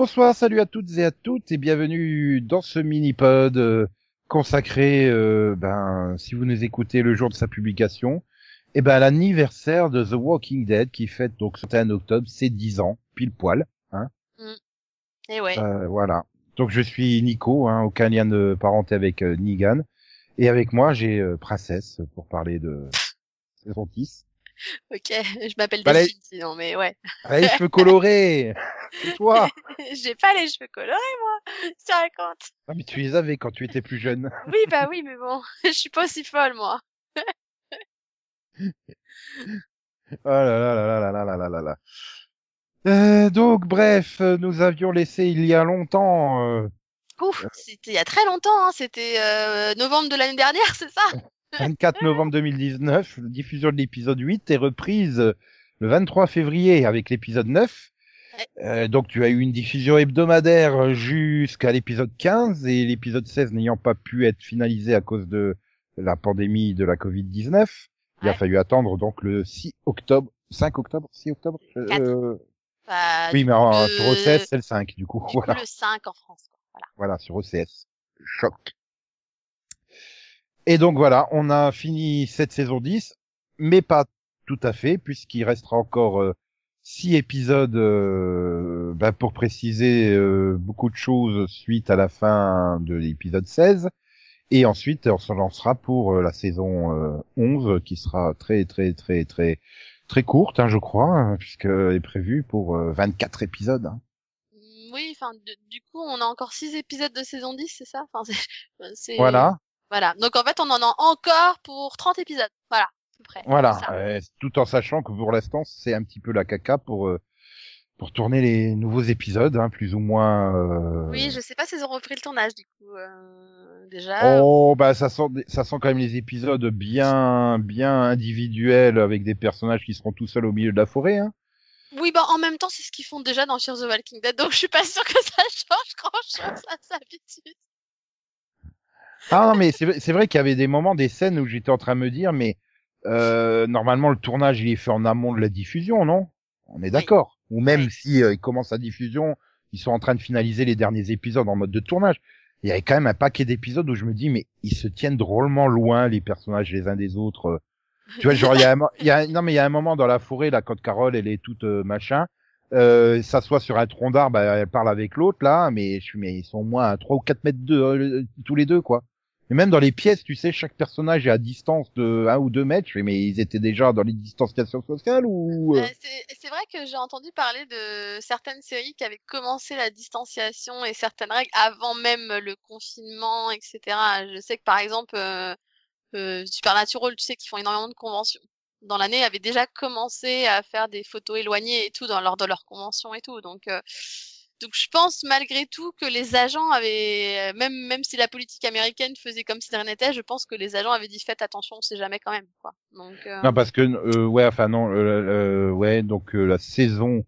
Bonsoir, salut à toutes et à toutes et bienvenue dans ce mini-pod euh, consacré, euh, ben, si vous nous écoutez le jour de sa publication, eh ben, à l'anniversaire de The Walking Dead qui fête donc ce 1 octobre ses 10 ans, pile poil. Hein. Et ouais. Euh, voilà. Donc je suis Nico, hein, aucun lien de parenté avec euh, Nigan. Et avec moi j'ai euh, Princesse pour parler de saison 10. Ok, je m'appelle Bah, Delphine sinon, mais ouais. Allez, cheveux colorés C'est toi J'ai pas les cheveux colorés moi. Tu racontes Ah mais tu les avais quand tu étais plus jeune. Oui bah oui, mais bon, je suis pas aussi folle moi. Oh là là là là là là là là là. Euh, donc bref, euh, nous avions laissé il y a longtemps. euh, Ouf, c'était il y a très longtemps, hein. c'était euh, novembre de l'année dernière, c'est ça? 24 novembre 2019, la diffusion de l'épisode 8 est reprise le 23 février avec l'épisode 9. Euh, donc tu as eu une diffusion hebdomadaire jusqu'à l'épisode 15 et l'épisode 16 n'ayant pas pu être finalisé à cause de la pandémie de la Covid-19. Il a fallu attendre donc le 6 octobre, 5 octobre, 6 octobre. euh, Bah, oui, mais coup, en- le- sur OCS c'est le 5 du coup. du coup, Voilà. le 5 en France. Quoi. Voilà. Voilà, sur OCS. Choc. Et donc voilà, on a fini cette saison 10, mais pas tout à fait, puisqu'il restera encore euh, six épisodes euh, ben, pour préciser euh, beaucoup de choses suite à la fin de l'épisode 16. Et ensuite, on se lancera pour euh, la saison euh, 11, qui sera très très très très très courte, hein, je crois, hein, puisqu'elle est prévue pour euh, 24 épisodes. hein. Oui, enfin, du coup, on a encore 6 épisodes de saison 10, c'est ça? Enfin, c'est- c'est- Voilà. Voilà. Donc en fait, on en a encore pour 30 épisodes. Voilà, peu près. Voilà, euh, tout en sachant que pour l'instant c'est un petit peu la caca pour euh, pour tourner les nouveaux épisodes, hein, plus ou moins. euh, Oui, je sais pas s'ils ont repris le tournage du coup. Déjà. Oh bah ça sent ça sent quand même les épisodes bien bien individuels avec des personnages qui seront tout seuls au milieu de la forêt. Hein. Oui, bah en même temps, c'est ce qu'ils font déjà dans Fear the Walking Dead, donc je suis pas sûre que ça change grand-chose à sa habitude. Ah non mais c'est vrai qu'il y avait des moments, des scènes où j'étais en train de me dire mais euh, normalement le tournage il est fait en amont de la diffusion, non? On est d'accord. Ou même Oui. si euh, ils commencent la diffusion, ils sont en train de finaliser les derniers épisodes en mode de tournage. Il y avait quand même un paquet d'épisodes où je me dis mais ils se tiennent drôlement loin les personnages les uns des autres. euh. Tu vois genre il y a, un, y a non mais il y a un moment dans la forêt là quand Carole elle est toute euh, machin, euh, s'assoit sur un tronc d'arbre, elle parle avec l'autre là, mais je suis mais ils sont au moins à 3 ou 4 mètres de, euh, tous les deux quoi. Et même dans les pièces, tu sais, chaque personnage est à distance de 1 ou 2 mètres. Mais ils étaient déjà dans les distanciations sociales ou... euh, Euh, c'est vrai que j'ai entendu parler de certaines séries qui avaient commencé la distanciation et certaines règles avant même le confinement, etc. Je sais que par exemple, euh, euh, Supernatural, tu sais qu'ils font énormément de conventions. Dans l'année, avaient déjà commencé à faire des photos éloignées et tout dans lors de leurs conventions et tout. Donc, euh, donc je pense malgré tout que les agents avaient, même même si la politique américaine faisait comme si de rien n'était, je pense que les agents avaient dit faites attention, on sait jamais quand même quoi. Donc euh, Non, parce que, euh, ouais, enfin non, euh, ouais, donc euh, la saison...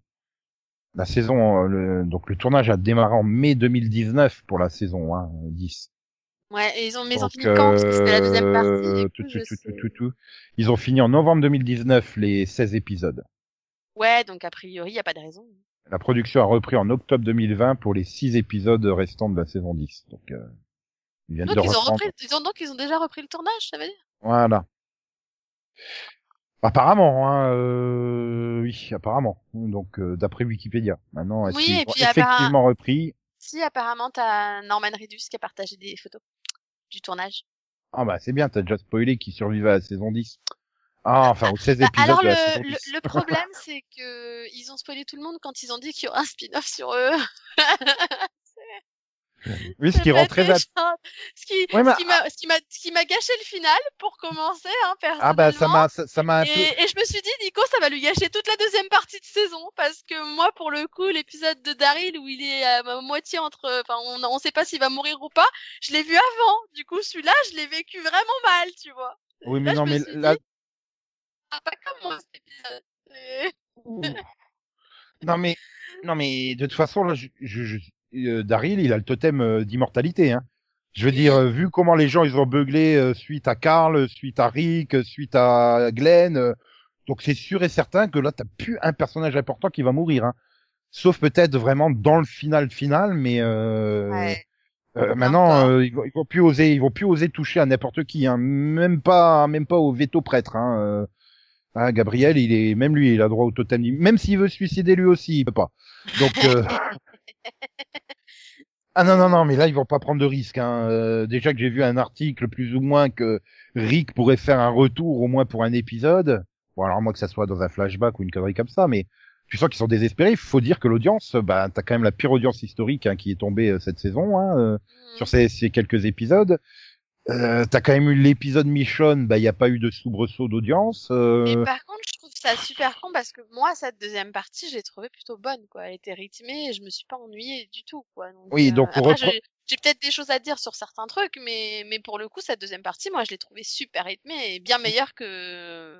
La saison, euh, le- donc le tournage a démarré en mai 2019 pour la saison hein, 10. ouais, et ils ont mais ils ont Donc, fini quand parce que c'était la deuxième partie. euh, tout, tout, tout, tout. Ils ont fini en novembre 2019 les 16 épisodes. Ouais, donc a priori, il y a pas de raison. La production a repris en octobre 2020 pour les 6 épisodes restants de la saison 10. Donc, euh, ils viennent Donc de ils ont reprendre. repris, ils ont donc ils ont déjà repris le tournage, ça veut dire? Voilà. Apparemment, hein, euh, oui, apparemment. Donc, euh, d'après Wikipédia. Maintenant, est-ce Oui, qu'ils ont effectivement repris? Si apparemment t'as Norman Reedus qui a partagé des photos du tournage. Ah bah c'est bien, t'as déjà spoilé qui survivait à la saison 10. Ah, enfin, 16 Bah, épisodes alors le, le, 10. le problème c'est que ils ont spoilé tout le monde quand ils ont dit qu'il y aura un spin-off sur eux. Oui, ce qui rend très... Ce qui, Ouais, mais- ce qui m'a, gâché le final pour commencer, hein, personnellement. Ah bah ça m'a ça m'a un peu... Et, et je me suis dit, Nico, ça va lui gâcher toute la deuxième partie de saison, parce que moi, pour le coup, l'épisode de Daryl où il est à moitié entre, enfin, on, on sait pas s'il va mourir ou pas, je l'ai vu avant. Du coup, celui-là, je l'ai vécu vraiment mal, tu vois. Oui, mais là, non, mais là... dit- pas comme moi, cet épisode. Et- Non mais non mais de toute façon là, je, je, je- euh, Daryl, il a le totem euh, d'immortalité. Hein. Je veux dire, euh, vu comment les gens ils ont beuglé euh, suite à Carl, suite à Rick, suite à Glenn, euh, donc c'est sûr et certain que là t'as plus un personnage important qui va mourir. Hein. sauf peut-être vraiment dans le final final, mais euh, Ouais. euh, maintenant euh, ils, vont, ils vont plus oser, ils vont plus oser toucher à n'importe qui, hein, même pas, même pas au veto prêtre. Hein, Ah, Gabriel, il est, même lui, il a droit au totem, même s'il veut se suicider lui aussi, il peut pas. Donc euh, ah non non non, mais là ils vont pas prendre de risques. Hein. Euh, déjà que j'ai vu un article plus ou moins que Rick pourrait faire un retour au moins pour un épisode. Bon alors moi que ça soit dans un flashback ou une connerie comme ça, mais tu sens qu'ils sont désespérés. Il faut dire que l'audience, bah t'as quand même la pire audience historique hein, qui est tombée euh, cette saison hein, euh, sur ces, ces quelques épisodes. Euh, t'as quand même eu l'épisode Michonne, bah il y a pas eu de soubresaut d'audience. euh, Mais par contre, je trouve ça super con parce que moi, cette deuxième partie, je l'ai trouvée plutôt bonne, quoi. Elle était rythmée et je me suis pas ennuyée du tout, quoi. Donc, Oui, euh, donc après, repre- j'ai- peut-être des choses à dire sur certains trucs, mais, mais pour le coup, cette deuxième partie, moi, je l'ai trouvée super rythmée et bien meilleure que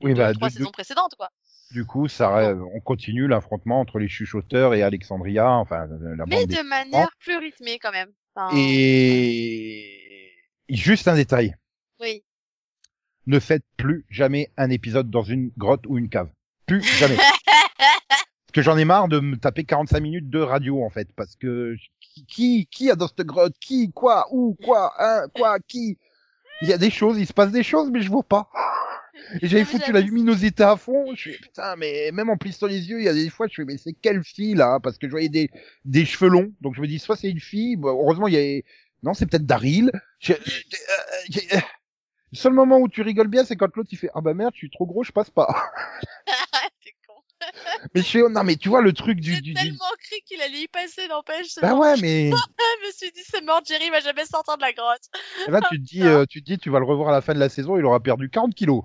les Oui, deux bah, trois du- saisons précédentes, quoi. Du coup, ça, euh, on continue l'affrontement entre les chuchoteurs et Alexandria, enfin euh, la Mais bande de manière plus rythmée, quand même. Enfin, Et juste un détail. Oui. ne faites plus jamais un épisode dans une grotte ou une cave. Plus jamais. parce que j'en ai marre de me taper 45 minutes de radio en fait, parce que qui qui, a dans cette grotte, qui, quoi, où, quoi, hein, quoi, qui? Il y a des choses, il se passe des choses, mais je vois pas. Et j'avais foutu la luminosité à fond. Je fais, putain, mais même en plissant les yeux, il y a des fois, je fais, mais c'est quelle fille là? Parce que je voyais des des cheveux longs, donc je me dis soit c'est une fille. Bon, heureusement, il y a non, c'est peut-être Daryl. Je- euh, euh, euh, le seul moment où tu rigoles bien, c'est quand l'autre il fait ah bah merde, je suis trop gros, je passe pas. T'es con. mais je fais oh, non mais tu vois le truc du, J'ai du, du- tellement cru qu'il allait y passer, n'empêche. bah ouais mais Je me suis dit, c'est mort, Jerry va jamais sortir de la grotte. là tu te dis euh, tu te dis tu vas le revoir à la fin de la saison, il aura perdu 40 kilos.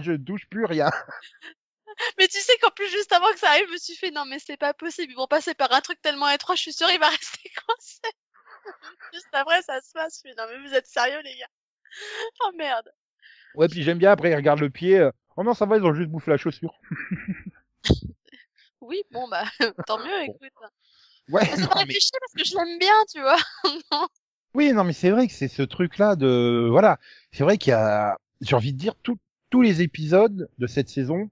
Je touche plus rien. Mais tu sais qu'en plus, juste avant que ça arrive, je me suis fait, non, mais c'est pas possible. Ils vont passer par un truc tellement étroit, je suis sûre, il va rester coincé. juste après, ça se passe. Je fais, non, mais vous êtes sérieux, les gars? Oh merde. Ouais puis j'aime bien après il regarde le pied. euh, Oh non ça va ils ont juste bouffé la chaussure. Oui, bon, bah, tant mieux, écoute. Ouais Ça non, mais réfléchi parce que je l'aime bien, tu vois. oui non mais c'est vrai que c'est ce truc là de voilà c'est vrai qu'il y a j'ai envie de dire tout- tous les épisodes de cette saison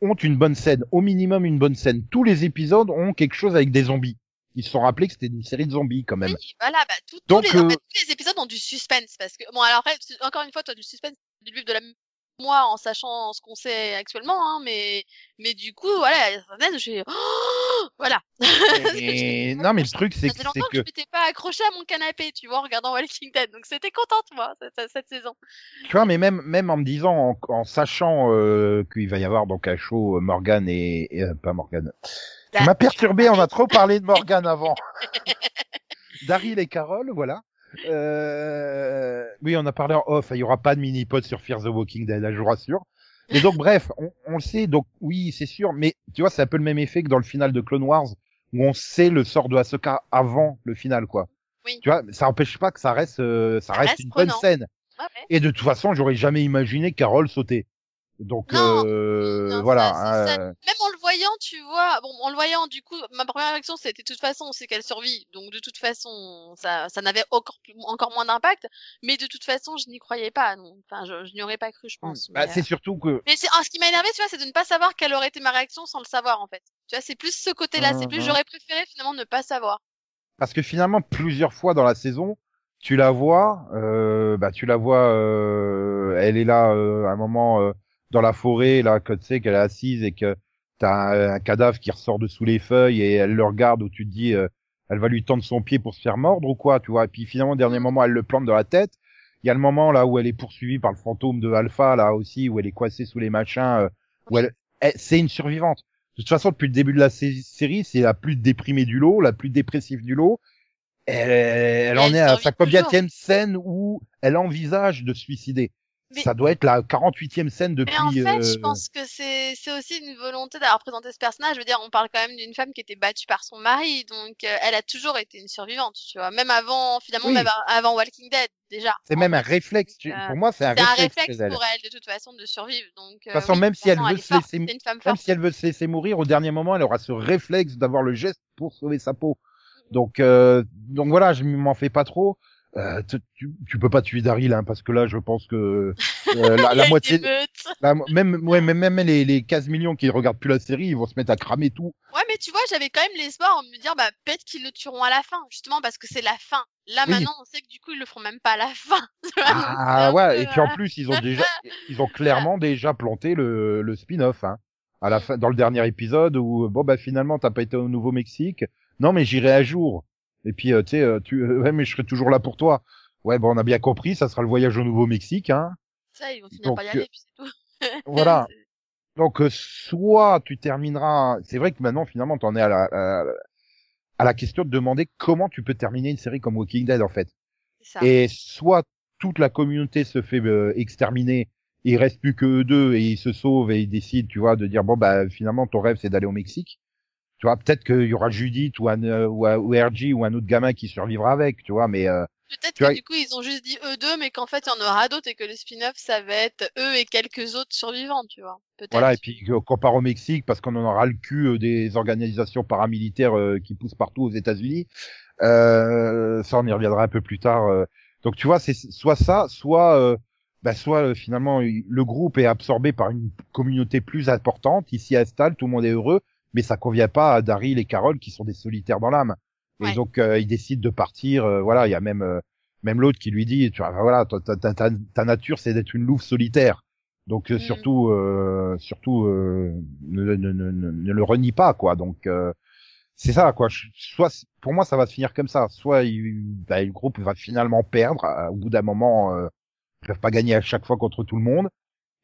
ont une bonne scène au minimum une bonne scène. Tous les épisodes ont quelque chose avec des zombies. Ils se sont rappelés que c'était une série de zombies quand même. Oui, voilà, bah, tout- Donc, tous, les, en euh, fait, tous les épisodes ont du suspense parce que, bon, alors après, encore une fois, toi, du suspense du livre de la moi en sachant ce qu'on sait actuellement, hein, mais, mais du coup, voilà, fais, oh voilà. Et... Non, mais le truc, c'est Ça que, c'est longtemps que, que, je m'étais pas accrochée à mon canapé, tu vois, en regardant Walking Dead. Donc c'était contente, moi, cette, saison. tu vois, mais même, même en me disant, en, en sachant euh, qu'il va y avoir donc un show euh, Morgan et, et, euh, pas Morgan. Tu m'as perturbé, on a trop parlé de Morgan avant. Daryl et Carol, voilà. Euh... Oui, on a parlé en off. Il y aura pas de mini-pod sur Fear the Walking Dead, là, je vous rassure. Et donc, bref, on, on le sait. Donc, oui, c'est sûr. Mais tu vois, c'est un peu le même effet que dans le final de Clone Wars, où on sait le sort de Ahsoka avant le final, quoi. Oui. Tu vois, ça empêche pas que ça reste, euh, ça Ça reste reste une bonne scène. Ouais, ouais. Et de toute façon, j'aurais jamais imaginé Carol sauter. Donc, Non, euh, non, voilà. ça, ça. euh, Même en le voyant, tu vois, bon, en le voyant, du coup, ma première réaction, c'était de toute façon, c'est qu'elle survit. Donc, de toute façon, ça, ça n'avait encore, plus- encore moins d'impact. Mais de toute façon, je n'y croyais pas. non. Enfin, je, je n'y aurais pas cru, je pense. bah, c'est euh, surtout que mais c'est, ah, ce qui m'a énervé, tu vois, c'est de ne pas savoir quelle aurait été ma réaction sans le savoir, en fait. Tu vois, c'est plus ce côté-là. C'est plus, Mhm. j'aurais préféré finalement ne pas savoir. parce que finalement plusieurs fois dans la saison tu la vois euh, bah tu la vois euh, elle est là euh, à un moment euh, dans la forêt là que tu sais qu'elle est assise et que t'as un, un cadavre qui ressort de sous les feuilles et elle le regarde où tu te dis euh, elle va lui tendre son pied pour se faire mordre ou quoi tu vois. Et puis finalement au dernier moment elle le plante dans la tête. Il y a le moment là où elle est poursuivie par le fantôme de Alpha là aussi où elle est coincée sous les machins euh, où elle, elle- c'est une survivante. De toute façon depuis le début de la sé- série c'est la plus déprimée du lot la plus dépressive du lot. Elle, elle en est à sa combienième scène où elle envisage de se suicider. Mais- Ça doit être la 48e scène depuis. Mais en fait, je euh, pense que c'est c'est aussi une volonté d'avoir présenté ce personnage. Je veux dire, on parle quand même d'une femme qui était battue par son mari, donc euh, elle a toujours été une survivante, tu vois. Même avant, finalement, Oui. même av- avant Walking Dead, déjà. C'est même un réflexe. Donc, euh, Pour moi, c'est un C'est un réflexe, réflexe elle. pour elle, de toute façon, de survivre. Donc, de toute façon, même si elle veut se laisser- Même si elle veut se laisser mourir, au dernier moment, elle aura ce réflexe d'avoir le geste pour sauver sa peau. Donc, euh, donc voilà, je m'en fais pas trop. Euh, tu, tu, peux pas tuer Daryl hein, parce que là je pense que euh, la, moitié la- même ouais même même les, les 15 millions qui regardent plus la série ils vont se mettre à cramer tout Ouais, mais tu vois, j'avais quand même l'espoir en me dire, bah, peut-être qu'ils le tueront à la fin, justement, parce que c'est la fin. Là, Oui. maintenant, on sait que du coup, ils le feront même pas à la fin. ah un ouais peu, et puis en euh, plus ils ont déjà ils ont clairement déjà planté le, le spin-off hein à la fin dans le dernier épisode où bon bah finalement t'as pas été au Nouveau-Mexique non mais j'irai à jour et puis euh, tu sais euh, tu euh, ouais mais je serai toujours là pour toi ouais bon on a bien compris ça sera le voyage au Nouveau-Mexique hein Ça, ils vont finir Donc, par y aller, puis c'est tout. voilà Donc soit tu termineras, c'est vrai que maintenant finalement t'en es à la, à, à la question de demander comment tu peux terminer une série comme Walking Dead en fait. ça. Et soit toute la communauté se fait euh, exterminer, il reste plus que eux deux et ils se sauvent et ils décident, tu vois, de dire bon bah finalement ton rêve c'est d'aller au Mexique. Tu vois, peut-être qu'il y aura Judith ou un euh, ou, un- ou RG ou un autre gamin qui survivra avec, tu vois, mais euh, Peut-être que vois- du coup, ils ont juste dit eux deux, mais qu'en fait, il y en aura d'autres et que le spin-off, ça va être eux et quelques autres survivants, tu vois. Peut-être. Voilà, et puis euh, qu'on part au Mexique parce qu'on en aura le cul euh, des organisations paramilitaires euh, qui poussent partout aux États-Unis. Euh, ça, on y reviendra un peu plus tard. euh. Donc, tu vois, c'est soit ça, soit, euh, bah, soit euh, finalement le groupe est absorbé par une communauté plus importante, ici installe, tout le monde est heureux, mais ça convient pas à Daryl et Carol qui sont des solitaires dans l'âme. Et donc, euh, ils décident de partir. euh, voilà, il y a même euh, même l'autre qui lui dit, tu vois, voilà, ta, ta, ta, ta- nature, c'est d'être une louve solitaire. Donc euh, Mhm. surtout, euh, surtout, euh, ne, ne, ne, ne, le renie pas, quoi. Donc euh, c'est ça, quoi. Soit, pour moi, ça va se finir comme ça. Soit il, bah, le groupe va finalement perdre. au bout d'un moment, euh, ils peuvent pas gagner à chaque fois contre tout le monde.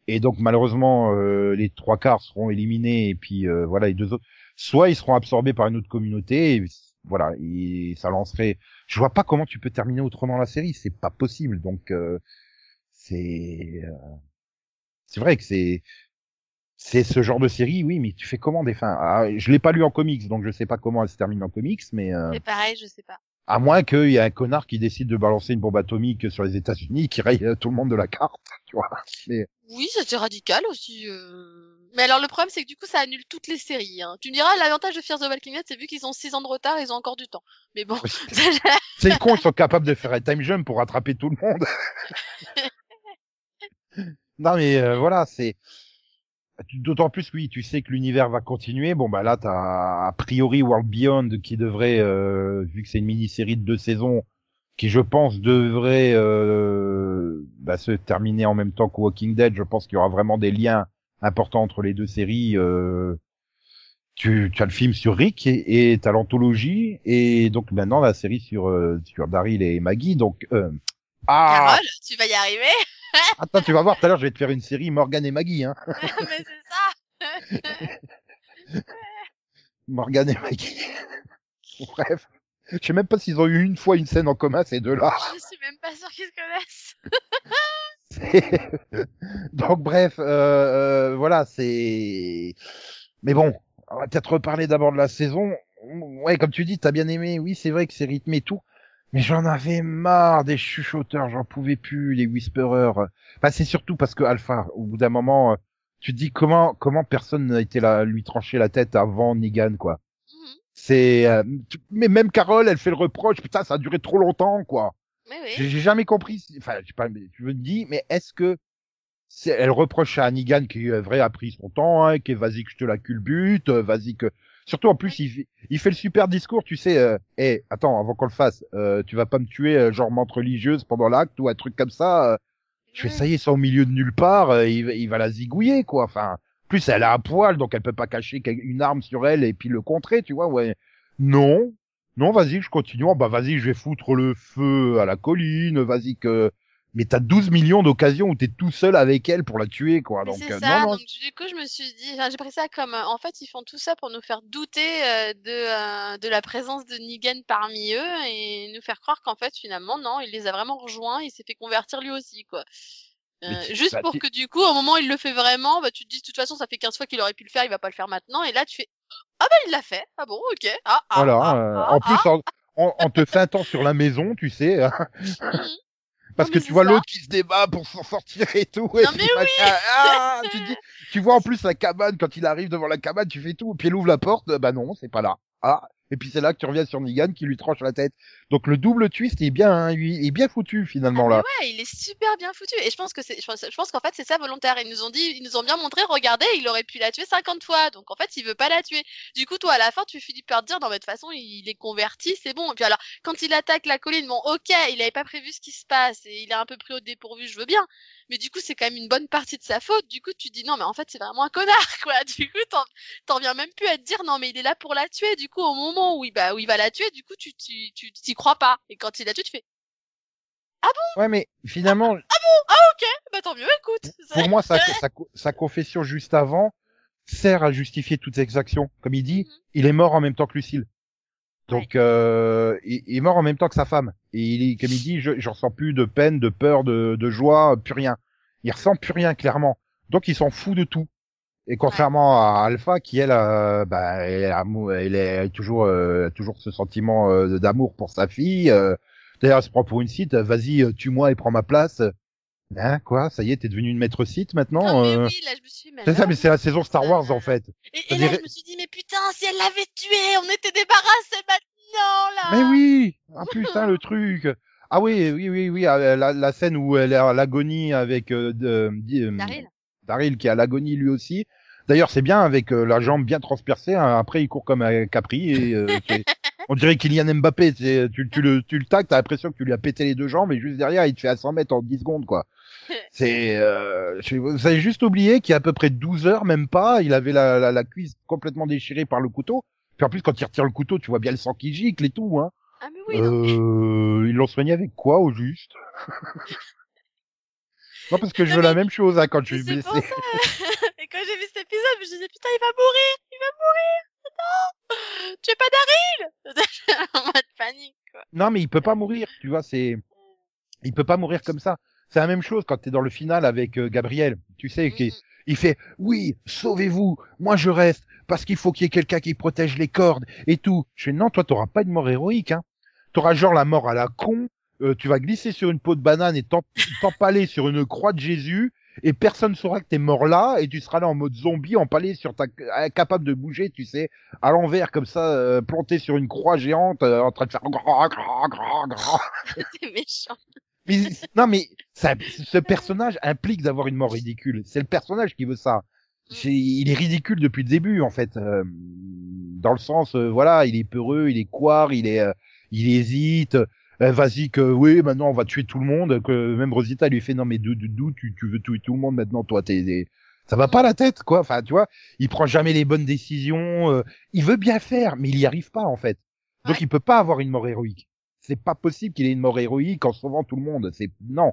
Et donc malheureusement, euh, les trois quarts seront éliminés et puis euh, voilà les deux autres. Soit ils seront absorbés par une autre communauté. Et, voilà, et ça lancerait. Je vois pas comment tu peux terminer autrement la série. C'est pas possible. Donc euh, c'est euh, c'est vrai que c'est c'est ce genre de série, oui, mais tu fais comment des fins? Ah, Je l'ai pas lu en comics, donc je sais pas comment elle se termine en comics, mais euh, C'est pareil, je sais pas. À moins qu'il y ait un connard qui décide de balancer une bombe atomique sur les États-Unis, qui raye tout le monde de la carte, tu vois. Mais Oui, c'était radical aussi. euh. Mais alors le problème, c'est que du coup, ça annule toutes les séries. Hein. Tu me diras, l'avantage de Fear the Walking Dead, c'est vu qu'ils ont 6 ans de retard, ils ont encore du temps. Mais bon, c'est con, ils sont capables de faire un time jump pour rattraper tout le monde. non mais euh, voilà, c'est d'autant plus oui, tu sais que l'univers va continuer. Bon bah là, t'as a priori World Beyond qui devrait, euh, vu que c'est une mini-série de deux saisons, qui je pense devrait euh, bah, se terminer en même temps que Walking Dead. Je pense qu'il y aura vraiment des liens importants entre les deux séries. Euh, tu, tu as le film sur Rick et t'as l'anthologie et donc maintenant la série sur euh, sur Daryl et Maggie. Donc euh, ah Carole, tu vas y arriver. attends, tu vas voir tout à l'heure, je vais te faire une série Morgan et Maggie. Hein. Mais c'est ça. Morgan et Maggie. Bref, je sais même pas s'ils ont eu une fois une scène en commun ces deux-là. Je suis même pas sûre qu'ils se connaissent. Donc bref, euh, euh, voilà, c'est. Mais bon, on va peut-être reparler d'abord de la saison. Ouais, comme tu dis, t'as bien aimé. Oui, c'est vrai que c'est rythmé et tout. Mais j'en avais marre des chuchoteurs, j'en pouvais plus, les whisperers. Enfin, c'est surtout parce que Alpha, au bout d'un moment, euh, tu te dis comment comment personne n'a été là lui trancher la tête avant Negan, quoi. Mhm. C'est euh, tu- mais même Carole, elle fait le reproche, putain, ça a duré trop longtemps, quoi. Oui. J'ai jamais compris. Enfin, je sais pas, mais je me dis, mais est-ce que elle reproche à Negan qui est vrai a pris son temps, hein, qui est vas-y que je te la culbute, euh, vas-y que. Surtout en plus, il, fait- il fait le super discours, tu sais. Euh, Eh, attends, avant qu'on le fasse, euh, tu vas pas me tuer euh, genre menthe religieuse pendant l'acte ou un truc comme ça. euh. je fais ça y est, au milieu de nulle part, euh, il, va- il va la zigouiller quoi. Enfin, plus elle a un poil, donc elle peut pas cacher une arme sur elle et puis le contrer, tu vois. Ouais. Non, non, vas-y, je continue. Oh, bah vas-y, je vais foutre le feu à la colline. Vas-y que. Mais t'as 12 millions d'occasions où t'es tout seul avec elle pour la tuer, quoi. Mais Donc c'est euh, ça, non, non. donc du coup je me suis dit, j'ai pris ça comme, euh, en fait ils font tout ça pour nous faire douter euh, de, euh, de la présence de Negan parmi eux et nous faire croire qu'en fait finalement non, il les a vraiment rejoints, il s'est fait convertir lui aussi quoi. Euh, juste bah, pour que du coup au moment où il le fait vraiment, bah tu te dis de toute façon ça fait 15 fois qu'il aurait pu le faire, il va pas le faire maintenant et là tu fais ah bah il l'a fait, ah bon ok, ah ah Voilà. ah, euh, ah, en plus, en, en, en te feintant sur la maison, tu sais. Parce Non, que tu vois l'autre qui se débat pour s'en sortir et tout. et Non, mais. Ah, tu, dis, tu vois en plus la cabane, quand il arrive devant la cabane, tu fais tout, et puis elle ouvre la porte, bah non, c'est pas là. Ah, et puis c'est là que tu reviens sur Negan qui lui tranche la tête. Donc le double twist est bien, hein, il est bien foutu finalement Ah, là. ouais, il est super bien foutu. Et je pense que c'est, je pense, qu'en fait, c'est ça volontaire. Ils nous ont dit, ils nous ont bien montré, regardez, il aurait pu la tuer 50 fois. Donc, en fait, il veut pas la tuer. Du coup, toi, à la fin, tu finis par te dire, non, mais de toute façon, il est converti, c'est bon. Et puis alors, quand il attaque la colline, bon, ok, il avait pas prévu ce qui se passe et il est un peu pris au dépourvu, je veux bien. Mais du coup, c'est quand même une bonne partie de sa faute. Du coup, tu dis, non, mais en fait, c'est vraiment un connard, quoi. Du coup, t'en, t'en viens même plus à te dire, non, mais il est là pour la tuer. Du coup, au moment où il, bah, où il va la tuer, du coup, tu, tu, tu, t'y crois pas. Et quand il tue, tu fais, Ouais, mais finalement, bah, tant mieux, écoute. pour moi, sa, sa, sa confession juste avant sert à justifier toutes ses actions. Comme il dit, Mhm. il est mort en même temps que Lucille. Donc, euh, il, il est mort en même temps que sa femme. Et il, comme il dit, je, je ressens plus de peine, de peur, de, de joie, plus rien. Il ressent plus rien, clairement. Donc, il s'en fout de tout. Et contrairement à Alpha, qui elle, euh, bah, elle, est toujours, euh, toujours ce sentiment euh, d'amour pour sa fille. euh. D'ailleurs, elle se prend pour une site. Vas-y, euh, tue-moi et prends ma place. Hein, quoi? Ça y est, t'es devenu une maître site maintenant mais euh? oui, là, je me suis C'est ça, mais c'est la saison Star Wars en fait. Et, Ça et là, je me suis dit, mais putain, si elle l'avait tué, on était débarrassés maintenant, là. Mais oui Ah putain, le truc Ah oui, oui, oui, oui, la, la scène où elle est à l'agonie avec euh, de- euh, Daryl? Daryl qui est à l'agonie lui aussi. D'ailleurs, c'est bien avec euh, la jambe bien transpercée. hein. Après, il court comme un Capri et euh, on dirait Kylian Mbappé. c'est- Tu, tu le, tu le tacs, t'as l'impression que tu lui as pété les deux jambes et juste derrière, il te fait à 100 mètres en 10 secondes, quoi. C'est, euh, vous avez juste oublié qu'il y a à peu près 12 heures, même pas, il avait la, la, la cuisse complètement déchirée par le couteau. Puis en plus, quand il retire le couteau, tu vois bien le sang qui gicle et tout, hein. Ah, mais oui, non. Euh, ils l'ont soigné avec quoi au juste? Non parce que je veux la même chose hein, quand je suis blessé. Et quand j'ai vu cet épisode, je me dit, putain, il va mourir, il va mourir. Non, tu es pas Daryl. en mode panique, quoi. Non mais il peut pas mourir, tu vois, c'est il peut pas mourir comme ça. C'est la même chose quand t'es dans le final avec euh, Gabriel. Tu sais qu'il Mhm. il fait oui, sauvez-vous, moi je reste parce qu'il faut qu'il y ait quelqu'un qui protège les cordes et tout. Je fais non, toi t'auras pas de mort héroïque hein. T'auras genre la mort à la con, euh, tu vas glisser sur une peau de banane et t'em- t'empaler sur une croix de Jésus et personne saura que t'es mort là et tu seras là en mode zombie empalé sur ta incapable de bouger, tu sais, à l'envers comme ça euh, planté sur une croix géante euh, en train de faire. C'est méchant. Mais, non, mais ça, ce personnage implique d'avoir une mort ridicule. C'est le personnage qui veut ça. C'est- il est ridicule depuis le début, en fait. euh, dans le sens, euh, voilà, il est peureux, il est coire, il est, euh, il hésite. Euh, Vas-y que oui, maintenant on va tuer tout le monde. Que même Rosita lui fait non mais d'où d'où tu, tu veux tuer tout le monde maintenant toi t'es ça va pas la tête quoi. Enfin tu vois, il prend jamais les bonnes décisions. euh, il veut bien faire mais il y arrive pas en fait. Donc Ouais. il peut pas avoir une mort héroïque. C'est pas possible qu'il ait une mort héroïque en sauvant tout le monde. C'est non.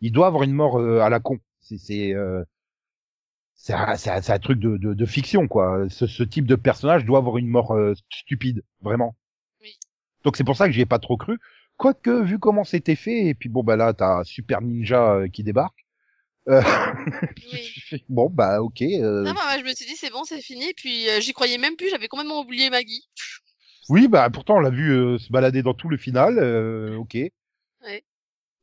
Il doit avoir une mort euh, à la con. C'est c'est euh, c'est un, c'est un- c'est un truc de, de, de fiction quoi. Ce, ce type de personnage doit avoir une mort euh, stupide, vraiment. Oui. Donc c'est pour ça que j'y ai pas trop cru. Quoique vu comment c'était fait et puis bon bah là t'as Super Ninja euh, qui débarque. Euh, Oui. bon bah ok. euh, Non, moi, je me suis dit, c'est bon, c'est fini. Puis, euh, j'y croyais même plus, j'avais complètement oublié Maggie. Oui, bah pourtant on l'a vu euh, se balader dans tout le final, euh, ok. Ouais.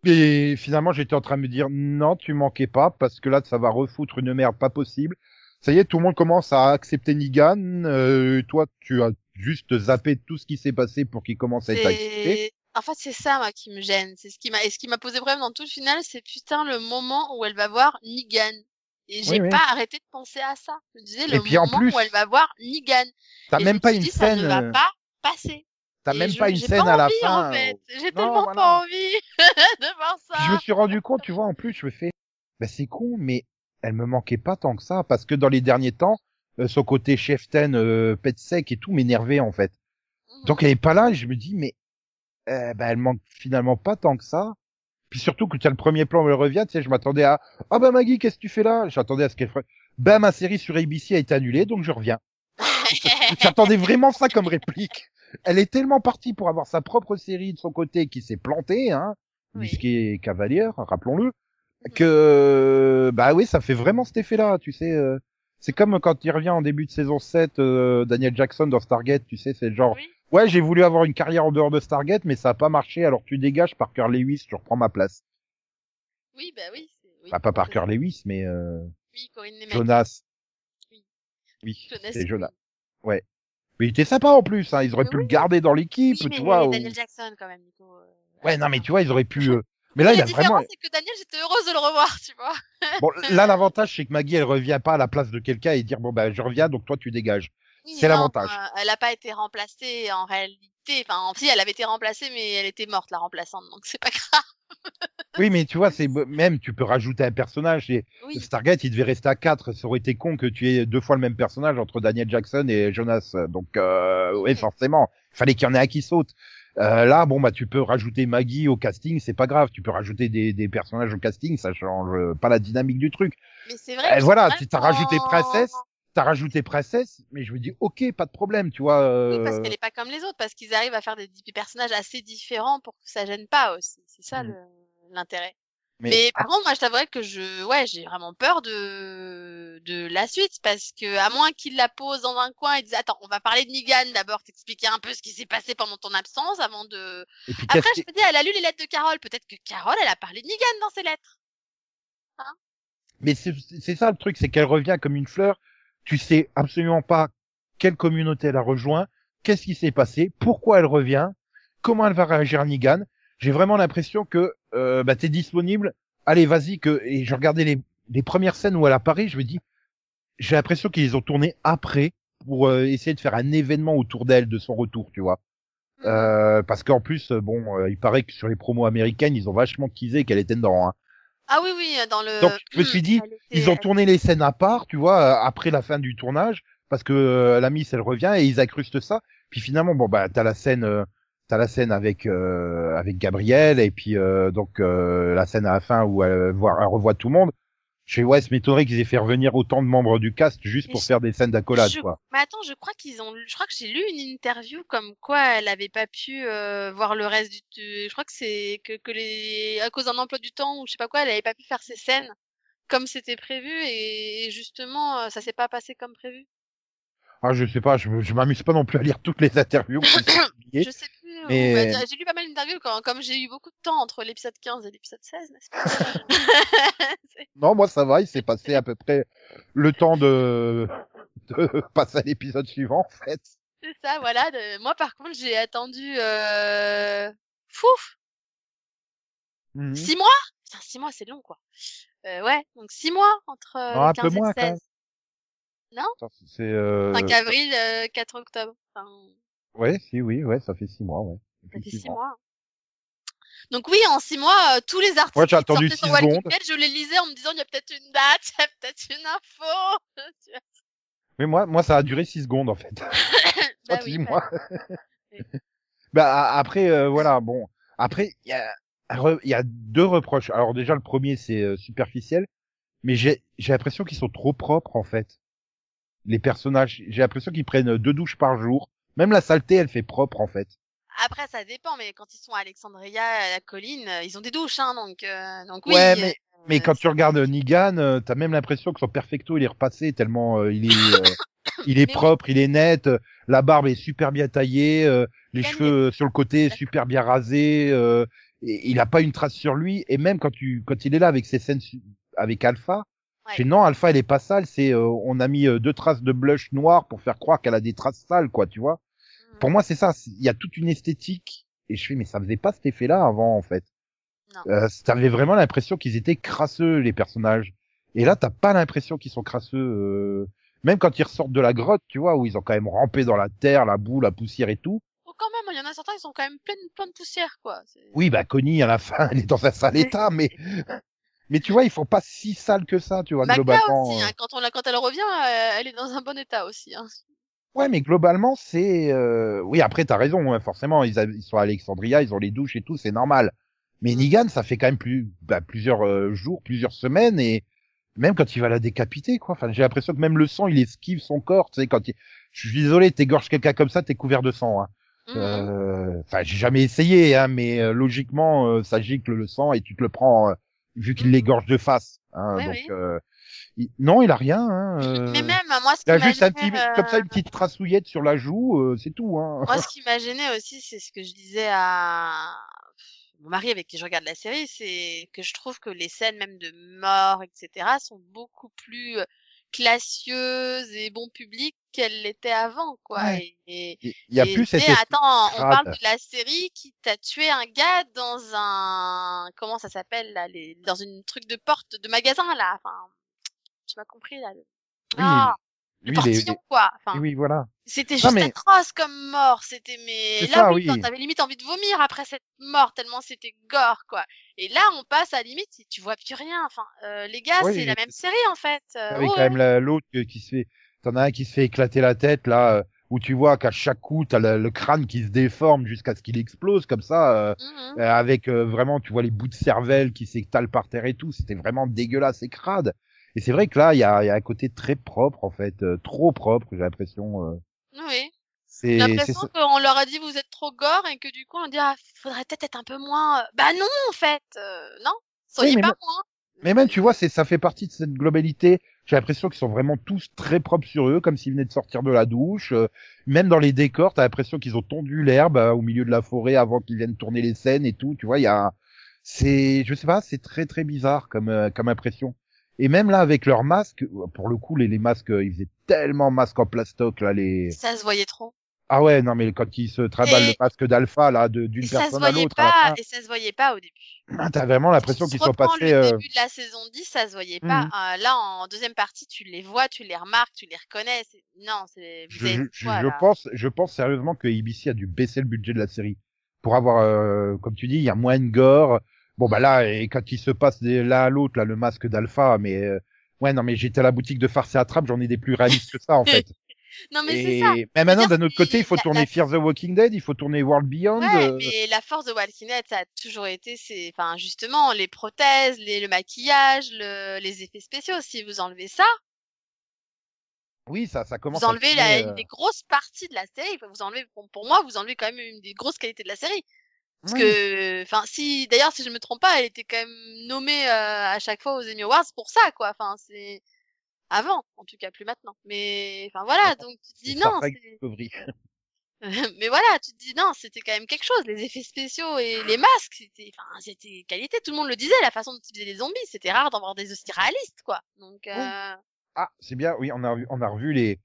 Et finalement j'étais en train de me dire non, tu manquais pas parce que là ça va refoutre une merde pas possible. Ça y est, tout le monde commence à accepter Negan. euh, toi, tu as juste zappé tout ce qui s'est passé pour qu'il commence à être accepté. En fait, c'est ça, moi, qui me gêne. C'est ce qui m'a, et ce qui m'a posé problème dans tout le final, c'est putain le moment où elle va voir Negan. Et j'ai Oui, oui. pas arrêté de penser à ça. Je me disais, Et le en moment plus, où elle va voir Negan. T'as même me pas une scène. Ça ne va euh, pas passer. T'as même je- pas une j'ai scène pas à la fin. En fait. J'ai Non, tellement voilà. pas envie de voir ça. Je me suis rendu compte, tu vois, en plus, je me fais, bah c'est con, mais elle me manquait pas tant que ça, parce que dans les derniers temps, euh, son côté cheftain, euh, pet sec et tout m'énervait en fait. Mhm. Donc elle est pas là, et je me dis, mais euh, bah, elle manque finalement pas tant que ça. Puis surtout que tu as le premier plan où elle revient, tu sais, je m'attendais à, ah bah Maggie, qu'est-ce que tu fais là? J'attendais à ce qu'elle ferait, bah ma série sur ABC a été annulée, donc je reviens. J'attendais vraiment ça comme réplique. Elle est tellement partie pour avoir sa propre série de son côté qui s'est plantée, hein, Oui. Whiskey Cavalier, rappelons-le, que bah oui, ça fait vraiment cet effet-là, tu sais. euh, c'est comme quand il revient en début de saison 7, euh, Daniel Jackson dans Stargate, tu sais, c'est genre, Oui. Ouais, j'ai voulu avoir une carrière en dehors de Stargate, mais ça a pas marché, alors tu dégages Parker Lewis, je reprends ma place. Oui, bah oui. oui. Enfin, pas Parker Lewis, mais euh, Oui, Corinne. Jonas. Oui. C'est Jonas. Ouais. Mais il était sympa en plus, hein. Ils auraient Mais pu oui. le garder dans l'équipe, Oui, tu vois. ou- Daniel Jackson quand même, euh, Ouais, non, mais tu vois, ils auraient pu. euh, Mais là, il a différence, vraiment. c'est que Daniel, j'étais heureuse de le revoir, tu vois. Bon, là, l'avantage, c'est que Maggie, elle revient pas à la place de quelqu'un et dire bon bah je reviens, donc toi tu dégages. Oui, C'est l'avantage. elle a pas été remplacée en réalité. Enfin, en si, elle avait été remplacée, mais elle était morte, la remplaçante, donc c'est pas grave. Oui, mais tu vois, c'est même tu peux rajouter un personnage. Et Oui. Stargate, il devait rester à 4 Ça aurait été con que tu aies deux fois le même personnage entre Daniel Jackson et Jonas. Donc, euh, oui, forcément, il fallait qu'il y en ait un qui saute. Euh, là, bon bah tu peux rajouter Maggie au casting, c'est pas grave. Tu peux rajouter des, des personnages au casting, ça change euh, pas la dynamique du truc. Mais c'est vrai. Eh, voilà, tu t'as rajouté Princesse, T'as rajouté Princesse, mais je me dis ok, pas de problème, tu vois. Oui, euh, parce qu'elle est pas comme les autres, parce qu'ils arrivent à faire des, des personnages assez différents pour que ça gêne pas aussi. C'est ça le- l'intérêt. mais, Mais, par contre, moi, je t'avouerais que je, ouais, j'ai vraiment peur de de la suite parce que à moins qu'il la pose dans un coin et dise attends, on va parler de Negan d'abord, t'expliquer un peu ce qui s'est passé pendant ton absence avant de. et puis Après, je me dis, elle a lu les lettres de Carole. Peut-être que Carole, elle a parlé de Negan dans ses lettres. Mais c'est c'est ça le truc, c'est qu'elle revient comme une fleur. Tu sais absolument pas quelle communauté elle a rejoint, qu'est-ce qui s'est passé, pourquoi elle revient, comment elle va réagir à Negan. J'ai vraiment l'impression que euh, bah, t'es disponible. Allez, vas-y que et je regardais les, les premières scènes où elle apparaît, je me dis, j'ai l'impression qu'ils ont tourné après pour euh, essayer de faire un événement autour d'elle de son retour, tu vois. Euh, parce qu'en plus, bon, euh, il paraît que sur les promos américaines, ils ont vachement teasé qu'elle était dedans. Hein. Ah oui, oui, dans le. Donc, je me suis dit, Ils ont tourné les scènes à part, tu vois, euh, après la fin du tournage, parce que euh, la Miss elle revient et ils accrustent ça. Puis finalement, bon bah t'as la scène, euh, t'as la scène avec euh, avec Gabriel et puis euh, donc euh, la scène à la fin où elle, voit, elle revoit tout le monde. Ouais, ça m'étonnerait qu'ils aient fait revenir autant de membres du cast juste Mais pour je- faire des scènes d'accolade, Je- quoi. Mais attends, je crois qu'ils ont, je crois que j'ai lu une interview comme quoi elle avait pas pu euh, voir le reste du, je crois que c'est que, que les, à cause d'un emploi du temps ou je sais pas quoi, elle avait pas pu faire ses scènes comme c'était prévu et, et justement euh, ça s'est pas passé comme prévu. Ah je sais pas, je, m'amuse pas non plus à lire toutes les interviews. Je sais Mais- bah, j'ai lu pas mal d'interviews quand, comme j'ai eu beaucoup de temps entre l'épisode 15 et l'épisode 16, n'est-ce pas? Non, moi ça va, il s'est passé à peu près le temps de, de passer à l'épisode suivant en fait. C'est ça, voilà. de- Moi par contre j'ai attendu euh... fouf Mhm. Six mois? Putain, six mois, c'est long, quoi. Euh, ouais, donc six mois entre euh, Ah, un peu 15 et moins, le quand même. 16. Attends, C'est euh... 5 avril, euh, 4 octobre. Enfin, Ouais, si, oui, ouais, ça fait six mois, ouais. ça fait six mois. Donc oui, en six mois, euh, tous les articles j'ai qui attendu sortaient sur six Walking secondes. Dead, je les lisais en me disant il y a peut-être une date, il y a peut-être une info. Mais moi, moi, ça a duré six secondes, en fait. bah oui, six bah, mois. Oui. bah, après, euh, voilà, bon. Après, il y a, il y a deux reproches. Alors, déjà, le premier, c'est euh, superficiel. Mais j'ai, j'ai l'impression qu'ils sont trop propres, en fait. Les personnages, j'ai l'impression qu'ils prennent deux douches par jour. Même la saleté, elle fait propre, en fait. Après, ça dépend, mais quand ils sont à Alexandria, à la colline, euh, ils ont des douches, hein, donc, euh, donc oui. Ouais, mais- euh, Mais quand c'est- tu regardes Nigan, euh, t'as même l'impression que son perfecto il est repassé tellement euh, il est euh, il est Mais oui. propre, il est net, euh, la barbe est super bien taillée, euh, les Nigan, cheveux euh, sur le côté super bien rasés, euh, et il a pas une trace sur lui et même quand tu quand il est là avec ses scènes avec Alpha, Ouais. je fais, non Alpha elle est pas sale, c'est euh, on a mis euh, deux traces de blush noir pour faire croire qu'elle a des traces sales quoi, tu vois. Pour moi c'est ça, il y a toute une esthétique et je fais mais ça faisait pas cet effet là avant en fait. Non. Euh, t'avais vraiment l'impression qu'ils étaient crasseux les personnages. Et là, t'as pas l'impression qu'ils sont crasseux. euh, Même quand ils ressortent de la grotte, tu vois, où ils ont quand même rampé dans la terre, la boue, la poussière et tout. Oh, quand même, il y en a certains, ils sont quand même plein, plein de poussière, quoi. Oui, bah Connie à la fin, elle est dans un sale état, mais mais tu vois, ils font pas si sale que ça, tu vois, Magda globalement. aussi, euh. hein, quand, on la, quand elle revient, euh, elle est dans un bon état aussi. Hein. Ouais, mais globalement, c'est euh... oui. Après, t'as raison, hein, forcément, ils, a- ils sont à Alexandria, ils ont les douches et tout, c'est normal. Mais Negan, ça fait quand même plus bah, plusieurs euh, jours, plusieurs semaines, et même quand il va la décapiter, quoi. Enfin, j'ai l'impression que même le sang, il esquive son corps. Tu sais, quand il... je suis désolé, t'égorges quelqu'un comme ça, t'es couvert de sang. Hein. Mhm. Euh, Enfin, j'ai jamais essayé, hein, mais euh, logiquement, euh, ça gicle le sang et tu te le prends vu qu'il l'égorge de face. Hein, donc, oui. Euh, il- non, il a rien. Hein, euh, Mais même, moi, ce il a juste un petit, euh, comme ça, une petite traçouillette sur la joue, euh, c'est tout. Hein. Moi, ce qui m'a gêné aussi, c'est ce que je disais à mon mari avec qui je regarde la série, c'est que je trouve que les scènes même de mort, etc., sont beaucoup plus euh, classieuse et bon public qu'elle l'était avant, quoi. Ouais. Et, Il y a et plus cette attends, on parle de la série qui t'a tué un gars dans un, comment ça s'appelle, là, les... dans une truc de porte, de magasin, là. Enfin, tu m'as compris, là. le- Oui, Ah, le les- quoi. Enfin, oui, voilà. c'était Non, juste mais- atroce comme mort. C'était mais là ça, oui, t'avais limite envie de vomir après cette mort tellement c'était gore quoi. Et là on passe à limite si tu vois plus rien. Enfin euh, les gars Oui, c'est la même série en fait. Euh, Avec ouais, quand même la- l'autre qui se fait, t'en as un qui se fait éclater la tête là, euh, où tu vois qu'à chaque coup t'as le, le crâne qui se déforme jusqu'à ce qu'il explose comme ça, euh, euh, avec euh, vraiment tu vois les bouts de cervelle qui s'étalent par terre et tout. C'était vraiment dégueulasse et crade. Et c'est vrai que là il y a, y a un côté très propre en fait, euh, trop propre j'ai l'impression. euh, Oui. J'ai l'impression qu'on leur a dit vous êtes trop gore et que du coup on dit ah faudrait peut-être être un peu moins. euh, Bah non en fait euh, non soyez pas moi- moins. Mais même, tu vois, c'est, ça fait partie de cette globalité. J'ai l'impression qu'ils sont vraiment tous très propres sur eux, comme s'ils venaient de sortir de la douche. Euh, même dans les décors, t'as l'impression qu'ils ont tondu l'herbe euh, au milieu de la forêt avant qu'ils viennent tourner les scènes et tout. Tu vois, il y a, c'est, je sais pas, c'est très très bizarre comme comme impression. Et même là, avec leurs masques, pour le coup, les, les masques, ils faisaient tellement masques en plastoc là, les. Ça se voyait trop. Ah ouais, non mais quand ils se traballent Et- le masque d'alpha là, de- d'une personne à l'autre, fin, et ça se voyait pas au début. t'as vraiment l'impression Si qu'ils sont passés. le euh, début de la saison 10, ça se voyait pas. Mhm. Euh, là, en deuxième partie, tu les vois, tu les remarques, tu les reconnais. Non, c'est. je, je, pense, je pense sérieusement que ABC a dû baisser le budget de la série pour avoir, euh, comme tu dis, il y a moins de gore. Bon bah là, et quand il se passe de l'un à l'autre, là, le masque d'Alpha, mais euh, ouais, non mais j'étais à la boutique de farce et attrape, j'en ai des plus réalistes que ça en fait. Non, mais c'est ça. mais maintenant, d'un autre côté, il faut la- tourner la- Fear the Walking Dead, il faut tourner World Beyond. Ouais, euh, mais la force de Walking Dead, ça a toujours été, c'est, enfin, justement, les prothèses, les, le maquillage, le, les effets spéciaux. Si vous enlevez ça, Oui, ça, ça commence. vous à enlevez tourner, la, euh, une des grosses parties de la série. Vous enlevez, pour, pour moi, vous enlevez quand même une des grosses qualités de la série. Parce que, enfin, si, d'ailleurs, si je me trompe pas, elle était quand même nommée euh, à chaque fois aux Emmy Awards pour ça, quoi. Enfin, c'est avant, en tout cas, plus maintenant. Mais, enfin, voilà. Donc, tu te dis non. Mais voilà, tu te dis non, c'était quand même quelque chose. Les effets spéciaux et les masques, c'était, enfin, c'était qualité. Tout le monde le disait, la façon dont ils faisaient les zombies, c'était rare d'en voir des aussi réalistes, quoi. Donc, euh... Ah, c'est bien, oui, on a, revu- on a revu les,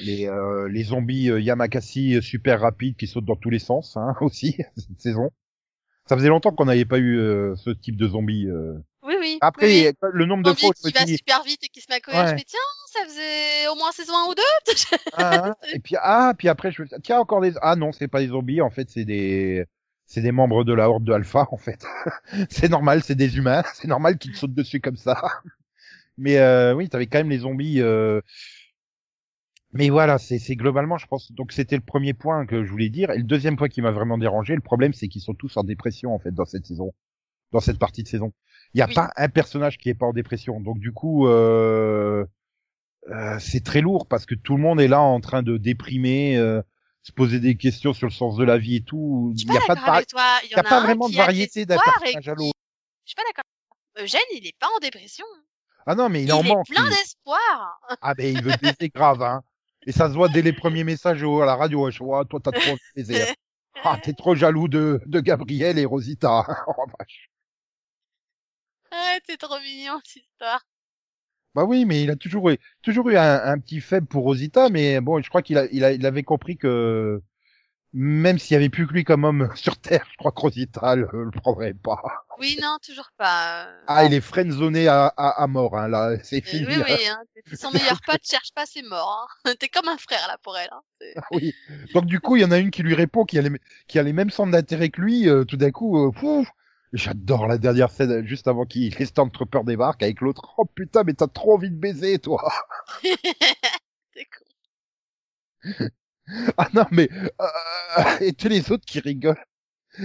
les, euh, les zombies euh, Yamakasi euh, super rapides qui sautent dans tous les sens, hein, aussi, cette saison. Ça faisait longtemps qu'on n'avait pas eu euh, ce type de zombies. euh. oui, oui. Après, oui, oui. le nombre de Zombie fois où je qui va me dis, super vite et qui se met à courir, je Ouais. fais tiens, ça faisait au moins saison 1 ou 2 ah, hein, et puis, ah, puis après, je me dis, tiens, encore des, ah non, c'est pas des zombies, en fait, c'est des, c'est des membres de la horde de Alpha, en fait. c'est normal, c'est des humains, c'est normal qu'ils te sautent dessus comme ça. Mais, euh, oui, t'avais quand même les zombies, euh, Mais voilà, c'est c'est globalement, je pense. Donc c'était le premier point que je voulais dire. Et le deuxième point qui m'a vraiment dérangé, le problème, c'est qu'ils sont tous en dépression en fait dans cette saison, dans cette partie de saison. Il n'y a Oui. pas un personnage qui est pas en dépression. Donc du coup, euh, euh, c'est très lourd parce que tout le monde est là en train de déprimer, euh, se poser des questions sur le sens de la vie et tout. Il n'y a pas de. Il y a pas vraiment de variété d'un personnage à l'autre. Je suis pas d'accord. Eugène, il est pas en dépression. Ah non, mais il, Il, en est manque. plein d'espoir. Ah ben il veut baiser grave, hein. Et ça se voit dès les premiers messages au- à la radio. Je vois, toi t'as trop hein. Ah, t'es trop jaloux de, de Gabriel et Rosita. Oh, vache. Ah, c'est trop mignon cette histoire. bah oui, mais il a toujours eu, toujours eu un, un petit faible pour Rosita, mais bon, je crois qu'il a, il a, il avait compris que même s'il y avait plus que lui comme homme sur Terre, je crois que Rosita le, le prendrait pas. Oui, non, toujours pas. euh. Ah, il est friendzoné à, à, à mort, hein, là, c'est Euh, fini. oui, oui, hein. t'es son meilleur pote, cherche pas, c'est mort. Hein. T'es comme un frère là pour elle. Hein. C'est- oui. Donc du coup, il y en a une qui lui répond, qui a les, qui a les mêmes centres d'intérêt que lui. euh, tout d'un coup, euh, pouf, j'adore la dernière scène juste avant qu'il les Stormtroopers débarquent avec l'autre. Oh putain, mais t'as trop envie de baiser, toi. c'est cool. Ah non, mais euh, et tous les autres qui rigolent.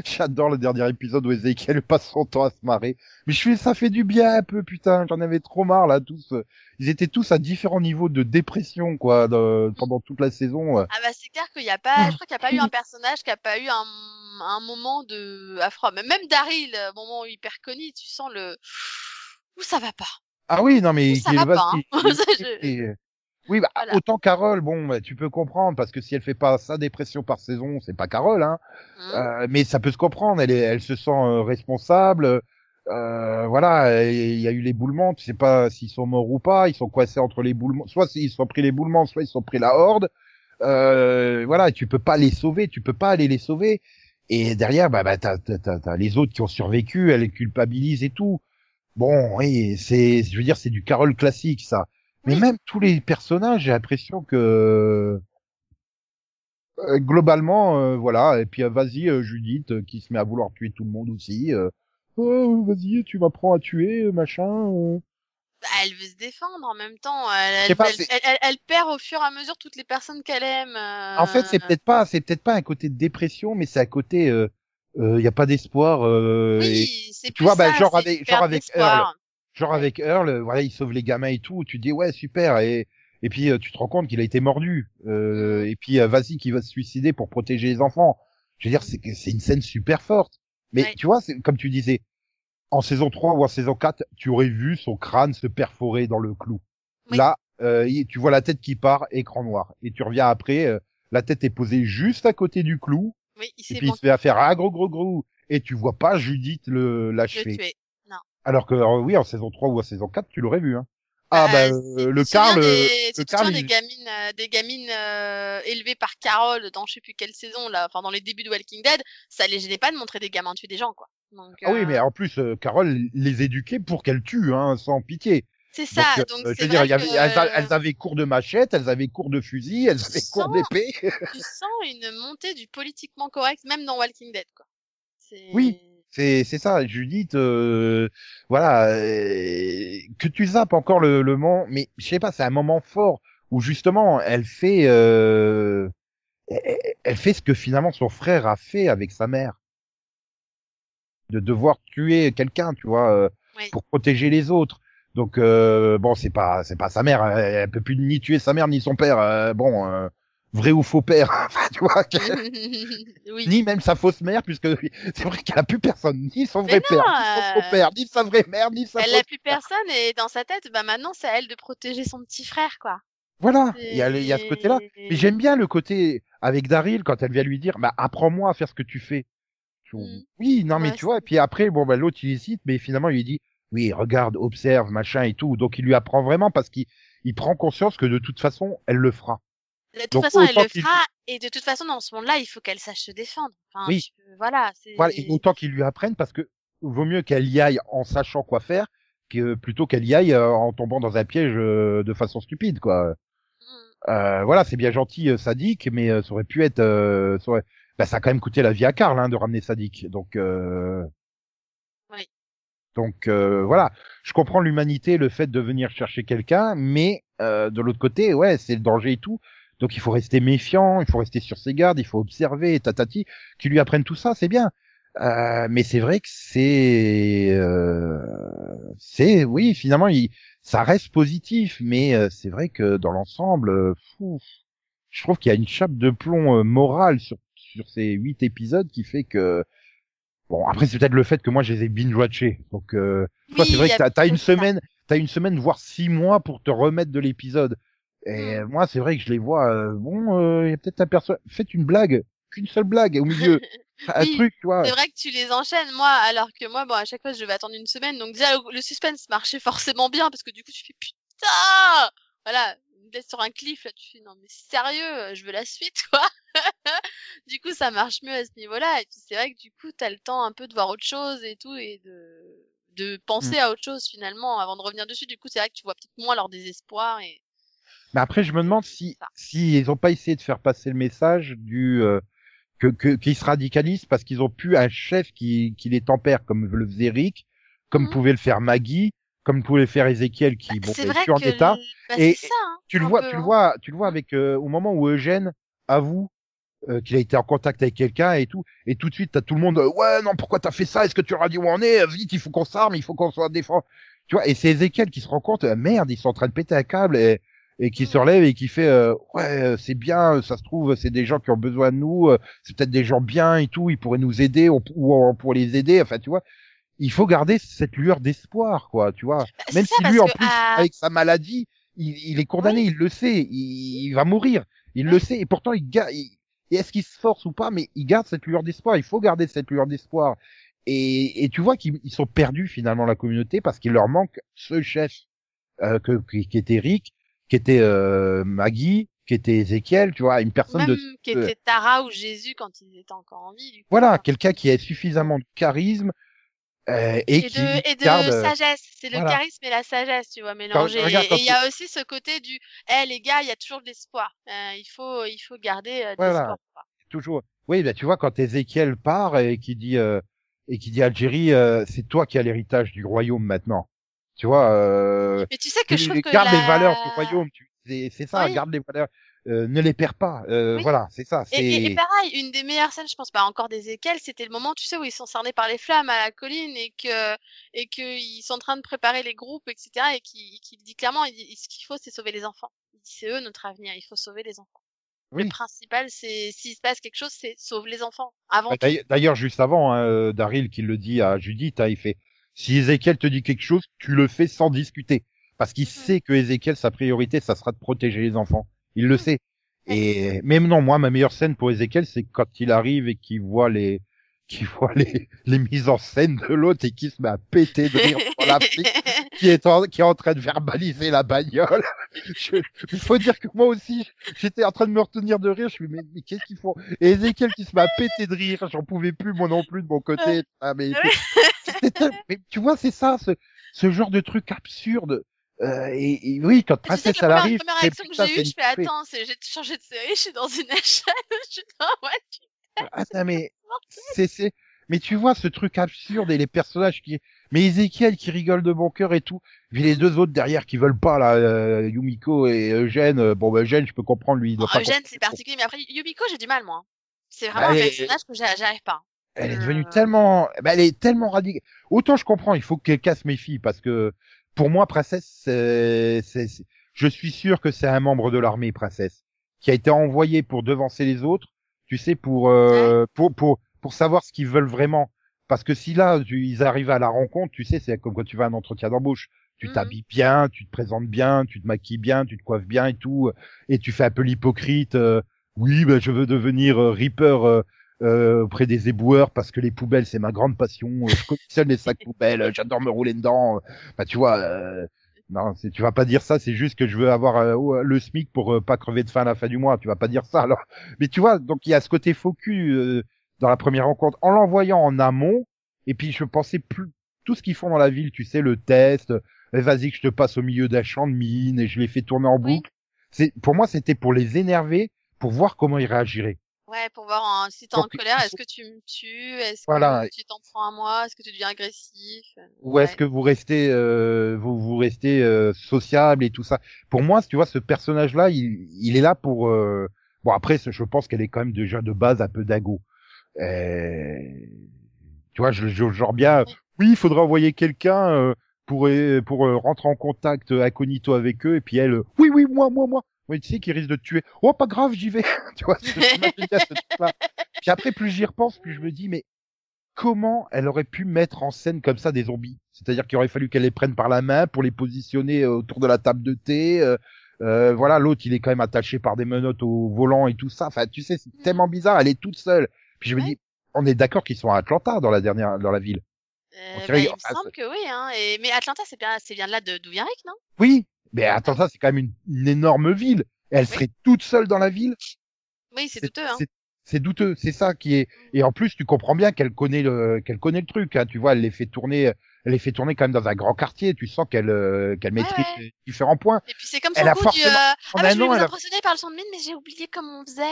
J'adore le dernier épisode où Ezekiel passe son temps à se marrer. Mais je fais, ça fait du bien un peu, putain. J'en avais trop marre là, tous. Ils étaient tous à différents niveaux de dépression, quoi, de- pendant toute la saison. Ah bah c'est clair qu'il y a pas, je crois qu'il y a pas eu un personnage qui a pas eu un, un moment de. Mais même Daryl, euh, moment hyper connu, tu sens le où ça va pas. Ah oui, non mais Ça va pas, hein. Oui, bah, Voilà. autant Carole, bon, bah, tu peux comprendre parce que si elle fait pas sa dépression par saison, c'est pas Carole, hein. Hein? Euh, mais ça peut se comprendre. Elle est, elle se sent euh, responsable. Euh, voilà, il y a eu l'éboulement, tu sais pas s'ils sont morts ou pas, ils sont coincés entre l'éboulement, soit ils sont pris l'éboulement, soit ils sont pris la horde. Euh, voilà, tu peux pas les sauver, tu peux pas aller les sauver. Et derrière, bah, bah t'as, t'as, t'as les autres qui ont survécu, elle les culpabilise et tout. Bon, oui, c'est, je veux dire, c'est du Carole classique, ça. Mais Oui. même tous les personnages, j'ai l'impression que euh, globalement, euh, voilà. Et puis euh, vas-y, euh, Judith, euh, qui se met à vouloir tuer tout le monde aussi. euh, oh, vas-y, tu m'apprends à tuer, machin. euh. Bah, elle veut se défendre en même temps. Elle, elle, pas, elle, perd au fur et à mesure toutes les personnes qu'elle aime. euh, En fait, c'est peut-être pas, c'est peut-être pas un côté de dépression, mais c'est un côté, il euh, euh, y a pas d'espoir. euh, Oui, c'est tu vois, bah, ça, genre c'est avec- genre avec. Genre avec Earl, euh, voilà, il sauve les gamins et tout. Tu te dis ouais super et et puis euh, tu te rends compte qu'il a été mordu. Euh, et puis euh, vas-y qui va se suicider pour protéger les enfants. Je veux dire, c'est c'est une scène super forte. Mais Ouais. tu vois, c'est comme tu disais, en saison 3 ou en saison 4, tu aurais vu son crâne se perforer dans le clou. Oui. Là, euh, tu vois la tête qui part, écran noir. Et tu reviens après, euh, la tête est posée juste à côté du clou. Oui, il Et puis il se fait faire un gros gros gros. Et tu vois pas Judith le l'achever. Alors que euh, oui, en saison 3 ou en saison 4, tu l'aurais vu. Hein. Ah bah tu- euh, le Carl, des, euh, le Carl, des gamines, euh, des gamines euh, élevées par Carole dans je sais plus quelle saison là, enfin dans les débuts de Walking Dead, ça les gênait pas de montrer des gamins tuer des gens quoi. Donc ah oui, mais en plus, euh, Carole les éduquait pour qu'elles tuent, hein, sans pitié. c'est ça. Donc, euh, je veux dire, y avait, elles, a- elles avaient cours de machette, elles avaient cours de fusil, elles avaient cours d'épée. tu sens une montée du politiquement correct même dans Walking Dead quoi. Oui. C'est c'est ça, Judith. euh, voilà, euh, que tu zappes encore le, le moment, mais je sais pas, c'est un moment fort où justement elle fait, euh, elle, fait ce que finalement son frère a fait avec sa mère, de devoir tuer quelqu'un, tu vois, euh, Oui. pour protéger les autres. Donc euh, bon, c'est pas c'est pas sa mère, elle, elle peut plus ni tuer sa mère ni son père. euh, bon, euh, vrai ou faux père, enfin, tu vois. oui. ni même sa fausse mère, puisque c'est vrai qu'elle a plus personne, ni son vrai père, ni son faux euh, père, ni sa vraie mère, ni sa Elle fausse a plus personne et dans sa tête, bah maintenant c'est à elle de protéger son petit frère quoi. Voilà, il y a, il y a ce côté-là. Mais j'aime bien le côté avec Daryl quand elle vient lui dire, bah apprends-moi à faire ce que tu fais. Je- Mm. Oui, non mais Ouais, tu vois, et puis après, bon bah l'autre il hésite, mais finalement il lui dit, oui, regarde, observe, machin et tout. Donc il lui apprend vraiment parce qu'il il prend conscience que de toute façon, elle le fera. De toute Donc, façon, elle le fera et de toute façon dans ce monde-là, il faut qu'elle sache se défendre. Enfin, Oui. peux- voilà. c'est- Voilà, et autant qu'il lui apprenne parce que vaut mieux qu'elle y aille en sachant quoi faire que plutôt qu'elle y aille euh, en tombant dans un piège euh, de façon stupide, quoi. Mm. Euh, voilà, c'est bien gentil, euh, Sadique, mais euh, ça aurait pu être, ça, aurait- bah, ça a quand même coûté la vie à Karl hein, de ramener Sadique. Donc, euh... Oui. donc euh, voilà, je comprends l'humanité, le fait de venir chercher quelqu'un, mais euh, de l'autre côté, ouais, c'est le danger et tout. Donc il faut rester méfiant, il faut rester sur ses gardes, il faut observer, tatati, qui lui apprennent tout ça, c'est bien. Euh, mais c'est vrai que c'est, euh, c'est, oui, finalement, il, ça reste positif, mais euh, c'est vrai que dans l'ensemble, euh, je trouve qu'il y a une chape de plomb euh, morale sur sur ces huit épisodes qui fait que bon après c'est peut-être le fait que moi je les ai binge watchés donc euh, toi Oui, c'est vrai que t'as as une semaine t'as une semaine voire six mois pour te remettre de l'épisode et Mm. moi c'est vrai que je les vois euh, bon euh, il y a peut-être un perso faites une blague qu'une seule blague au milieu un Oui, truc tu vois C'est vrai que tu les enchaînes, moi, alors que moi, bon, à chaque fois, je vais attendre une semaine. Donc déjà, le, le suspense marchait forcément bien parce que du coup, tu fais putain, voilà, une laisse sur un cliff là, tu fais non mais sérieux, je veux la suite quoi. du coup, ça marche mieux à ce niveau-là. Et puis c'est vrai que du coup, t'as le temps un peu de voir autre chose et tout et de de penser à autre chose finalement avant de revenir dessus. Du coup, c'est vrai que tu vois peut-être moins leur désespoir et mais après je me demande si si ils ont pas essayé de faire passer le message du euh, que qu'ils se radicalisent parce qu'ils ont pu un chef qui qui les tempère comme le faisait Rick comme Mhm. pouvait le faire Maggie comme pouvait le faire Ezekiel qui bon c'est est vrai plus en état. le- bah, Et ça. Hein, tu le vois, peu, tu le vois, tu le vois avec euh, au moment où Eugène avoue euh, qu'il a été en contact avec quelqu'un et tout, et tout de suite t'as tout le monde euh, ouais non pourquoi t'as fait ça, est-ce que tu auras dit où on est, vite il faut qu'on s'arme, il faut qu'on soit défend, tu vois, et c'est Ezekiel qui se rend compte euh, merde ils sont en train de péter un câble et et qui Mm. se relève et qui fait euh, ouais euh, c'est bien, ça se trouve c'est des gens qui ont besoin de nous, euh, c'est peut-être des gens bien et tout, ils pourraient nous aider on, ou on pourrait les aider, enfin tu vois. Il faut garder cette lueur d'espoir, quoi, tu vois. Bah, Même ça, si lui, en plus, à- avec sa maladie, il, il est condamné, il le sait, il, il va mourir, il le sait, et pourtant il garde. il- Est-ce qu'il se force ou pas Mais il garde cette lueur d'espoir. Il faut garder cette lueur d'espoir. et, et tu vois qu'ils ils sont perdus finalement la communauté parce qu'il leur manque ce chef euh, que, qui, qui était Rick, qui était euh, Maggie, qui était Ezekiel, tu vois, une personne Même de qui était Tara ou Jésus quand ils étaient encore en vie. Du coup. voilà quelqu'un qui a suffisamment de charisme euh, et, Et, qui de, et de garde euh, sagesse. C'est le charisme et la sagesse, tu vois, mélangés. regarde, Et il y a aussi ce côté du, eh les gars, il y a toujours de l'espoir. Euh, il faut, il faut garder euh, de Voilà. l'espoir. toujours. Oui, bah tu vois quand Ezekiel part et qui dit euh, et qui dit Algérie, euh, c'est toi qui as l'héritage du royaume maintenant. Tu vois, euh, Mais tu sais que je trouve que garde la... les valeurs du royaume. tu- C'est c'est ça, Oui. garde les valeurs. Euh, ne les perds pas. Euh, Oui. Voilà, c'est ça. Et, et- et pareil, une des meilleures scènes, je pense pas encore d'Ezekiel, c'était le moment, tu sais, où ils sont cernés par les flammes à la colline et que et que ils sont en train de préparer les groupes, etc. Et qui qui dit clairement, il dit, ce qu'il faut, c'est sauver les enfants. C'est eux notre avenir, il faut sauver les enfants. Oui. Le principal, c'est s'il se passe quelque chose, c'est sauve les enfants avant. Bah, tout. d'ailleurs- D'ailleurs, juste avant, hein, euh, Daryl qui le dit à Judith, hein, il fait si Ezekiel te dit quelque chose, tu le fais sans discuter, parce qu'il Mhm. sait que Ezekiel sa priorité, ça sera de protéger les enfants. Il le Mhm. sait. Et même non, moi, ma meilleure scène pour Ezekiel, c'est quand il arrive et qu'il voit les qui voit les, les mises en scène de l'autre et qui se met à péter de rire pour la qui est en, qui est en train de verbaliser la bagnole. Il faut dire que moi aussi, j'étais en train de me retenir de rire. Je me dis, mais, mais qu'est-ce qu'ils font? Et Ezekiel qui se met à péter de rire. J'en pouvais plus, moi non plus, de mon côté. Ah, mais, mais tu vois, c'est ça, ce, ce genre de truc absurde. Euh, et, et oui, quand Et tu sais Princesse, que la première, arrive, première c'est, réaction que j'ai eue, je fais attends, j'ai changé de série, je suis dans une échelle, je suis dans tu- Attends, mais, c'est, c'est, mais tu vois ce truc absurde et les personnages qui, mais Ezekiel qui rigole de bon cœur et tout. Puis les deux autres derrière qui veulent pas, là, euh, Yumiko et Eugène. euh, Bon, ben, Eugène, je peux comprendre, lui, il doit Bon, pas Eugène, c'est particulier, mais après Yumiko, j'ai du mal moi. C'est vraiment Bah, un personnage que j'a- j'arrive pas. Elle est devenue Euh. tellement, bah, elle est tellement radicale. Autant je comprends, il faut que quelqu'un se méfie parce que pour moi, Princesse, c'est, je suis sûr que c'est un membre de l'armée, Princesse, qui a été envoyé pour devancer les autres. Tu sais, pour euh, pour pour pour savoir ce qu'ils veulent vraiment. Parce que si là, tu- ils arrivent à la rencontre, tu sais, c'est comme quand tu vas à un entretien d'embauche. Tu Mhm. t'habilles bien, tu te présentes bien, tu te maquilles bien, tu te coiffes bien et tout, et tu fais un peu l'hypocrite. euh, oui, ben, je veux devenir euh, Reaper euh, auprès des éboueurs parce que les poubelles c'est ma grande passion. euh, Je collectionne les sacs poubelles, euh, j'adore me rouler dedans. Bah tu vois, euh, non, c'est- tu vas pas dire ça. C'est juste que je veux avoir euh, le SMIC pour euh, pas crever de faim à la fin du mois. Tu vas pas dire ça alors. Mais tu vois, donc il y a ce côté faux cul euh, dans la première rencontre en l'envoyant en amont. Et puis je pensais plus tout ce qu'ils font dans la ville, tu sais, le test. euh, Vas-y que je te passe au milieu d'un champ de mine et je les fais tourner en Oui. boucle. C'est pour moi c'était pour les énerver, pour voir comment ils réagiraient. Ouais, pour voir si t'es en colère, est-ce que tu me tues, est-ce Voilà. que tu t'en prends à moi, est-ce que tu deviens agressif? Ou est-ce que vous restez, euh, vous, vous restez euh, sociable et tout ça? Pour moi, tu vois, ce personnage-là, il, il est là pour. euh, Bon, après, je pense qu'elle est quand même déjà de base un peu dago. Euh, Tu vois, je, je genre bien. Oui, il faudrait envoyer quelqu'un euh, pour euh, pour euh, rentrer en contact incognito avec eux et puis elle. oui, oui, moi, moi, moi. Oui, tu sais, qui risque de te tuer. Oh, pas grave, j'y vais. tu vois, bien ce truc-là. Puis après, plus j'y repense, plus je me dis, mais comment elle aurait pu mettre en scène comme ça des zombies? C'est-à-dire qu'il aurait fallu qu'elle les prenne par la main pour les positionner euh, autour de la table de thé. euh, euh, voilà, l'autre, il est quand même attaché par des menottes au volant et tout ça. Enfin, tu sais, c'est tellement bizarre. Elle est toute seule. Puis je me Ouais. dis, on est d'accord qu'ils sont à Atlanta dans la dernière, dans la ville. Euh, On bah, il me ah, semble que oui, hein. Et... Mais Atlanta, c'est bien, c'est bien de là d'où vient Rick, non? Oui, mais Atlanta, c'est quand même une, une énorme ville. Elle Oui. serait toute seule dans la ville. Oui, c'est douteux, hein. c'est- douteux, c'est ça qui est. Et en plus, tu comprends bien qu'elle connaît le, qu'elle connaît le truc. Hein. Tu vois, elle les fait tourner, elle les fait tourner quand même dans un grand quartier. Tu sens qu'elle, euh, qu'elle maîtrise ouais. différents points. Et puis c'est comme Elle son a coup du. euh, Ah bah je an, vous elle a- impressionner par le son de mine, mais j'ai oublié comment on faisait.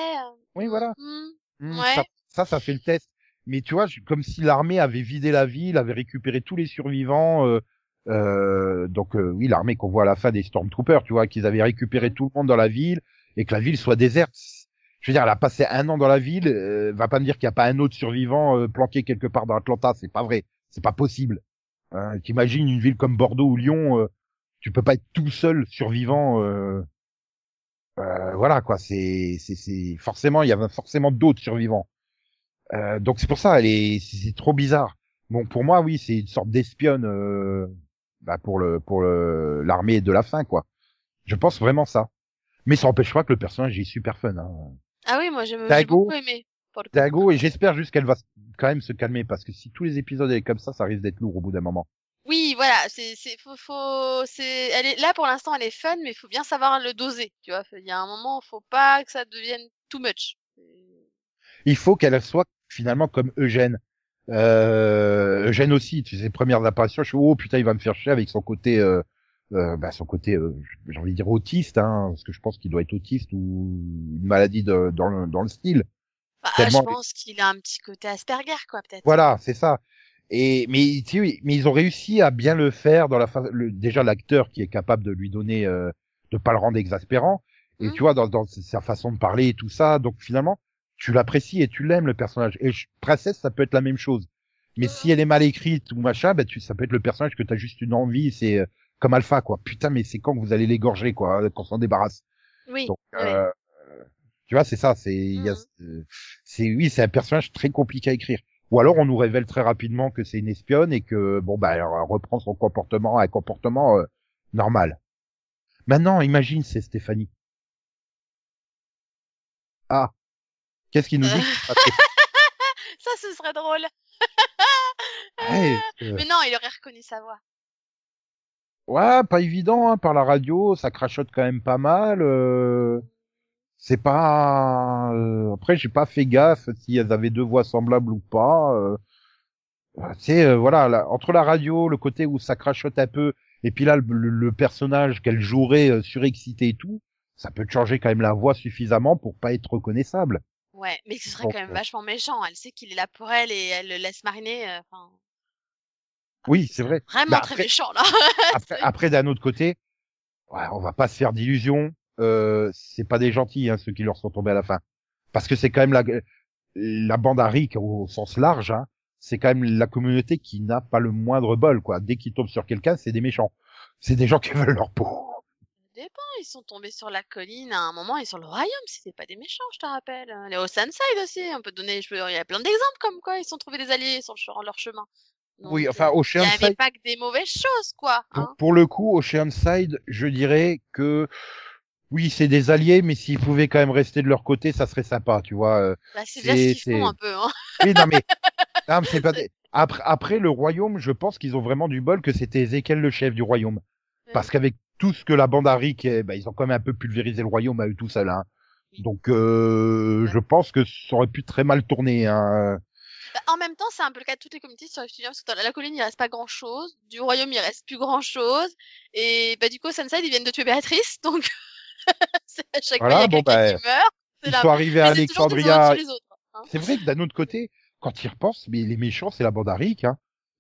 Oui, voilà. Hmm. Hmm, Ouais. ça, ça, ça fait le test. Mais tu vois, comme si l'armée avait vidé la ville, avait récupéré tous les survivants. Euh, euh, donc euh, oui, l'armée qu'on voit à la fin des Stormtroopers, tu vois, qu'ils avaient récupéré tout le monde dans la ville et que la ville soit déserte. Je veux dire, elle a passé un an dans la ville. Euh, va pas me dire qu'il n'y a pas un autre survivant euh, planqué quelque part dans Atlanta. C'est pas vrai. C'est pas possible. Hein, T'imagines une ville comme Bordeaux ou Lyon, euh, tu peux pas être tout seul survivant. Voilà quoi. C'est, c'est, forcément, il y avait forcément d'autres survivants. Donc c'est pour ça, c'est trop bizarre. Bon, pour moi, oui, c'est une sorte d'espionne bah, pour le pour le l'armée de la fin, quoi. Je pense vraiment ça. Mais ça n'empêche pas que le personnage est super fun. Hein. Ah oui, moi j'ai Dago. beaucoup aimé. Dago, et j'espère juste qu'elle va quand même se calmer, parce que si tous les épisodes étaient comme ça, ça risque d'être lourd au bout d'un moment. Oui, voilà, c'est, c'est, faut, faut, c'est, elle est, là pour l'instant elle est fun, mais il faut bien savoir le doser, tu vois. Il y a un moment, faut pas que ça devienne too much. Il faut qu'elle soit finalement comme Eugène. Euh, Eugène aussi, tu sais, ses premières apparitions, je suis oh putain, il va me faire chier avec son côté, euh, euh, bah, son côté, euh, j'ai envie de dire autiste, hein, parce que je pense qu'il doit être autiste ou une maladie de- dans le dans le style. Bah, Tellement- je pense qu'il a un petit côté Asperger, quoi, peut-être. Voilà, c'est ça. Et mais tu sais, mais ils ont réussi à bien le faire dans la le, déjà l'acteur qui est capable de lui donner euh, de pas le rendre exaspérant et Mhm. tu vois dans, dans sa façon de parler et tout ça donc finalement tu l'apprécies et tu l'aimes le personnage et princesse ça peut être la même chose mais si elle est mal écrite ou machin ben tu ça peut être le personnage que t'as juste une envie c'est euh, comme Alpha quoi putain mais c'est quand que vous allez l'égorger quoi qu'on s'en débarrasse Oui. donc oui. euh, tu vois c'est ça c'est a Mhm. c'est oui c'est un personnage très compliqué à écrire ou alors on nous révèle très rapidement que c'est une espionne et que bon bah elle reprend son comportement un comportement euh, normal maintenant imagine c'est Stéphanie ah qu'est-ce qu'il nous dit? Ça, ce serait drôle. ouais, euh, Mais non, il aurait reconnu sa voix. ouais, pas évident hein, par la radio ça crachote quand même pas mal euh, c'est pas euh, après j'ai pas fait gaffe si elles avaient deux voix semblables ou pas euh, tu sais euh, voilà là, entre la radio le côté où ça crachote un peu et puis là le, le- personnage qu'elle jouerait euh, surexcité et tout ça peut changer quand même la voix suffisamment pour pas être reconnaissable Ouais, mais ce serait quand même euh, vachement méchant. Elle sait qu'il est là pour elle et elle le laisse mariner. euh, Enfin, oui c'est vrai vraiment Bah, très méchant là. après, après d'un autre côté ouais, on va pas se faire d'illusions euh, c'est pas des gentils hein, ceux qui leur sont tombés à la fin parce que c'est quand même la la bande à Rick au sens large hein, c'est quand même la communauté qui n'a pas le moindre bol quoi dès qu'ils tombent sur quelqu'un c'est des méchants c'est des gens qui veulent leur peau dépend, ils sont tombés sur la colline à un moment et sur le royaume, c'était pas des méchants, je te rappelle. Les Oceanside aussi, on peut donner, je peux- il y a plein d'exemples comme quoi ils sont trouvés des alliés sur leur chemin. oui Donc, enfin euh, il y Oceanside avait pas que des mauvaises choses, quoi. pour, Hein. pour le coup Oceanside je dirais que oui c'est des alliés mais s'ils pouvaient quand même rester de leur côté ça serait sympa tu vois euh, Bah, c'est bien ce qu'ils font un peu. Hein. Oui, non, mais, non, mais c'est pas, des- après, après, le royaume, je pense qu'ils ont vraiment du bol que c'était Ezekiel le chef du royaume. Parce qu'avec tout ce que la bande eh, bah, ils ont quand même un peu pulvérisé le royaume à eux tout seuls, hein. Donc, euh, je pense que ça aurait pu très mal tourner, hein. Bah, en même temps, c'est un peu le cas de toutes les communautés sur Studio, parce que dans la colline, il reste pas grand chose. Du royaume, il reste plus grand chose. Et bah, du coup, Sunside, ils viennent de tuer Béatrice, donc c'est à chaque Voilà, fois, il y a bon, quelqu'un bah, qui meurt. Ils la... sont arrivés à Alexandria. les hein. C'est vrai que d'un autre côté, quand ils repensent, mais les méchants, c'est la bande à Rick, hein.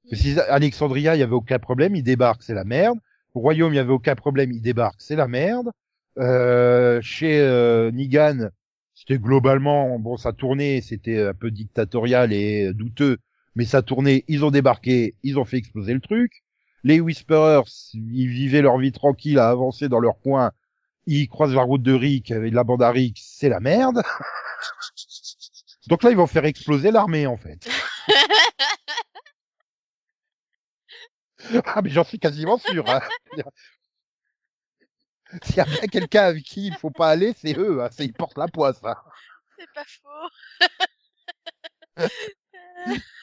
Que Mm. si Alexandria, il y avait aucun problème, ils débarquent, c'est la merde. Au royaume, il y avait aucun problème, ils débarquent, c'est la merde. Euh, chez euh, Negan, c'était globalement, bon, ça tournait, c'était un peu dictatorial et douteux, mais ça tournait, ils ont débarqué, ils ont fait exploser le truc. Les Whisperers, ils vivaient leur vie tranquille à avancer dans leur coin, ils croisent la route de Rick avec la bande à Rick, c'est la merde. Donc là, ils vont faire exploser l'armée, en fait. ah, mais j'en suis quasiment sûr. Hein. S'il y a bien quelqu'un avec qui il faut pas aller, c'est eux. Hein. Ils portent la poisse. Hein. C'est pas faux.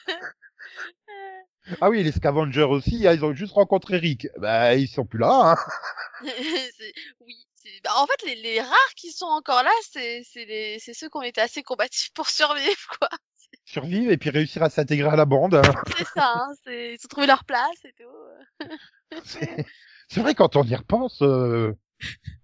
Ah oui, les Scavengers aussi, hein, ils ont juste rencontré Rick. Bah, ils sont plus là. Hein. Oui. bah, en fait, les, les rares qui sont encore là, c'est c'est les- c'est ceux qui ont été assez combatifs pour survivre, quoi. Survivre et puis réussir à s'intégrer à la bande. hein. C'est ça, hein, c'est- ils ont trouvé leur place et tout. C'est c'est vrai quand on y repense. euh,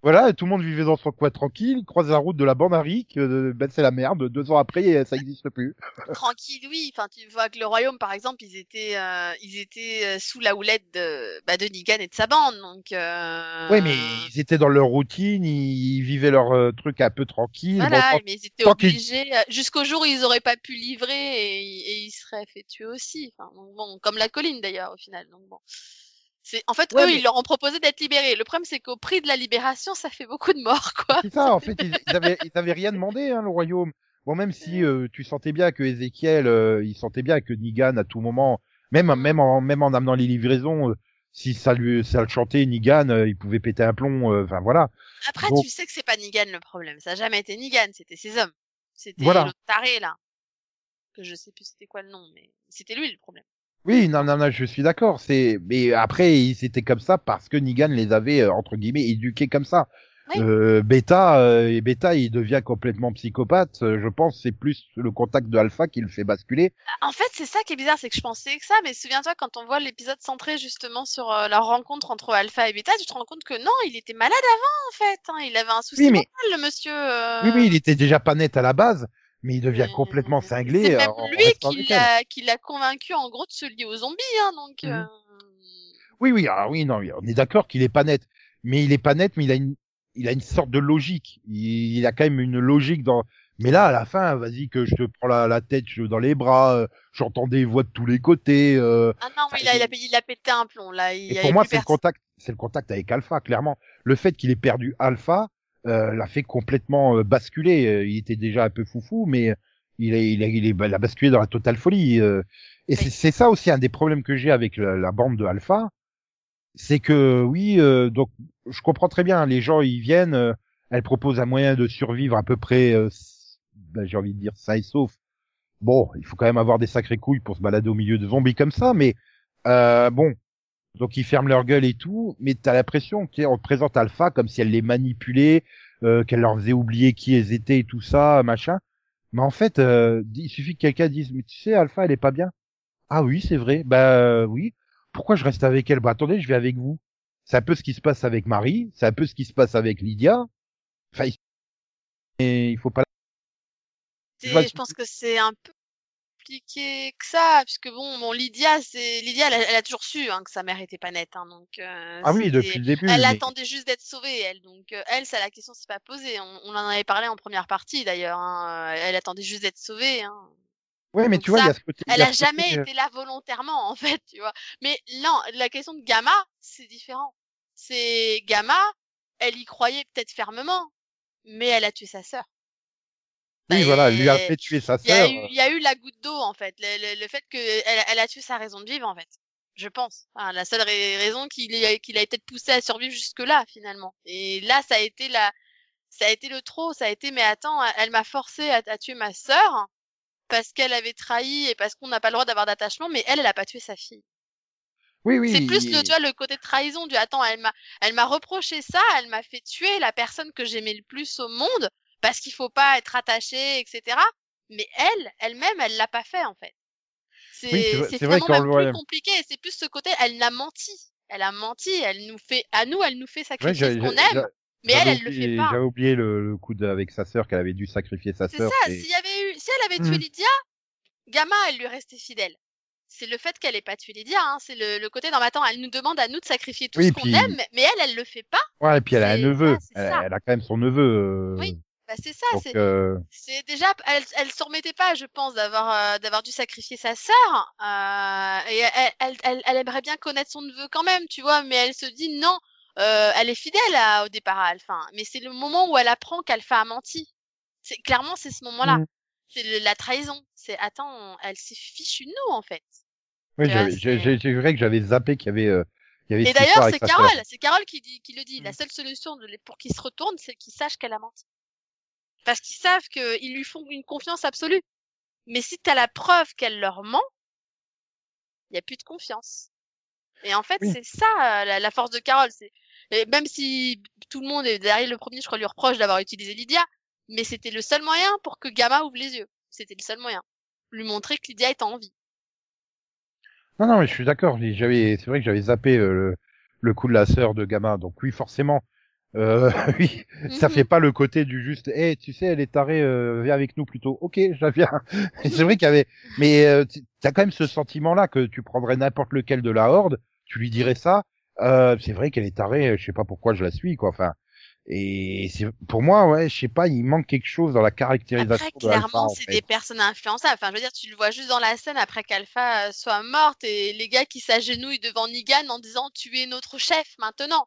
Voilà, tout le monde vivait dans son coin tranquille, croise la route de la bande à Rick, euh, ben c'est la merde. Deux ans après, ça existe plus. Tranquille, oui. Enfin, tu vois que le royaume, par exemple, ils étaient, euh, ils étaient euh, sous la houlette de, bah, de Negan et de sa bande, donc. Euh... Oui, mais ils étaient dans leur routine, ils vivaient leur euh, truc un peu tranquille. Voilà, Bon, mais ils étaient obligés, jusqu'au jour où ils auraient pas pu livrer et, et ils seraient fait tuer aussi. Enfin, donc bon, comme la colline d'ailleurs au final. Donc bon, c'est en fait Ouais, eux mais- ils leur ont proposé d'être libérés. Le problème c'est qu'au prix de la libération, ça fait beaucoup de morts quoi. C'est ça, en fait, ils, ils avaient, ils avaient rien demandé, hein, le royaume. Bon, même si euh, tu sentais bien que Ézéchiel, euh, il sentait bien que Nigan à tout moment, même même en même en amenant les livraisons, euh, si ça lui ça le chantait Nigan, euh, il pouvait péter un plomb. euh, Enfin voilà. Après tu sais que c'est pas Negan le problème. Ça a jamais été Negan, c'était ses hommes. C'était Voilà. le taré là. que je sais plus c'était quoi le nom, mais c'était lui le problème. Oui, non, non, non, je suis d'accord. C'est, mais après, c'était comme ça parce que Negan les avait euh, entre guillemets éduqués comme ça. Oui. Euh, Beta, euh, et Beta, il devient complètement psychopathe. Euh, Je pense c'est plus le contact de Alpha qui le fait basculer. En fait, c'est ça qui est bizarre, c'est que je pensais que ça, mais souviens-toi, quand on voit l'épisode centré justement sur euh, la rencontre entre Alpha et Beta, tu te rends compte que non, il était malade avant, en fait. hein. Il avait un souci Oui, mais- mental, le monsieur. Oui, oui, il était déjà pas net à la base, mais il devient complètement cinglé. C'est euh, même en lui qui l'a, qui l'a convaincu, en gros, de se lier aux zombies, hein, donc. Mhm. euh, Oui, oui, ah oui, non, on est d'accord qu'il est pas net, mais il est pas net, mais il a une, il a une sorte de logique. Il, il a quand même une logique dans. Mais là, à la fin, vas-y que je te prends la, la tête je- dans les bras, euh, j'entends des voix de tous les côtés. euh, Ah non, oui, là, il a, il a pété un plomb, là. Il Et pour moi, c'est le contact, c'est le contact avec Alpha, clairement. Le fait qu'il ait perdu Alpha euh, l'a fait complètement euh, basculer. Euh, Il était déjà un peu foufou, mais il a, il a, il est- il a basculé dans la totale folie. euh. Et c'est- ça aussi un des problèmes que j'ai avec la, la bande de Alpha, c'est que oui, euh, donc je comprends très bien. Les gens ils viennent, euh, elle propose un moyen de survivre à peu près, euh, ben, j'ai envie de dire sain et sauf. Bon, il faut quand même avoir des sacrées couilles pour se balader au milieu de zombies comme ça, mais euh, bon, donc ils ferment leur gueule et tout, mais t'as l'impression qu'on te présente Alpha comme si elle les manipulait, euh, qu'elle leur faisait oublier qui elles étaient et tout ça, machin. Mais en fait, euh, il suffit que quelqu'un dise, mais tu sais, Alpha, elle est pas bien. Ah oui, c'est vrai. Bah euh, oui. Pourquoi je reste avec elle? Bah attendez, je vais avec vous. C'est un peu ce qui se passe avec Marie, c'est un peu ce qui se passe avec Lydia. Enfin, il... et il faut pas. Je pense que c'est un peu compliqué que ça, puisque bon, bon Lydia, c'est Lydia, elle a, elle a toujours su hein, que sa mère était pas nette, hein, donc. euh, Ah oui, depuis le début. Elle mais- attendait juste d'être sauvée, elle. Donc euh, elle, ça la question s'est pas posée. On, on en avait parlé en première partie d'ailleurs. Hein. Elle attendait juste d'être sauvée. Hein. Ouais, mais donc tu vois, il y a ce côté. Elle a côté, jamais euh, été là volontairement, en fait, tu vois. Mais non, la question de Gamma, c'est différent. C'est Gamma, elle y croyait peut-être fermement, mais elle a tué sa sœur. Oui, voilà, elle lui a fait tuer sa sœur. il y a eu la goutte d'eau, en fait. Le, le- le fait qu'elle elle a tué sa raison de vivre, en fait. Je pense. Enfin, la seule ra- raison qu'il a été poussé à survivre jusque-là, finalement. Et là, ça a été la, ça a été le trop. Ça a été, mais attends, elle m'a forcé à, à tuer ma sœur parce qu'elle avait trahi et parce qu'on n'a pas le droit d'avoir d'attachement, mais elle, elle a pas tué sa fille. Oui, oui. C'est plus le, tu vois, le côté de trahison du attends, elle m'a, elle m'a reproché ça, elle m'a fait tuer la personne que j'aimais le plus au monde parce qu'il faut pas être attaché, etc. Mais elle, elle-même, elle l'a pas fait en fait. C'est, Oui, c'est vrai- c'est c'est vrai vraiment même le plus compliqué. C'est plus ce côté, elle l'a menti. Elle a menti. Elle nous fait, à nous, elle nous fait Ouais, sacrifier j'ai- ce qu'on aime, mais elle, elle le oublié- fait pas. J'avais oublié le, le coup de, avec sa sœur qu'elle avait dû sacrifier sa C'est sœur. ça. et- S'il y avait eu, si elle avait tué Mhm. Lydia, Gamma, elle lui restait fidèle. C'est le fait qu'elle ait pas tué Lydia, hein. c'est le, le côté dans ma temps, elle nous demande à nous de sacrifier tout Oui, ce qu'on puis- aime, mais elle, elle le fait pas. Ouais, et puis elle a un C'est- neveu. ah, c'est elle, ça. elle a quand même son neveu. euh, Oui, Bah, c'est ça, c'est, euh, déjà, elle, elle s'en remettait pas, je pense, d'avoir, euh, d'avoir dû sacrifier sa sœur, euh, et elle, elle, elle, aimerait bien connaître son neveu quand même, tu vois, mais elle se dit non, elle est fidèle à- au départ à Alpha, hein. mais c'est le moment où elle apprend qu'Alpha a menti. C'est, clairement, c'est ce moment-là. Mhm. C'est la trahison. C'est, attends, elle s'est fichue de nous, en fait. Oui, j'ai vrai que j'avais zappé qu'il y avait, Et d'ailleurs, c'est Carole, c'est Carole qui, dit, qui le dit. La Mm. seule solution de, pour qu'il se retourne, c'est qu'ils sachent qu'elle a menti. Parce qu'ils savent qu'ils lui font une confiance absolue. Mais si t'as la preuve qu'elle leur ment, il y a plus de confiance. Et en fait, Oui. c'est ça euh, la, la force de Carole. C'est et même si tout le monde est derrière le premier, je crois, lui reproche d'avoir utilisé Lydia, mais c'était le seul moyen pour que Gamma ouvre les yeux. C'était le seul moyen. Lui montrer que Lydia est en vie. Non, non, mais je suis d'accord. J'avais, c'est vrai que j'avais zappé euh, le, le coup de la sœur de Gamma. Donc oui, forcément, euh, oui, ça Mhm. fait pas le côté du juste. Eh, tu sais, elle est tarée. Euh, viens avec nous plutôt. Ok, je la viens. c'est vrai qu'il y avait, mais euh, tu as quand même ce sentiment-là que tu prendrais n'importe lequel de la horde, tu lui dirais ça. Euh, c'est vrai qu'elle est tarée. Je sais pas pourquoi je la suis, quoi. Enfin. Et c'est pour moi, ouais, je sais pas, il manque quelque chose dans la caractérisation Après, clairement, en c'est des personnes influençables. Enfin, je veux dire, tu le vois juste dans la scène après qu'Alpha euh, soit morte et les gars qui s'agenouillent devant Negan en disant tu es notre chef maintenant.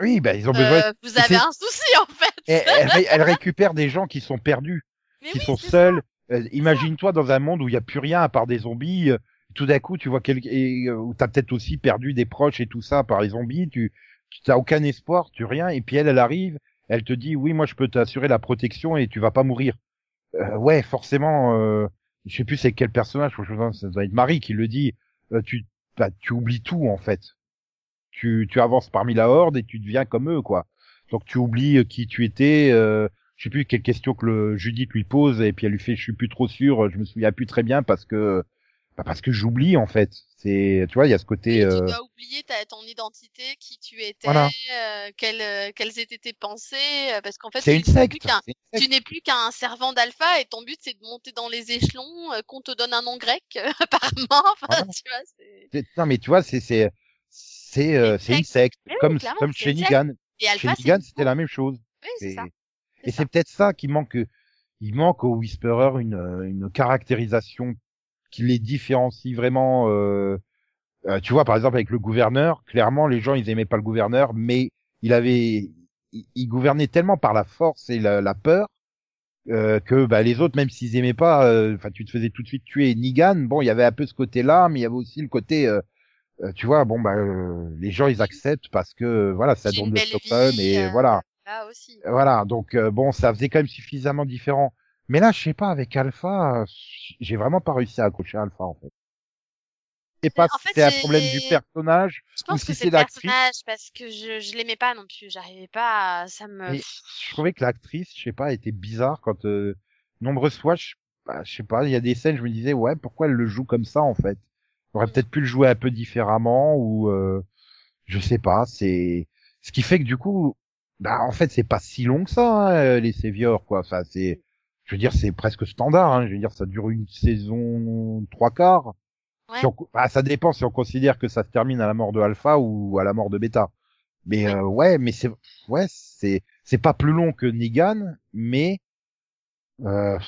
Oui, ben ils ont besoin. Euh, vous avez un souci en fait. Et elle, ré- elle récupère des gens qui sont perdus. Mais qui oui, sont seuls. Euh, Imagine-toi dans un monde où il n'y a plus rien à part des zombies. euh, tout d'un coup, tu vois quel... et, euh, où t'as peut-être aussi perdu des proches et tout ça par les zombies. Tu tu n'as aucun espoir, tu rien. Et puis elle, elle arrive, elle te dit oui, moi je peux t'assurer la protection et tu vas pas mourir. Euh, ouais, forcément, euh, je sais plus c'est quel personnage, je pense que ça doit être Marie qui le dit, euh, tu, bah, tu oublies tout en fait. Tu, tu avances parmi la horde et tu deviens comme eux quoi. Donc tu oublies euh, qui tu étais. Euh, je sais plus quelle question que le Judith lui pose et puis elle lui fait je suis plus trop sûr, je me souviens plus très bien parce que bah parce que j'oublie en fait. C'est tu vois il y a ce côté. Et euh, Tu dois oublier ta, ton identité, qui tu étais, Voilà. euh, quelles, euh, quelles étaient tes pensées, euh, parce qu'en fait tu n'es plus qu'un plus qu'un servant d'alpha et ton but c'est de monter dans les échelons, euh, qu'on te donne un nom grec apparemment. Enfin, Voilà. tu vois, Non mais tu vois c'est c'est euh, C'est c'est une une secte Oui, comme comme chez et Chez alpha une c'était la même chose. Oui, Et, et c'est peut-être ça qui manque. Il manque au Whisperer une euh, une caractérisation qui les différencie vraiment. Euh, euh, tu vois par exemple avec le gouverneur, clairement les gens ils aimaient pas le gouverneur, mais il avait il, il gouvernait tellement par la force et la, la peur euh, que bah, les autres, même s'ils aimaient pas, euh, enfin tu te faisais tout de suite tuer. Negan, bon, il y avait un peu ce côté-là, mais il y avait aussi le côté, euh, euh, tu vois, bon bah euh, les gens ils acceptent parce que euh, voilà, ça donne le vie, et euh, voilà, Là aussi. voilà. Donc euh, bon, ça faisait quand même suffisamment différent. Mais là, je sais pas, avec Alpha, euh, j'ai vraiment pas réussi à accrocher Alpha en fait. Et pas en si c'est un problème du personnage. Je pense si que c'est l'actrice. parce que je, je l'aimais pas non plus. J'arrivais pas, à- ça me. Je trouvais que l'actrice, je sais pas, était bizarre quand euh, nombreuses fois, je, bah, je sais pas, il y a des scènes, je me disais ouais, pourquoi elle le joue comme ça en fait? Aurait peut-être pu le jouer un peu différemment ou euh, je sais pas. C'est ce qui fait que du coup, bah en fait c'est pas si long que ça hein, euh, les Saviors quoi. Enfin c'est, je veux dire c'est presque standard. Hein, je veux dire ça dure une saison trois quarts. Ouais. Si on- bah, ça dépend si on considère que ça se termine à la mort de Alpha ou à la mort de Beta. Mais Oui. euh, ouais, mais c'est ouais, c'est c'est pas plus long que Negan, mais euh,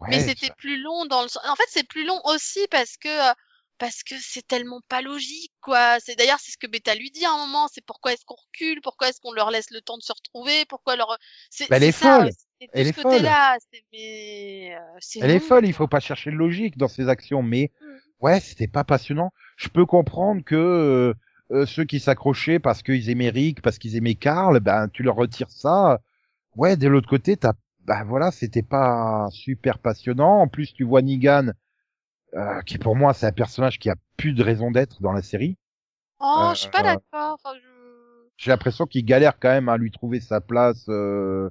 ouais, Mais c'était plus long dans le sens- En fait, c'est plus long aussi parce que euh, parce que c'est tellement pas logique quoi. C'est d'ailleurs c'est ce que Beta lui dit à un moment, c'est pourquoi est-ce qu'on recule, pourquoi est-ce qu'on leur laisse le temps de se retrouver, pourquoi leur c'est Bah, elle est ça folle. c'est tout Elle ce est folle. c'est mais euh, c'est elle est folle. Il faut pas chercher de logique dans ses actions, mais Mm. ouais, c'était pas passionnant. Je peux comprendre que euh, euh, ceux qui s'accrochaient parce qu'ils aimaient Rick, parce qu'ils aimaient Carl, ben tu leur retires ça. Ouais, de l'autre côté, t'as bah voilà, c'était pas super passionnant. En plus, tu vois Negan, euh, qui pour moi c'est un personnage qui a plus de raison d'être dans la série. Oh, je suis pas Euh, d'accord. Enfin, je... J'ai l'impression qu'il galère quand même à lui trouver sa place. euh,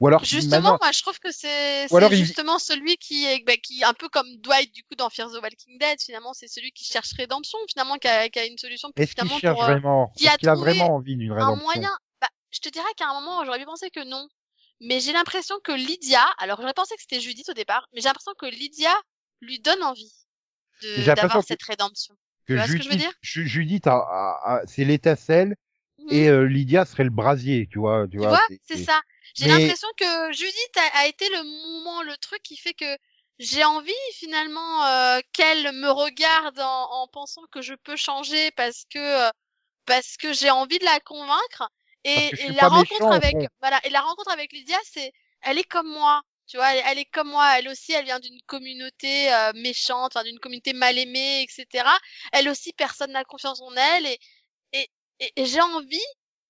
Ou alors Justement, maintenant, moi, je trouve que c'est il- justement celui qui est bah, qui un peu comme Dwight du coup dans Fear the Walking Dead. Finalement, c'est celui qui cherche rédemption. Finalement, qui a, qui a une solution est-ce qu'il cherche pour euh, vraiment? qui a qu'il a vraiment envie d'une un rédemption? moyen? Bah, je te dirais qu'à un moment, j'aurais pu penser que non. Mais j'ai l'impression que Lydia, alors j'aurais pensé que c'était Judith au départ, mais j'ai l'impression que Lydia lui donne envie d'avoir que- cette rédemption. Que vois ce que je veux Judith, dire? Ju- Judith a- a- a- c'est l'étincelle Mhm. et euh, Lydia serait le brasier, tu vois. Tu Tu vois, c'est ça. J'ai Mais- l'impression que Judith a, été le moment, le truc qui fait que j'ai envie finalement euh, qu'elle me regarde en, en pensant que je peux changer parce que euh, parce que j'ai envie de la convaincre et, la rencontre méchant, avec voilà et la rencontre avec Lydia c'est elle est comme moi tu vois elle, elle est comme moi elle aussi elle vient d'une communauté euh, méchante enfin d'une communauté mal aimée etc elle aussi personne n'a confiance en elle et et, et, et j'ai envie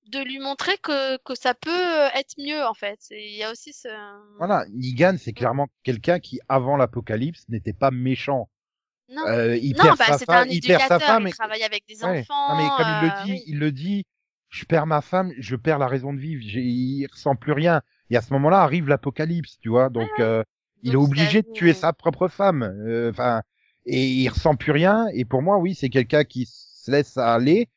de lui montrer que que ça peut être mieux en fait il y a aussi ce Voilà, Negan, c'est clairement quelqu'un qui, avant l'apocalypse, n'était pas méchant. non Euh, il non perd bah sa femme, un il perd sa femme. il travaille avec des Ouais. enfants Non, mais comme il le euh, dit, oui. il le dit, je perds ma femme, je perds la raison de vivre, il ressent plus rien. Et à ce moment-là arrive l'apocalypse, tu vois. Donc, euh, il est obligé de tuer sa propre femme. euh, Enfin, et il ressent plus rien. Et pour moi, oui, c'est quelqu'un qui se laisse aller.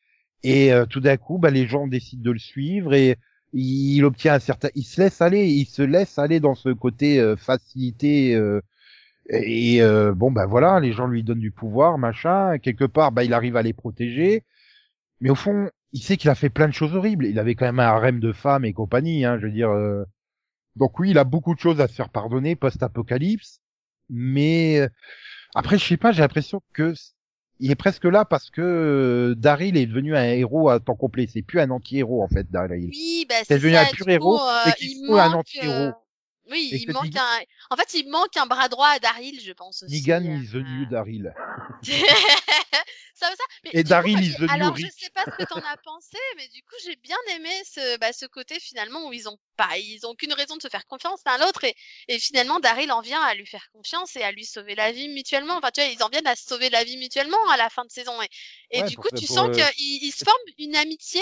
Et euh, tout d'un coup, bah, les gens décident de le suivre et il obtient un certain, il se laisse aller, il se laisse aller dans ce côté euh, facilité. euh, et euh, bon, bah voilà, les gens lui donnent du pouvoir, machin. Quelque part, bah, il arrive à les protéger. Mais au fond, il sait qu'il a fait plein de choses horribles. Il avait quand même un harem de femmes et compagnie, hein, je veux dire. euh. Donc oui, il a beaucoup de choses à se faire pardonner post-apocalypse. Mais euh, après, je sais pas, j'ai l'impression que il est presque là parce que euh, Daryl est devenu un héros à temps complet. C'est plus un anti-héros en fait, Daryl. oui bah C'est devenu ça un pur héros euh, et qu'il il faut un anti-héros. euh, Oui, Et il que manque Negan- un. En fait, il manque un bras droit à Daryl, je pense aussi. Negan euh, is the new Daryl. ça veut ça. Mais Et Daryl is the new Alors, je Rick. sais pas ce que t'en as pensé, mais du coup, j'ai bien aimé ce, bah, ce côté finalement où ils ont pas, ils ont qu'une raison de se faire confiance l'un l'autre et, et finalement Daryl en vient à lui faire confiance et à lui sauver la vie mutuellement. Enfin, tu vois, ils en viennent à se sauver la vie mutuellement à la fin de saison et, et Ouais, du coup, tu sens euh, qu'ils ils se forment une amitié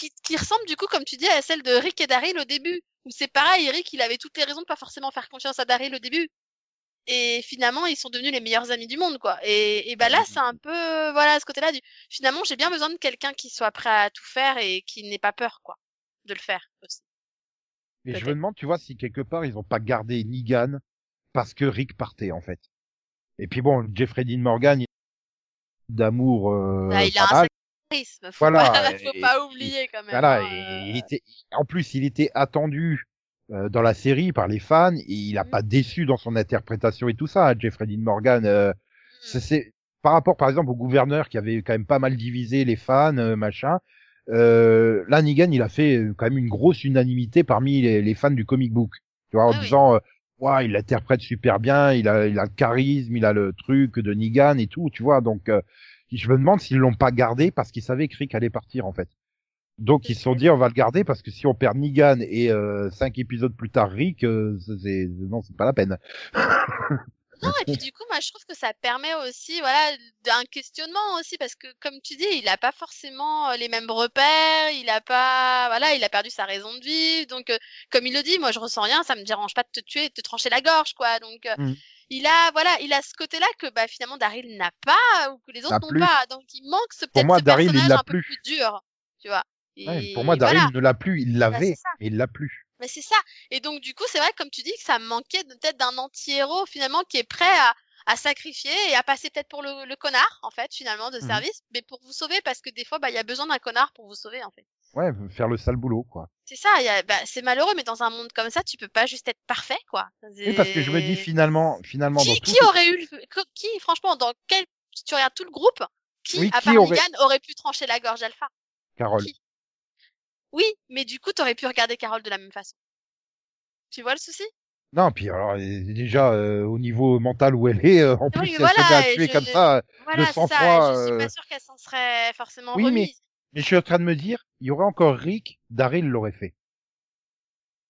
qui, qui ressemble du coup, comme tu dis, à celle de Rick et Daryl au début. Où c'est pareil, Rick, il avait toutes les raisons de pas forcément faire confiance à Daryl au début. Et finalement, ils sont devenus les meilleurs amis du monde, quoi. Et, et bah là, c'est un peu, voilà, ce côté-là du, finalement, j'ai bien besoin de quelqu'un qui soit prêt à tout faire et qui n'ait pas peur, quoi, de le faire aussi. Et je me demande, tu vois, si quelque part ils ont pas gardé Negan parce que Rick partait en fait. Et puis bon, Jeffrey Dean Morgan, d'amour. Euh, Bah, il a pas un mal. Charisme, faut Voilà, pas, et- faut pas oublier quand même. Voilà, hein, et euh, il était, en plus, il était attendu euh, dans la série par les fans et il a Mhm. pas déçu dans son interprétation et tout ça. hein, Jeffrey Dean Morgan, euh, hmm. c'est- par rapport, par exemple, au gouverneur qui avait quand même pas mal divisé les fans, euh, machin. Euh, là, Negan, il a fait euh, quand même une grosse unanimité parmi les, les fans du comic book. Tu vois, en Ah oui. disant, euh, ouais, il l'interprète super bien, il a, il a le charisme, il a le truc de Negan et tout, tu vois. Donc, euh, je me demande s'ils l'ont pas gardé parce qu'ils savaient que Rick allait partir en fait. Donc ils se sont dit on va le garder parce que si on perd Negan et euh, cinq épisodes plus tard Rick, euh, c'est non c'est pas la peine. Non, et puis du coup, moi, je trouve que ça permet aussi, voilà, d'un questionnement aussi, parce que comme tu dis, il a pas forcément euh, les mêmes repères, il a pas, voilà, il a perdu sa raison de vivre, donc euh, comme il le dit, moi, je ressens rien, ça me dérange pas de te tuer, de te trancher la gorge, quoi. Donc, euh, Mhm. il a, voilà, il a ce côté-là que, bah, finalement, Daryl n'a pas ou que les autres N'a n'ont pas, donc il manque ce Pour peut-être moi, ce Daryl, il l'a un peu plus. plus dur, tu vois. Ouais, pour moi Daryl voilà. ne l'a plus, il l'avait c'est ça. mais il l'a plus. Mais c'est ça. Et donc, du coup, c'est vrai, comme tu dis, que ça me manquait peut-être d'un anti-héros, finalement, qui est prêt à, à sacrifier et à passer peut-être pour le, le connard, en fait, finalement, de Mhm. service, mais pour vous sauver, parce que des fois, bah, il y a besoin d'un connard pour vous sauver, en fait. Ouais, faire le sale boulot quoi. C'est ça, il y a, bah, c'est malheureux, mais dans un monde comme ça, tu peux pas juste être parfait, quoi. Et parce que je me dis finalement, finalement dans Qui, tout qui aurait eu, le- qui, franchement, dans quel, si tu regardes tout le groupe, qui, Oui, à qui part aurait- Negan, aurait pu trancher la gorge Alpha? Carole. Qui? Oui, mais du coup, t'aurais pu regarder Carole de la même façon. Tu vois le souci? Non, puis alors euh, déjà euh, au niveau mental où elle est, euh, en plus elle voilà, se tuer je- comme ça. euh, Voilà, c'est ça. sang-froid, Je suis euh, pas sûre qu'elle s'en serait forcément Oui, mais- je suis en train de me dire, il y aurait encore Rick, Daryl l'aurait fait.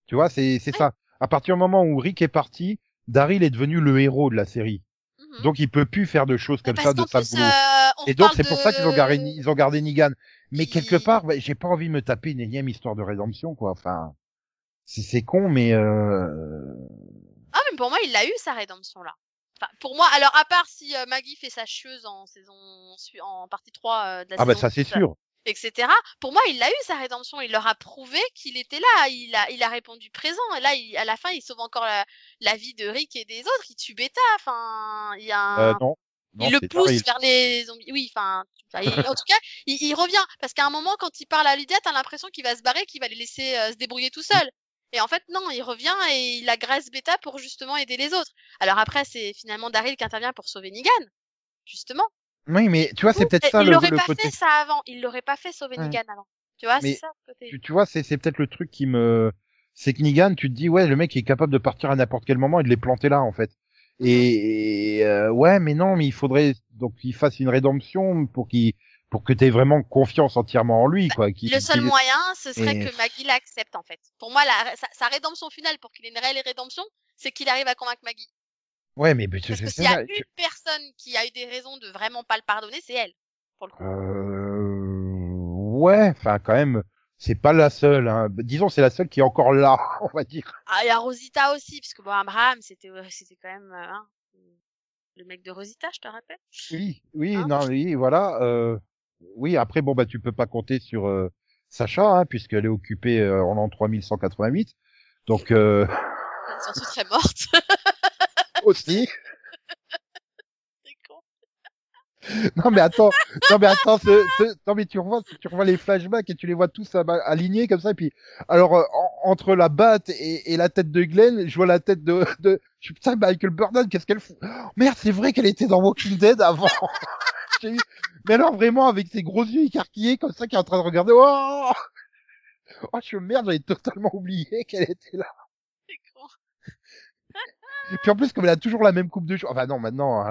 Tu vois, c'est c'est Ouais. ça. À partir du moment où Rick est parti, Daryl est devenu le héros de la série. Mhm. Donc il peut plus faire de choses comme ça de boulot. euh, Et donc c'est pour ça qu'ils ont gardé ils ont gardé Negan. Mais quelque part, bah, j'ai pas envie de me taper une énième histoire de rédemption quoi. Enfin, c'est c'est con mais euh... Ah, mais pour moi, il a eu sa rédemption là. Enfin, pour moi, alors à part si euh, Maggie fait sa chieuse en saison en partie 3 euh, de la ah bah saison ça c'est 10, sûr. Etc. Pour moi, il a eu sa rédemption. Il leur a prouvé qu'il était là. Il a, il a répondu présent. Et là, il- à la fin, il sauve encore la, la vie de Rick et des autres. Il tue Beta. Enfin, il y a un... Euh, non. Non, il le pousse vers les zombies. Oui, enfin, en tout cas, il, il revient parce qu'à un moment, quand il parle à Lydia, t'as l'impression qu'il va se barrer, qu'il va les laisser euh, se débrouiller tout seul. Et en fait, non, il revient et il agresse Beta pour justement aider les autres. Alors après, c'est finalement Daryl qui intervient pour sauver Negan, justement. Oui, mais tu vois, c'est peut-être ça il le, l'aurait pas côté. fait ça avant. Il l'aurait pas fait sauver. Negan avant. Tu vois, c'est ça le côté. Tu, tu vois, c'est peut-être le truc qui me, c'est que Negan, tu te dis ouais, le mec est capable de partir à n'importe quel moment et de les planter là en fait. Mhm. Et, et, euh, ouais, mais non, mais il faudrait donc qu'il fasse une rédemption pour qu'il, pour que t'aies vraiment confiance entièrement en lui, quoi. qu'il- Le seul moyen, ce serait Et- que Maggie l'accepte en fait. Pour moi, la, sa, sa rédemption finale pour qu'il ait une réelle rédemption, c'est qu'il arrive à convaincre Maggie. Ouais, mais, mais Parce c'est que s'il y a une tu- personne qui a eu des raisons de vraiment pas le pardonner, c'est elle. Pour le coup. euh, ouais, enfin quand même, c'est pas la seule. Hein. Disons, c'est la seule qui est encore là, on va dire. Ah, il y a Rosita aussi, parce que bon, Abraham, c'était, euh, c'était quand même, euh, hein, le mec de Rosita, je te rappelle. Oui, oui, Hein? non, oui, voilà. Euh, oui, après, bon, bah, tu peux pas compter sur euh, Sacha, hein, puisqu'elle est occupée euh, en l'an 3188. Donc, euh, Surtout très morte. aussi. C'est con. Non, mais attends, non, mais attends, ce, ce- non, mais tu revois, tu revois les flashbacks et tu les vois tous alignés comme ça. Et puis, alors, euh, en- entre la batte et, et la tête de Glenn, je vois la tête de, de, je suis putain, Michael Burnham, qu'est-ce qu'elle fout? Oh, merde, c'est vrai qu'elle était dans Walking Dead avant. Mais alors, vraiment, avec ses gros yeux écarquillés, comme ça, qui est en train de regarder, oh! Oh, je suis merde, j'avais totalement oublié qu'elle était là. Et puis en plus, comme elle a toujours la même coupe de cheveux, enfin non, maintenant,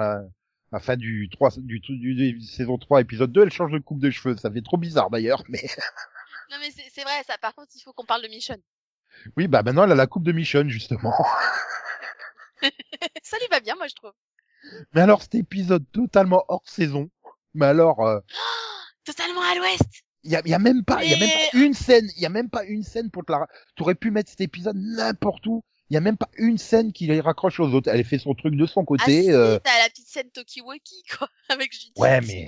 à la fin du 3, du, du, du, saison 3, épisode 2, elle change de coupe de cheveux. Ça fait trop bizarre d'ailleurs, mais... Non mais c'est vrai, ça. Par contre, il faut qu'on parle de Michonne. Oui, bah maintenant elle a la coupe de Michonne justement. ça lui va bien, moi je trouve. Mais alors cet épisode totalement hors saison. Mais alors. Euh... totalement à l'ouest. Il y a, y a, même pas, il y a même pas une scène, il y a même pas une scène pour te la. T'aurais pu mettre cet épisode n'importe où. Il y a même pas une scène qui les raccroche aux autres. Elle fait son truc de son côté. Ah, euh... T'as la petite scène Tokiwoki quoi, avec Judith. Ouais, mais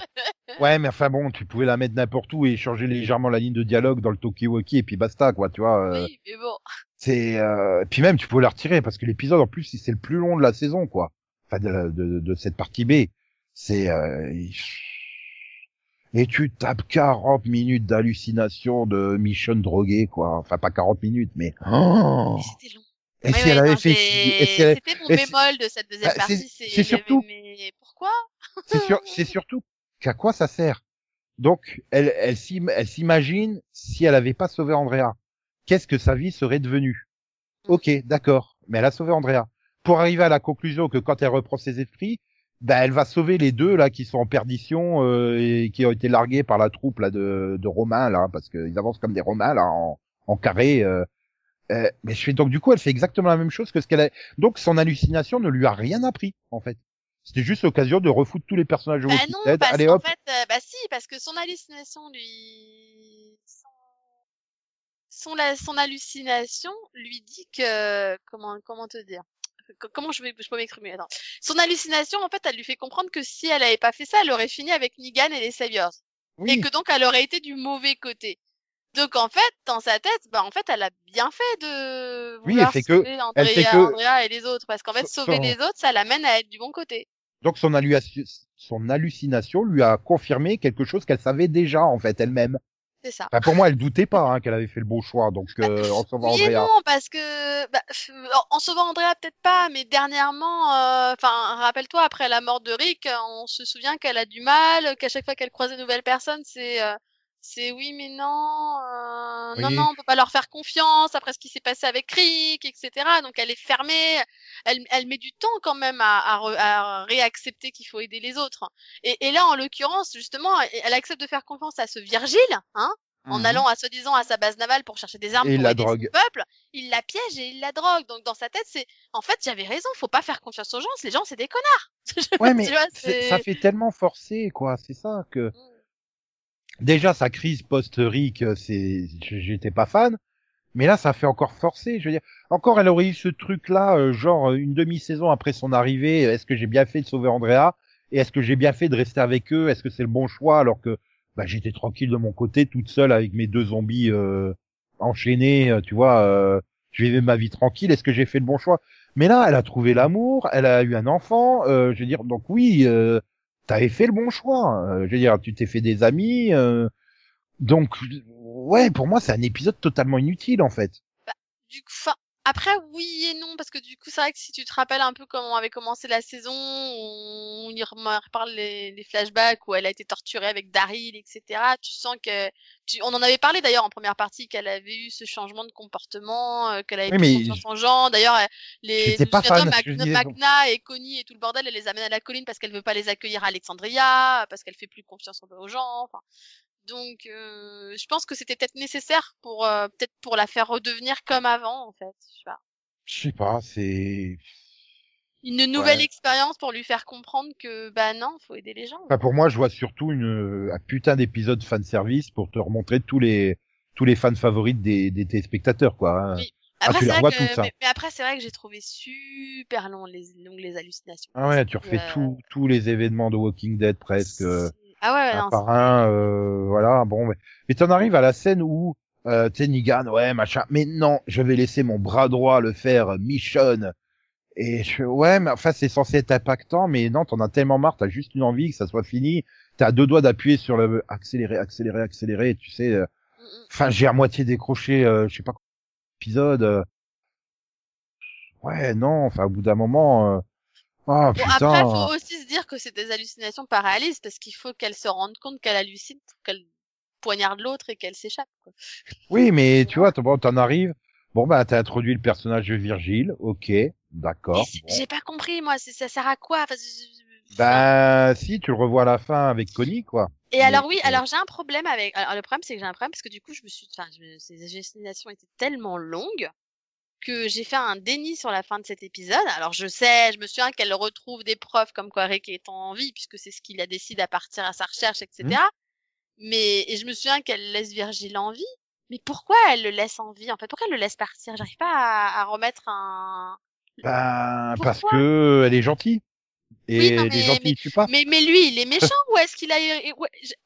ouais, mais enfin bon, tu pouvais la mettre n'importe où et changer légèrement la ligne de dialogue dans le Tokiwoki et puis basta quoi, tu vois. Euh... Oui, mais bon. C'est euh... puis même tu pouvais la retirer parce que l'épisode en plus c'est le plus long de la saison quoi. Enfin de, de, de cette partie B. C'est euh... et tu tapes 40 minutes d'hallucination de Michonne droguée quoi. Enfin pas 40 minutes mais. Oh mais c'était long. Et si elle avait fait, c'était mon bémol de cette deuxième bah, partie. C'est surtout, mais pourquoi? C'est sur, c'est surtout qu'à quoi ça sert? Donc, elle, elle s'imagine si elle avait pas sauvé Andrea, qu'est-ce que sa vie serait devenue? Ok, d'accord, mais elle a sauvé Andrea. Pour arriver à la conclusion que quand elle reprend ses esprits, ben elle va sauver les deux là qui sont en perdition euh, et qui ont été largués par la troupe là de, de Romains là, parce qu'ils avancent comme des Romains là en, en carré. Euh, euh, mais je fais donc du coup elle fait exactement la même chose que ce qu'elle a donc son hallucination ne lui a rien appris en fait. C'était juste l'occasion de refoutre tous les personnages bah non, Dead parce allez hop. fait euh, bah si parce que son hallucination lui son son, la- son hallucination lui dit que comment comment te dire Co- comment je vais je peux m'exprimer attends. Son hallucination en fait elle lui fait comprendre que si elle avait pas fait ça elle aurait fini avec Negan et les Saviors. Et oui. que donc elle aurait été du mauvais côté donc en fait, dans sa tête, bah en fait, elle a bien fait de Oui, vouloir elle fait que- sauver Andrea, elle fait que- Andrea et les autres, parce qu'en fait, Son- sauver les autres, ça l'amène à être du bon côté. donc son, halluci- son hallucination lui a confirmé quelque chose qu'elle savait déjà en fait elle-même C'est ça. enfin, pour moi elle doutait pas hein, qu'elle avait fait le bon choix donc euh, en sauvant Oui Andrea non, parce que bah, en- sauvant Andrea peut-être pas, mais dernièrement, euh, enfin rappelle-toi après la mort de Rick, on se souvient qu'elle a du mal, qu'à chaque fois qu'elle croise de nouvelles personnes, c'est euh, c'est oui mais non, euh, non Oui. non, on peut pas leur faire confiance après ce qui s'est passé avec Rick, etc. Donc elle est fermée, elle, elle met du temps quand même à, à, re- à réaccepter qu'il faut aider les autres. Et, et là en l'occurrence justement, elle accepte de faire confiance à ce Virgile, hein, en Mhm. allant à soi-disant à sa base navale pour chercher des armes Et pour la aider drogue. son peuple, il la piège et il la drogue. Donc dans sa tête, c'est en fait j'avais raison, faut pas faire confiance aux gens, les gens c'est des connards. ouais mais vois, ça fait tellement forcé quoi c'est ça que Mm. Déjà sa crise post-Rick, euh, c'est, j'étais pas fan. Mais là, ça fait encore forcer. Je veux dire, encore, elle aurait eu ce truc-là, euh, genre euh, une demi-saison après son arrivée. Est-ce que j'ai bien fait de sauver Andrea? Et est-ce que j'ai bien fait de rester avec eux? Est-ce que c'est le bon choix? Alors que bah, j'étais tranquille de mon côté, toute seule avec mes deux zombies euh, enchaînés. tu vois, euh, je vivais ma vie tranquille. Est-ce que j'ai fait le bon choix? Mais là, elle a trouvé l'amour. Elle a eu un enfant. je veux dire, donc oui. T'avais fait le bon choix. euh, je veux dire, tu t'es fait des amis. euh, donc, ouais, pour moi, c'est un épisode totalement inutile, en fait. du coup, après, oui et non, parce que du coup, c'est vrai que si tu te rappelles un peu comment avait commencé la saison, on y reparle les, les flashbacks où elle a été torturée avec Daryl, etc. Tu sens que, tu, on en avait parlé d'ailleurs en première partie qu'elle avait eu ce changement de comportement, euh, qu'elle avait Oui, plus en gens. D'ailleurs, elle- les, pas fan, Mac-. Magna et Connie et tout le bordel, elle les amène à la colline parce qu'elle veut pas les accueillir à Alexandria, parce qu'elle fait plus confiance aux gens. Enfin, donc, euh, je pense que c'était peut-être nécessaire pour euh, peut-être pour la faire redevenir comme avant, en fait. Je sais pas. Je sais pas, c'est... Une nouvelle Ouais. expérience pour lui faire comprendre que bah non, faut aider les gens. Enfin, pour moi, je vois surtout une, un putain d'épisode fan service pour te remontrer tous les, tous les fans favoris des, des téléspectateurs, quoi. hein. Oui. Ah, Après, les c'est revois vrai que, tous, mais, mais après, c'est vrai que j'ai trouvé super long les les hallucinations. Ah ouais, tu refais Euh, tout, tous les événements de Walking Dead presque, euh, Ah ouais, ouais, un non, par un, euh, voilà, bon. Mais, mais t'en arrives à la scène où, euh, Negan, ouais, machin, mais non, je vais laisser mon bras droit le faire, euh, Michonne. Et je, ouais, mais enfin, c'est censé être impactant, mais non, t'en as tellement marre, t'as juste une envie que ça soit fini. T'as deux doigts d'appuyer sur le accélérer, accélérer, accélérer, et tu sais, euh, Mm, mm. enfin, j'ai à moitié décroché, euh, je sais pas d'épisodes. euh. Ouais, non, enfin, au bout d'un moment, euh... ah, Bon, putain. après, faut aussi se dire que c'est des hallucinations pas réalistes parce qu'il faut qu'elle se rende compte qu'elle hallucine pour qu'elle poignarde l'autre et qu'elle s'échappe. quoi. Oui, mais tu vois, t'en- bon, t'en arrives. Bon, bah, t'as introduit le personnage de Virgile, ok, D'accord. Bon. J'ai pas compris, moi, ça sert à quoi? Enfin, Bah si, tu le revois à la fin avec Connie, quoi. Et Mais- alors oui, alors j'ai un problème avec. Alors le problème c'est que j'ai un problème parce que du coup je me suis, enfin, je me- ces gestations étaient tellement longues que j'ai fait un déni sur la fin de cet épisode. Alors je sais, je me souviens qu'elle retrouve des preuves comme quoi Rick est en vie puisque c'est ce qu'il a décidé à partir à sa recherche, etc. Mmh. Mais et je me souviens qu'elle laisse Virgile en vie. Mais pourquoi elle le laisse en vie en fait? Pourquoi elle le laisse partir? J'arrive pas à, à remettre un. Bah, parce Pourquoi? que elle est gentille. Et Oui, non, les mais- gentils, ils tuent pas. Mais, mais lui, il est méchant ou est-ce qu'il a...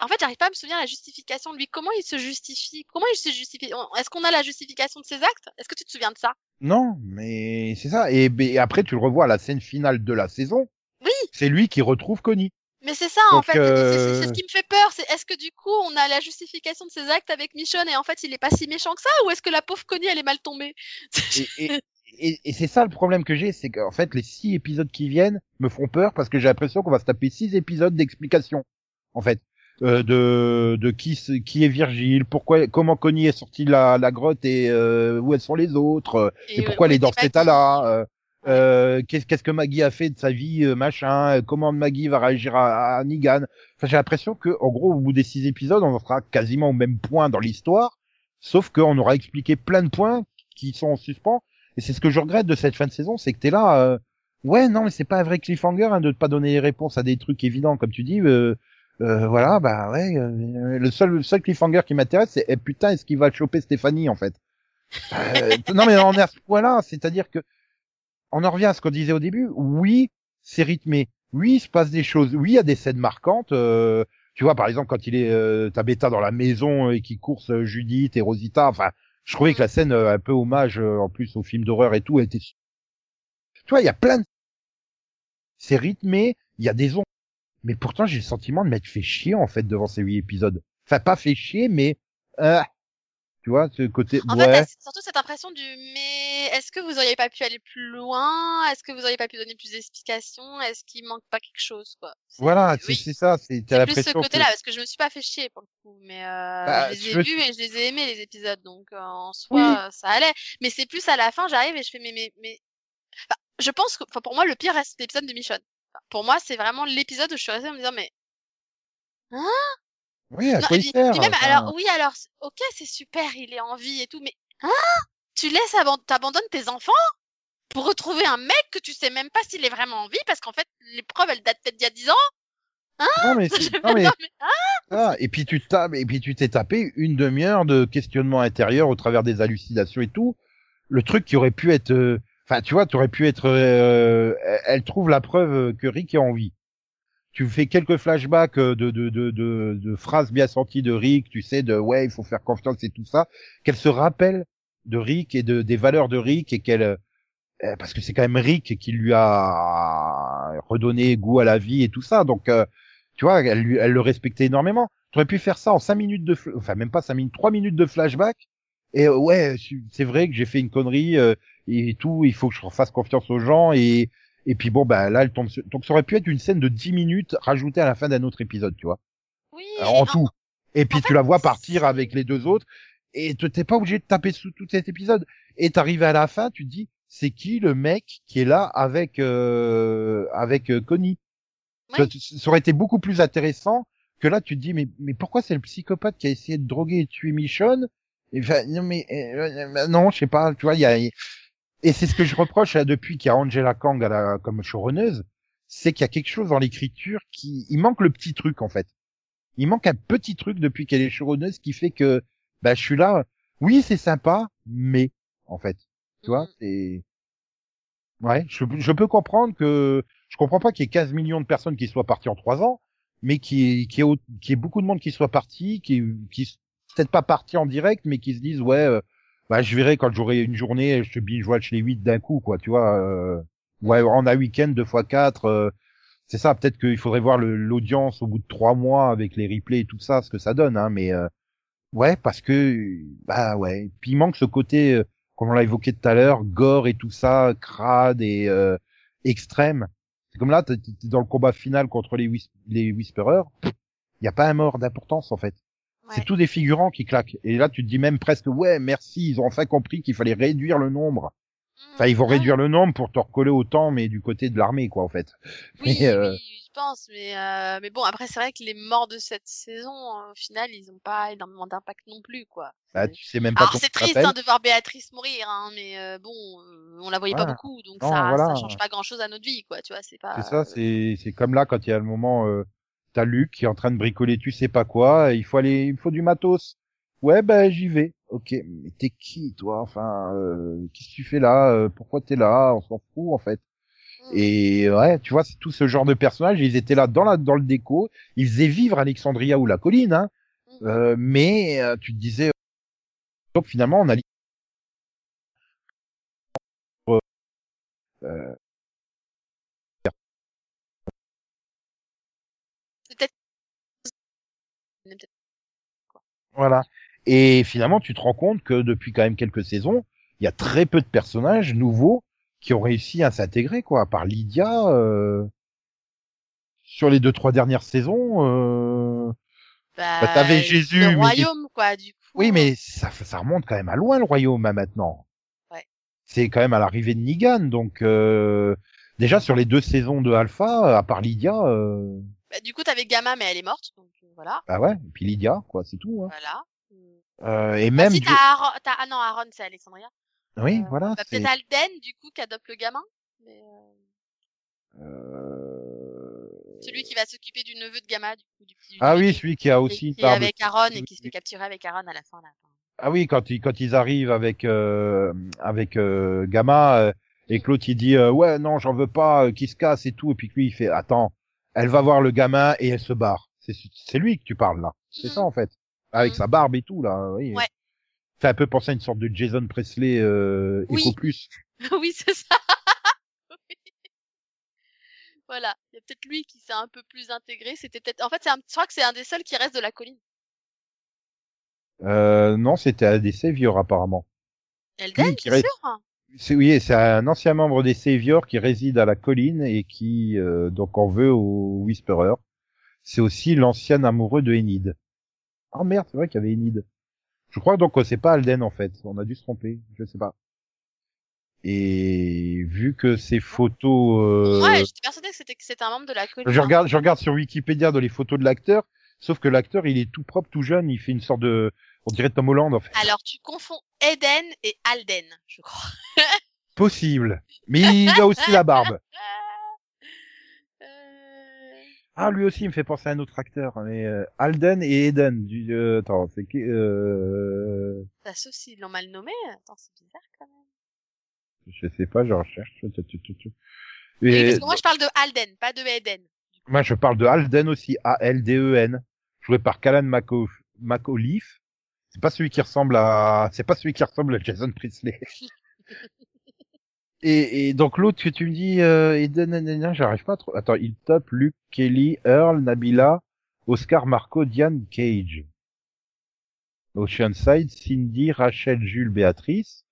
En fait, j'arrive pas à me souvenir la justification de lui. Comment il se justifie? Comment il se justifie? Est-ce qu'on a la justification de ses actes? Est-ce que tu te souviens de ça? Non, mais c'est ça. Et, et après, tu le revois à la scène finale de la saison. Oui. C'est lui qui retrouve Connie. Mais c'est ça, en fait. c'est- c'est- C'est euh, ce qui me fait peur. C'est est-ce que du coup, on a la justification de ses actes avec Michonne et en fait, il est pas si méchant que ça Ou est-ce que la pauvre Connie, elle est mal tombée? Et, et, et, et c'est ça le problème que j'ai, c'est qu'en fait, les six épisodes qui viennent me font peur parce que j'ai l'impression qu'on va se taper six épisodes d'explication. En fait. Euh, de de qui qui est Virgile, pourquoi comment Connie est sortie de la, la grotte et euh, où elles sont les autres, et, euh, pourquoi elle est dans cet état-là. euh, euh, qu'est-ce que Maggie a fait de sa vie, euh, machin, comment Maggie va réagir à, à Negan. Enfin, j'ai l'impression que, en gros, au bout des six épisodes, on en sera quasiment au même point dans l'histoire, sauf qu'on aura expliqué plein de points qui sont en suspens. Et c'est ce que je regrette de cette fin de saison, c'est que t'es là, euh, ouais, non, mais c'est pas un vrai cliffhanger hein, de ne pas donner les réponses à des trucs évidents, comme tu dis. Euh, euh, voilà, bah ouais. euh, le seul, seul cliffhanger qui m'intéresse, c'est eh, putain, est-ce qu'il va choper Stéphanie en fait? Euh, Non, mais on est à ce point-là, c'est-à-dire que on en revient à ce qu'on disait au début. Oui, c'est rythmé. Oui, il se passe des choses. Oui, il y a des scènes marquantes. euh, tu vois, par exemple, quand il est euh, Tabitha dans la maison et qui course Judith et Rosita. Enfin, je trouvais que la scène, euh, un peu hommage euh, en plus au film d'horreur et tout, était. Tu vois, il y a plein de. C'est rythmé. Il y a des ondes. Mais pourtant, j'ai le sentiment de m'être fait chier en fait devant ces huit épisodes. Enfin, pas fait chier, mais euh, tu vois, ce côté. En ouais. fait, surtout cette impression du mais est-ce que vous auriez pas pu aller plus loin? Est-ce que vous auriez pas pu donner plus d'explications? Est-ce qu'il manque pas quelque chose quoi? Voilà, c'est oui. ça. C'est plus ce que- côté-là, parce que je me suis pas fait chier pour le coup, mais euh, Bah, je les ai vus et je les ai aimés les épisodes, donc euh, en soi ça allait. Mais c'est plus à la fin, j'arrive et je fais mais mais mais, Enfin, je pense que, enfin pour moi le pire reste l'épisode de Michonne. Enfin, pour moi c'est vraiment l'épisode où je suis restée en me disant mais Oui, à non, quoi il sert même enfin, alors oui alors ok c'est super il est en vie et tout mais hein? Tu laisses aban- t'abandonnes tes enfants pour retrouver un mec que tu sais même pas s'il est vraiment en vie parce qu'en fait les preuves elles datent peut-être d'il y a 10 ans? Non mais, fais, non, mais non, mais- hein? Ah, et puis tu tapes, et puis tu t'es tapé une demi-heure de questionnement intérieur au travers des hallucinations et tout. Le truc qui aurait pu être, euh, enfin, tu vois, tu aurais pu être, euh, elle- elle trouve la preuve que Rick est en vie. Tu fais quelques flashbacks euh, de, de, de, de, de phrases bien senties de Rick, tu sais, de ouais, il faut faire confiance et tout ça, qu'elle se rappelle de Rick et de, des valeurs de Rick et qu'elle, euh, parce que c'est quand même Rick qui lui a redonné goût à la vie et tout ça, donc, euh, tu vois, elle, elle le respectait énormément. Tu aurais pu faire ça en cinq minutes de, enfin même pas cinq minutes, trois minutes de flashback. Et euh, ouais, c'est vrai que j'ai fait une connerie euh, et tout. Il faut que je fasse confiance aux gens et et puis bon bah là elle tombe. sur- Donc ça aurait pu être une scène de dix minutes rajoutée à la fin d'un autre épisode, tu vois, Oui. En tout. Et puis en tu fait, la vois partir avec les deux autres et tu t'es pas obligé de taper sous tout cet épisode. Et t'arrives à la fin, tu te dis c'est qui le mec qui est là avec euh, avec euh, Connie? Oui. Ça, ça aurait été beaucoup plus intéressant que là, tu te dis, mais, mais pourquoi c'est le psychopathe qui a essayé de droguer et tuer Michonne? Et, enfin, non, mais, euh, euh, non, je sais pas, tu vois, il y a, et c'est ce que je reproche là, depuis qu'il y a Angela Kang à la, comme showrunneuse, c'est qu'il y a quelque chose dans l'écriture qui, il manque le petit truc, en fait. Il manque un petit truc depuis qu'elle est showrunneuse qui fait que, bah, je suis là, oui, c'est sympa, mais, en fait, tu vois, Mhm. c'est, ouais, je, je peux comprendre que, je comprends pas qu'il y ait 15 millions de personnes qui soient parties en trois ans, mais qui qui est qui est beaucoup de monde qui soit parti, qui qui peut-être pas parti en direct, mais qui se disent ouais, euh, bah je verrai quand j'aurai une journée, je te binge watch les huit d'un coup quoi, tu vois. euh, ouais, on a week-end deux fois quatre. euh, c'est ça, peut-être qu'il faudrait voir l'audience au bout de trois mois avec les replays et tout ça, ce que ça donne, hein, mais euh, ouais, parce que bah ouais, puis il manque ce côté, euh, comme on l'a évoqué tout à l'heure, gore et tout ça, crade et euh, extrême. C'est comme là, t'es dans le combat final contre les, whis les Whisperers, il n'y a pas un mort d'importance en fait. Ouais. C'est tout des figurants qui claquent. Et là, tu te dis même presque, ouais, merci, ils ont enfin compris qu'il fallait réduire le nombre. Enfin, ils vont Ouais. réduire le nombre pour te recoller autant, mais du côté de l'armée, quoi, en fait. Oui, Mais, euh, oui, je pense, mais euh, mais bon, après c'est vrai que les morts de cette saison, euh, au final, ils ont pas énormément d'impact non plus, quoi. Bah, tu sais même pas Alors c'est triste hein, de voir Béatrice mourir, hein, mais euh, bon, euh, on la voyait pas beaucoup, donc Non, ça, voilà. ça change pas grand-chose à notre vie, quoi. Tu vois, c'est pas. C'est ça, c'est c'est comme là quand il y a le moment, euh, t'as Luc qui est en train de bricoler, tu sais pas quoi, il faut aller, il faut du matos. Ouais, ben j'y vais. Ok, mais t'es qui toi? Enfin, euh, qu'est-ce que tu fais là? Euh, Pourquoi t'es là? On s'en fout en fait. Mm. Et ouais, tu vois, c'est tout ce genre de personnages. Ils étaient là dans la dans le déco, ils faisaient vivre Alexandria ou la colline, hein. Mm. Euh, mais euh, tu te disais donc finalement on a euh, C'est peut-être. peut-être- Voilà. Et finalement, tu te rends compte que depuis quand même quelques saisons, il y a très peu de personnages nouveaux qui ont réussi à s'intégrer, quoi. À part Lydia, euh, sur les deux trois dernières saisons, euh... Bah, Bah, t'avais Jésus, Le mais- royaume, quoi, du coup. oui, mais euh, ça, ça remonte quand même à loin le royaume hein, maintenant. Ouais. C'est quand même à l'arrivée de Negan, donc euh... déjà sur les deux saisons de Alpha, à part Lydia, euh... bah, du coup, t'avais Gamma, mais elle est morte, donc euh, voilà, bah ouais, et puis Lydia, quoi, c'est tout. Hein. voilà. Euh, et Ah, même, si du- t'as Aaron, t'as- ah non, Aaron, c'est Alexandria. oui, Euh, voilà. Bah, c'est- peut-être Alden, du coup, qui adopte le gamin. Mais, euh, euh, celui qui va s'occuper du neveu de Gamma, du coup, du petit. Ah du oui, celui qui a aussi qui est avec Aaron et qui se fait capturer avec Aaron à la fin, là. Ah oui, quand ils quand ils arrivent avec euh, avec euh, Gamma euh, et l'autre il dit ouais non j'en veux pas, euh, qu'il se casse et tout et puis lui il fait attends, elle va voir le gamin et elle se barre. C'est c'est lui que tu parles là. C'est ça en fait. Avec Mhm. sa barbe et tout là. Oui. Ouais. Fait un peu penser à une sorte de Jason Presley euh, Oui. Eco Plus. oui, c'est ça. Oui. Voilà. Il y a peut-être lui qui s'est un peu plus intégré. C'était peut-être, en fait, c'est un... je crois que c'est un des seuls qui reste de la colline. Euh, non, c'était un des Saviors apparemment. Elden, qui sûr. C'est oui, c'est un ancien membre des Saviors qui réside à la colline et qui euh, donc en veut au Whisperer. C'est aussi l'ancien amoureux de Enid. Ah merde, c'est vrai qu'il y avait Enid. Je crois donc que c'est pas Alden en fait. On a dû se tromper, je sais pas. Et vu que ces photos, euh, Ouais, j'étais persuadée que c'était que c'était un membre de la je regarde, je regarde sur Wikipédia dans les photos de l'acteur, sauf que l'acteur il est tout propre, tout jeune, il fait une sorte de, on dirait Tom Holland en fait. Alors, tu confonds Eden et Alden, je crois. Possible, mais il a aussi la barbe. Ah, lui aussi, il me fait penser à un autre acteur, mais euh, Alden et Eden. Du, euh, attends, c'est qui euh, Bah, sauf s'ils l'ont mal nommé. Attends, c'est bizarre quand même. Je sais pas, je recherche. Tu, tu, tu, tu. Oui, Et- parce que moi, je parle de Alden, pas de Eden. moi, je parle de Alden aussi, A-L-D-E-N, joué par Callan McAu- McAuliffe. C'est pas celui qui ressemble à, c'est pas celui qui ressemble à Jason Priestley. et, et donc l'autre que tu me dis, euh, Eden, j'arrive pas trop. Attends, il top Luke, Kelly, Earl, Nabila, Oscar, Marco, Diane, Cage. Oceanside, Cindy, Rachel, Jules, Béatrice,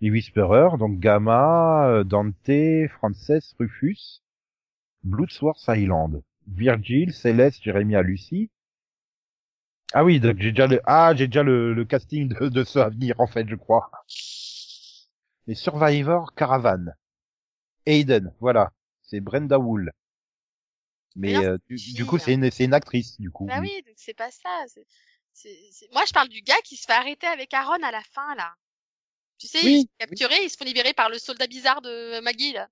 les Whisperers, donc Gamma, euh, Dante, Frances, Rufus, Bloodsworth Island, Virgil, Céleste, Jérémia, Lucie. Ah oui, donc j'ai déjà le, ah, j'ai déjà le, le casting de, de ceux à venir, en fait, je crois. Les Survivor Caravan. Aiden, voilà. C'est Brenda Wool. Mais, Mais non, euh, du, coup, fille, c'est une, c'est une actrice, du coup. Bah oui. oui, donc c'est pas ça. Moi, je parle du gars qui se fait arrêter avec Aaron à la fin, là. Tu sais, Oui, ils sont capturés, ils se font libérer par le soldat bizarre de Maggie, là.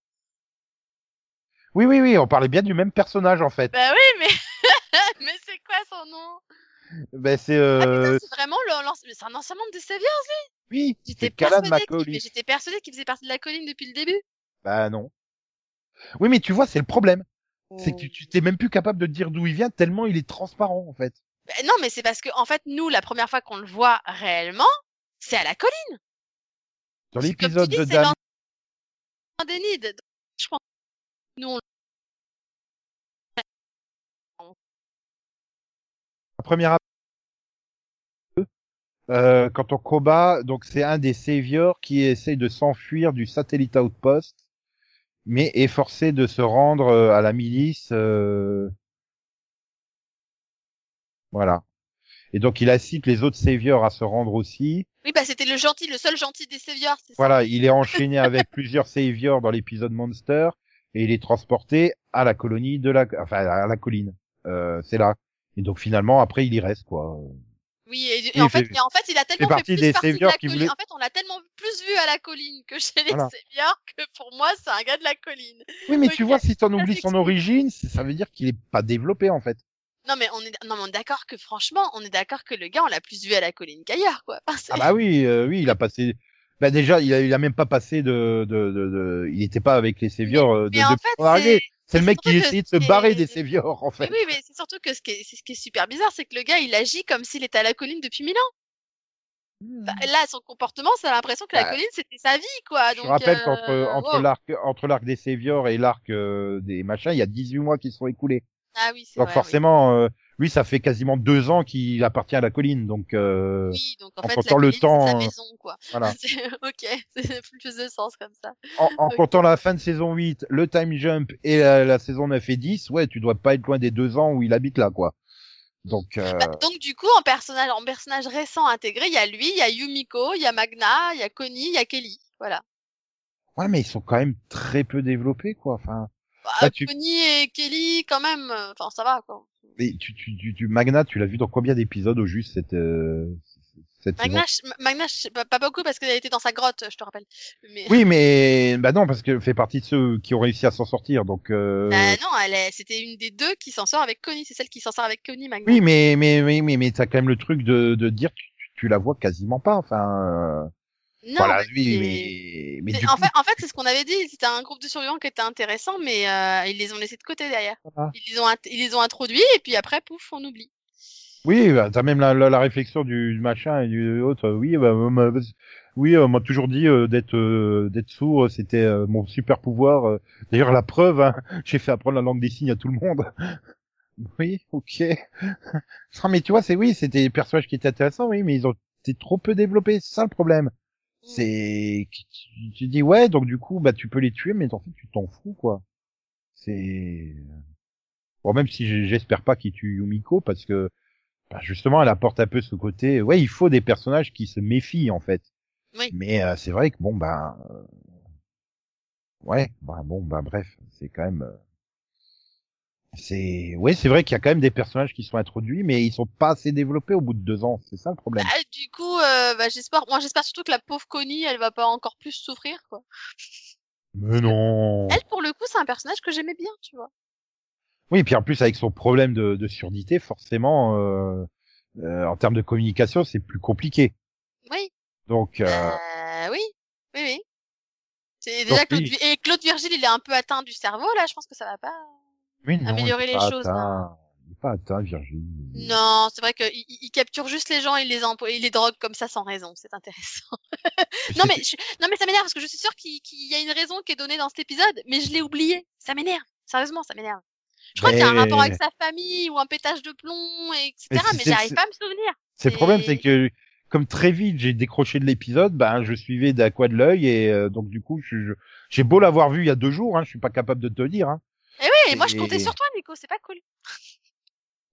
Oui, oui, oui, on parlait bien du même personnage, en fait. Bah oui, mais... mais c'est quoi son nom? Ben, c'est, Ah euh, c'est vraiment le... c'est un ancien membre des Saviors oui, J'étais persuadée qu'il- j'étais faisait partie de la colline depuis le début. Bah, non. Oui, mais tu vois, c'est le problème. C'est Oh. que tu, tu t'es même plus capable de dire d'où il vient tellement il est transparent, en fait. Bah non, mais c'est parce que, en fait, nous, la première fois qu'on le voit réellement, c'est à la colline. Dans l'épisode de l'ancien d'Enid. Donc, Je pense nous, on... première euh, quand on combat, donc c'est un des saviors qui essaye de s'enfuir du satellite outpost, mais est forcé de se rendre euh, à la milice. euh, Voilà. Et donc il incite les autres saviors à se rendre aussi. Oui, bah c'était le gentil, le seul gentil des saviors, ça Voilà, il est enchaîné avec plusieurs saviors dans l'épisode Monster et il est transporté à la colonie de la, enfin à la colline. Euh, c'est là. Et donc finalement après il y reste quoi. Oui, et, en fait, fait- et en fait, il a tellement fait plus des partie de la qui colline. voulaient- En fait, on l'a tellement plus vu à la colline que chez les Voilà. que pour moi, c'est un gars de la colline. Oui mais tu vois si t'en oublies son origine, ça veut dire qu'il est pas développé en fait. Non, mais on est, non, mais on est d'accord que franchement, on est d'accord que le gars, on l'a plus vu à la colline qu'ailleurs, quoi. Enfin, Ah bah oui, euh, oui, il a passé. Bah déjà, il a, il a même pas passé de, de, de, de- il était pas avec les Séviors euh, de, mais en fait. C'est- le mec qui essayait de se barrer des Séviors en Mais fait. oui, mais c'est surtout que ce qui est, c'est ce qui est super bizarre, c'est que le gars, il agit comme s'il était à la colline depuis mille ans. Bah, là, son comportement, ça a l'impression que la Bah, colline, c'était sa vie, quoi. Je Donc, rappelle euh, qu'entre entre wow. l'arc entre l'arc des Séviors et l'arc euh, des machins, il y a 18 mois qui se sont écoulés. Ah oui, c'est Donc vrai. forcément, euh, lui, ça fait quasiment deux ans qu'il appartient à la colline. Donc euh, Oui. donc en, en fait, comptant la le temps, sa maison, quoi. voilà. Ok, c'est plus de sens comme ça. En, en comptant la fin de saison 8, le time jump et la, la saison 9 et 10, ouais, tu dois pas être loin des deux ans où il habite là, quoi. Donc, euh, Bah, donc du coup, en personnage, en personnage récent intégré, il y a lui, il y a Yumiko, il y a Magna, il y a Connie, il y a Kelly. Voilà. ouais, mais ils sont quand même très peu développés, quoi. Enfin, Bah, Là, tu- Connie et Kelly, quand même, euh, enfin, ça va, quoi. Mais tu, tu, tu, tu- Magna, tu l'as vu dans combien d'épisodes au juste cette, euh, cette Magna, Magna, pas, pas beaucoup parce qu'elle était dans sa grotte, je te rappelle. Mais Oui, mais bah non, parce qu'elle fait partie de ceux qui ont réussi à s'en sortir. Donc, euh... Bah, non, elle est, c'était une des deux qui s'en sort avec Connie. C'est celle qui s'en sort avec Connie, Magna. oui, mais mais mais mais, mais t'as quand même le truc de, de dire tu, tu- tu la vois quasiment pas. Enfin, euh, non, voilà, mais c'est- mais mais du en coup, fait, en fait, c'est ce qu'on avait dit. C'était un groupe de survivants qui était intéressant, mais euh, ils les ont laissés de côté derrière. Voilà. Ils les ont, ils les ont introduits et puis après, pouf, on oublie. oui, bah, t'as même la, la, la réflexion du machin et du autre. Oui, bah, euh, m'a- oui, euh, on m'a toujours dit euh, d'être euh, d'être sourd, c'était euh, mon super pouvoir. euh. D'ailleurs, la preuve, hein, j'ai fait apprendre la langue des signes à tout le monde. Oui, ok. non, mais tu vois, c'est oui, c'était des personnages qui étaient intéressants, oui, mais ils ont été trop peu développés, c'est ça le problème. C'est, tu, tu dis ouais, donc du coup, bah tu peux les tuer, mais en fait tu t'en fous quoi. C'est bon, même si j'espère pas qu'ils tuent Yumiko parce que bah, justement, elle apporte un peu ce côté. Ouais, il faut des personnages qui se méfient en fait. Oui. Mais euh, c'est vrai que bon bah euh, ouais, bah bon bah bref, c'est quand même. C'est ouais, c'est vrai qu'il y a quand même des personnages qui sont introduits, mais ils sont pas assez développés au bout de deux ans. C'est ça le problème. Ah, du coup, euh, bah, j'espère, moi, j'espère surtout que la pauvre Connie, elle va pas encore plus souffrir, quoi. Mais non. Elle, pour le coup, c'est un personnage que j'aimais bien, tu vois. Oui, puis en plus avec son problème de, de surdité, forcément, euh, euh, en termes de communication, c'est plus compliqué. Oui. Donc, euh, Euh, oui. Oui, oui. C'est déjà Claude, et Claude Virgile, il est un peu atteint du cerveau, là. Je pense que ça va pas. Non, améliorer les choses, atteint. Il est pas atteint, Virginie. Non, c'est vrai qu'il il, il capture juste les gens, il les il les drogue comme ça sans raison. C'est intéressant. non mais je- non mais ça m'énerve parce que je suis sûre qu'il y a une raison qui est donnée dans cet épisode, mais je l'ai oublié. Ça m'énerve. Sérieusement, ça m'énerve. Je crois qu'il y a un rapport avec sa famille ou un pétage de plomb, et etc. Mais Mais, j'arrive pas à me souvenir. C'est le problème, c'est- que comme très vite j'ai décroché de l'épisode, ben je suivais d'un coin de l'œil et euh, donc du coup, je- je- j'ai beau l'avoir vu il y a deux jours, hein, je suis pas capable de te le dire. Hein. Et moi je comptais sur toi, Nico. C'est pas cool.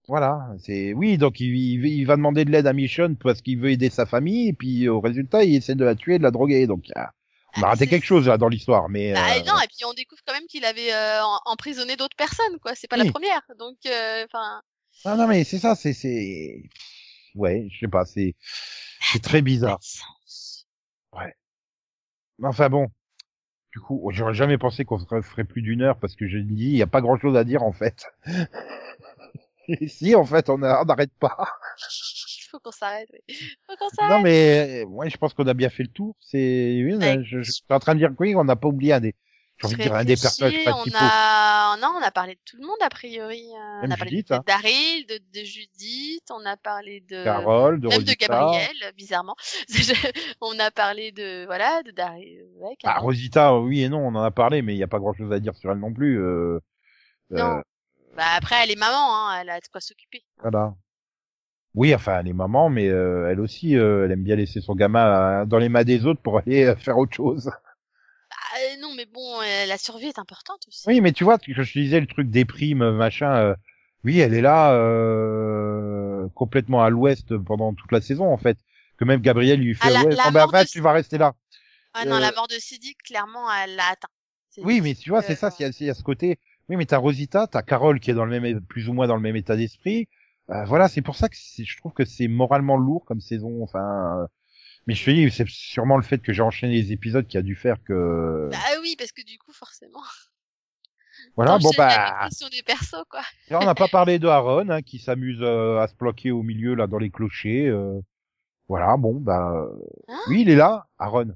Voilà, c'est oui, donc il, va demander de l'aide à Michonne parce qu'il veut aider sa famille et puis au résultat il essaie de la tuer, de la droguer. Donc ah, on a Ah, raté quelque chose là dans l'histoire, mais Bah, euh, non, et puis on découvre quand même qu'il avait euh, emprisonné d'autres personnes, quoi. C'est pas la première. Donc, euh, enfin. non, non mais c'est ça, c'est c'est ouais, je sais pas, c'est c'est très bizarre. sens. Mais Enfin bon, du coup, j'aurais jamais pensé qu'on ferait plus d'une heure parce que je me dis, il y a pas grand chose à dire en fait. Et si, en fait, on n'arrête pas. Faut qu'on s'arrête. Oui. Faut qu'on s'arrête. Non, mais euh, ouais, je pense qu'on a bien fait le tour. C'est, oui, Ouais. je, je suis en train de dire que oui, on n'a pas oublié un des, j'ai envie de dire un des personnages on a, non, on a parlé de tout le monde a priori. Euh, on a parlé Judith, de hein. Daryl, de, de Judith, on a parlé de Carole, de même de. Gabriel, bizarrement. on a parlé de voilà de Daryl. Ouais, Ah. Rosita, oui et non, on en a parlé, mais il n'y a pas grand chose à dire sur elle non plus. Euh, Non. euh, Bah après, elle est maman, hein, elle a de quoi s'occuper. voilà. Oui, enfin, elle est maman, mais euh, elle aussi, euh, elle aime bien laisser son gamin dans les mains des autres pour aller faire autre chose. Euh, non, mais bon, euh, la survie est importante aussi. Oui, mais tu vois, je te disais le truc déprime, machin. euh, oui, elle est là euh, complètement à l'ouest pendant toute la saison en fait. que même Gabriel lui fait Ah, la- ouais, la non, de- tu vas rester là. Ah non, la mort de Siddiq, clairement, elle l'a atteint. Oui, mais tu vois, c'est ça, il y, y a ce côté. Oui, mais t'as Rosita, t'as Carole qui est dans le même, plus ou moins dans le même état d'esprit. Euh, voilà, c'est pour ça que je trouve que c'est moralement lourd comme saison. Enfin, euh, mais je te dis, c'est sûrement le fait que j'ai enchaîné les épisodes qui a dû faire que. Bah oui, parce que du coup, forcément. voilà, bon bah, des persos, quoi. là, on n'a pas parlé de Aaron hein, qui s'amuse euh, à se bloquer au milieu là dans les clochers. euh. Voilà, bon bah, Hein oui, il est là, Aaron.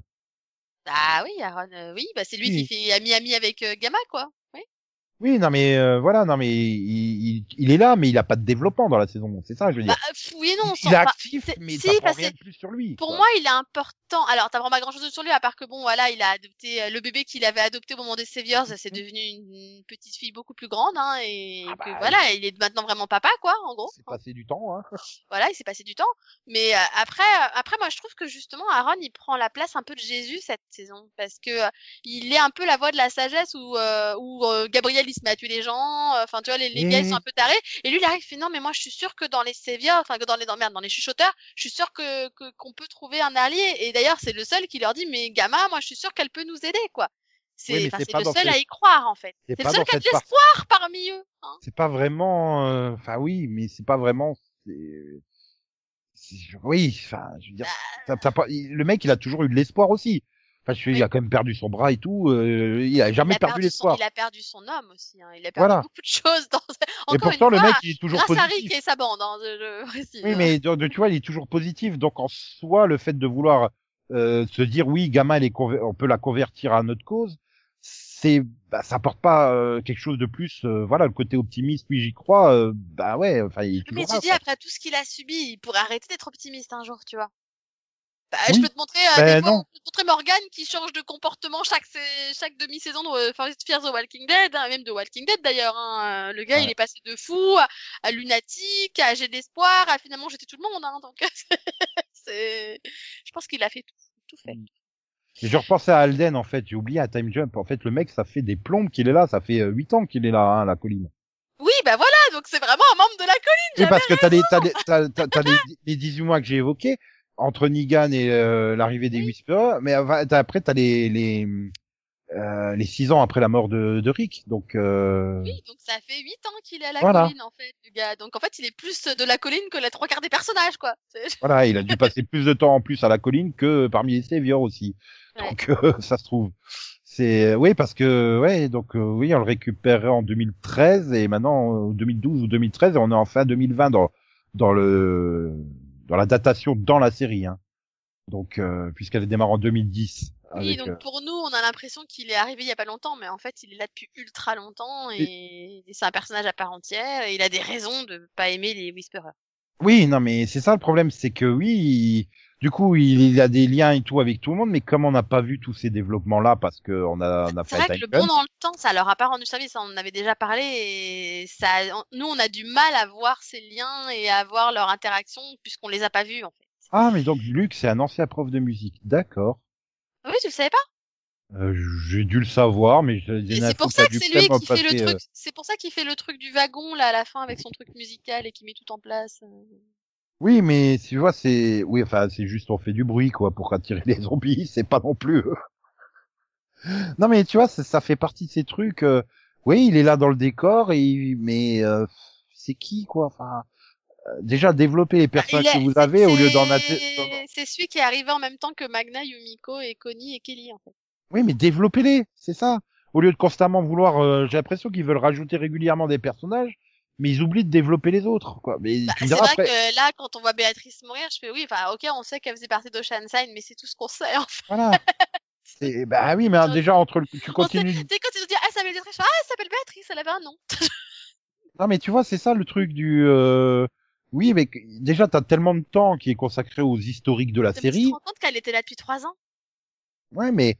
Ah oui, Aaron, euh, oui, bah c'est lui Oui. qui fait ami-ami avec euh, Gamma, quoi. Oui. Non mais euh, voilà, non mais il, il, il est là, mais il a pas de développement dans la saison. C'est ça, je veux dire. Bah, oui non, il est actif, c'est- mais si, t'apprends rien de plus sur lui. Pour quoi. moi, il est important. Alors, t'apprends pas grand chose sur lui, à part que bon, voilà, il a adopté euh, le bébé qu'il avait adopté au moment des Saviors, c'est devenu une, petite fille beaucoup plus grande, hein, et Ah que bah, voilà, il est maintenant vraiment papa, quoi, en gros. C'est passé du temps, hein. Voilà, il s'est passé du temps. Mais euh, après, euh, après, moi, je trouve que justement, Aaron, il prend la place un peu de Jésus cette saison, parce que euh, il est un peu la voix de la sagesse où, où Gabriel il se met à tuer les gens. euh, Enfin, tu vois, les, les gars ils sont un peu tarés. Et lui, il arrive, il fait non, mais moi, je suis sûr que dans les Saviors, enfin que dans les dans, merde, dans les chuchoteurs, je suis sûr que qu'on peut trouver un allié. Et d'ailleurs, c'est le seul qui leur dit, mais Gamma, moi, je suis sûr qu'elle peut nous aider, quoi. C'est Oui, le seul cette- à y croire, en fait. c'est le seul qui a de l'espoir parmi eux. Hein. C'est pas vraiment, euh, enfin oui, mais c'est pas vraiment, oui, enfin, je veux dire, il- le mec, il a toujours eu de l'espoir aussi. Enfin, je il a quand même perdu son bras et tout, euh, il a jamais il a perdu son, l'espoir. il a perdu son homme aussi. Hein. Il a perdu Voilà. beaucoup de choses. Dans... Et Encore pourtant, une le mec, il est toujours grâce à positif. Rick et sa bande, hein, je, je précise. Oui, mais de, de- tu vois, il est toujours positif. Donc en soi, le fait de vouloir euh, se dire oui, gamin, elle est conver- on peut la convertir à notre cause, c'est, bah, ça apporte pas euh, quelque chose de plus. euh, voilà, le côté optimiste, oui, j'y crois. euh, bah ouais, enfin, il est toujours Mais tu là, dis, après tout ce qu'il a subi, il pourrait arrêter d'être optimiste un jour, tu vois. Bah, Oui. Je peux te montrer, euh, Ben fois, peut te montrer Morgan qui change de comportement chaque, chaque demi-saison de euh, First Fear the Walking Dead, hein, même de Walking Dead d'ailleurs. Hein. Euh, Le gars, Ouais. il est passé de fou à, à lunatique, à j'ai de l'espoir, à finalement jeter tout le monde. Hein, donc, c'est, je pense qu'il a fait tout, tout fait. Et je repensais à Alden, en fait, j'ai oublié à Time Jump. En fait, le mec, ça fait des plombes qu'il est là, ça fait euh, huit ans qu'il est là, hein, la colline. Oui, bah voilà, donc c'est vraiment un membre de la colline. Oui, parce que t'as les, t'as les, t'as, t'as, t'as les, les 18 mois que j'ai évoqués, entre Negan et euh, l'arrivée des. Whisperers, mais après, t'as les, les, euh, les 6 ans après la mort de, de Rick, donc, euh, Oui, donc ça fait 8 ans qu'il est à la Voilà. colline, en fait, le gars. Donc en fait, il est plus de la colline que la trois quarts des personnages, quoi. Voilà, il a dû passer plus de temps en plus à la colline que parmi les Saviors aussi. Ouais. Donc, euh, ça se trouve. C'est, oui, parce que, ouais, donc, euh, oui, on le récupérait en 2013 et maintenant, en 2012 ou 2013 et on est en fin 2020 dans, dans le, dans la datation dans la série, hein. Donc, euh, puisqu'elle démarre en 2010. Oui, donc euh, pour nous, on a l'impression qu'il est arrivé il y a pas longtemps, mais en fait, il est là depuis ultra longtemps et, et c'est un personnage à part entière et il a des raisons de pas aimer les Whisperers. Oui, non, mais c'est ça le problème, c'est que oui, du coup, il, il a des liens et tout avec tout le monde, mais comme on n'a pas vu tous ces développements-là, parce que on a, on a C'est pas vrai été que le bon dans le temps, ça leur a pas rendu service, on en avait déjà parlé et ça, on- nous, on a du mal à voir ces liens et à voir leur interaction puisqu'on les a pas vus, en fait. Ah, mais donc Luc, c'est un ancien prof de musique. D'accord. Oui, tu le savais pas? Euh, j'ai dû le savoir, mais c'est pour ça que c'est lui qui fait le passer, truc, euh, c'est pour ça qu'il fait le truc du wagon, là, à la fin, avec son truc musical et qui met tout en place. euh. Oui, mais tu vois, c'est, oui, enfin, c'est juste on fait du bruit, quoi, pour attirer les zombies. C'est pas non plus. euh. non, mais tu vois, ça, ça fait partie de ces trucs. euh, Oui, il est là dans le décor, et mais euh, c'est qui, quoi Enfin, euh, déjà développer les personnages Bah, Il que vous avez au lieu d'en C'est celui qui est arrivé en même temps que Magna, Yumiko et Connie et Kelly, en fait. Oui, mais développez-les, c'est ça. Au lieu de constamment vouloir, euh, j'ai l'impression qu'ils veulent rajouter régulièrement des personnages, mais ils oublient de développer les autres, quoi. Mais Bah, c'est vrai après. que là, quand on voit Béatrice mourir, je fais oui, enfin, ok, on sait qu'elle faisait partie d'Ocean Sign, mais c'est tout ce qu'on sait, en fait. Voilà. C'est, bah oui, mais hein, déjà entre le, tu continues. Tu sais, quand ils ont dit, ah, ça s'appelle Béatrice, ah, elle s'appelle Béatrice, elle avait un nom. Non, mais tu vois, c'est ça le truc du. euh, Oui, mais déjà t'as tellement de temps qui est consacré aux historiques de la Mais tu te série. rends compte qu'elle était là depuis trois ans? Ouais, mais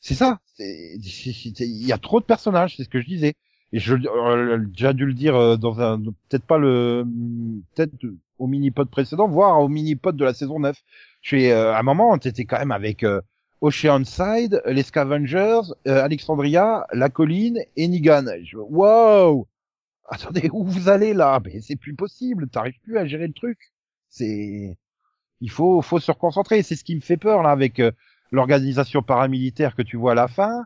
c'est ça. Il y a trop de personnages, c'est ce que je disais. Et je euh, déjà dû le dire euh, dans un peut-être pas le peut-être au mini-pod précédent, voire au mini-pod de la saison 9. Je euh, à un moment, t'étais quand même avec euh, Oceanside, les Scavengers, euh, Alexandria, la colline et Negan. Je wow. Attendez, où vous allez là? Mais c'est plus possible, t'arrives plus à gérer le truc. C'est Il faut, faut se reconcentrer. C'est ce qui me fait peur là avec euh, l'organisation paramilitaire que tu vois à la fin,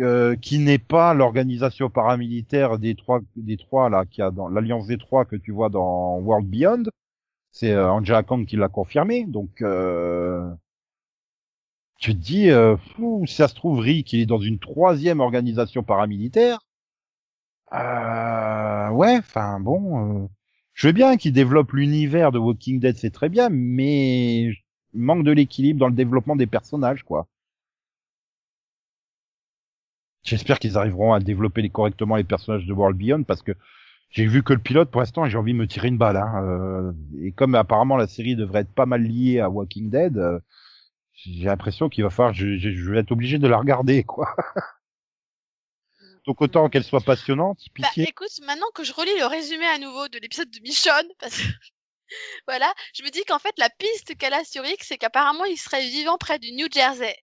euh, qui n'est pas l'organisation paramilitaire des trois, des trois là, qui a dans l'alliance des trois que tu vois dans World Beyond. C'est euh, Angela Kang qui l'a confirmé. Donc, euh, tu te dis, euh, fou, si ça se trouve, Rick il est dans une troisième organisation paramilitaire. Euh, ouais, enfin bon, je veux bien qu'il développe l'univers de Walking Dead, c'est très bien, mais manque de l'équilibre dans le développement des personnages, quoi. J'espère qu'ils arriveront à développer correctement les personnages de World Beyond parce que j'ai vu que le pilote pour l'instant et j'ai envie de me tirer une balle. Hein. Euh, et comme apparemment la série devrait être pas mal liée à Walking Dead, euh, j'ai l'impression qu'il va falloir, je, je, je vais être obligé de la regarder, quoi. Donc autant qu'elle soit passionnante, Bah, pitié. écoute, maintenant que je relis le résumé à nouveau de l'épisode de Michonne, parce que voilà, je me dis qu'en fait la piste qu'elle a sur Rick, c'est qu'apparemment il serait vivant près du New Jersey.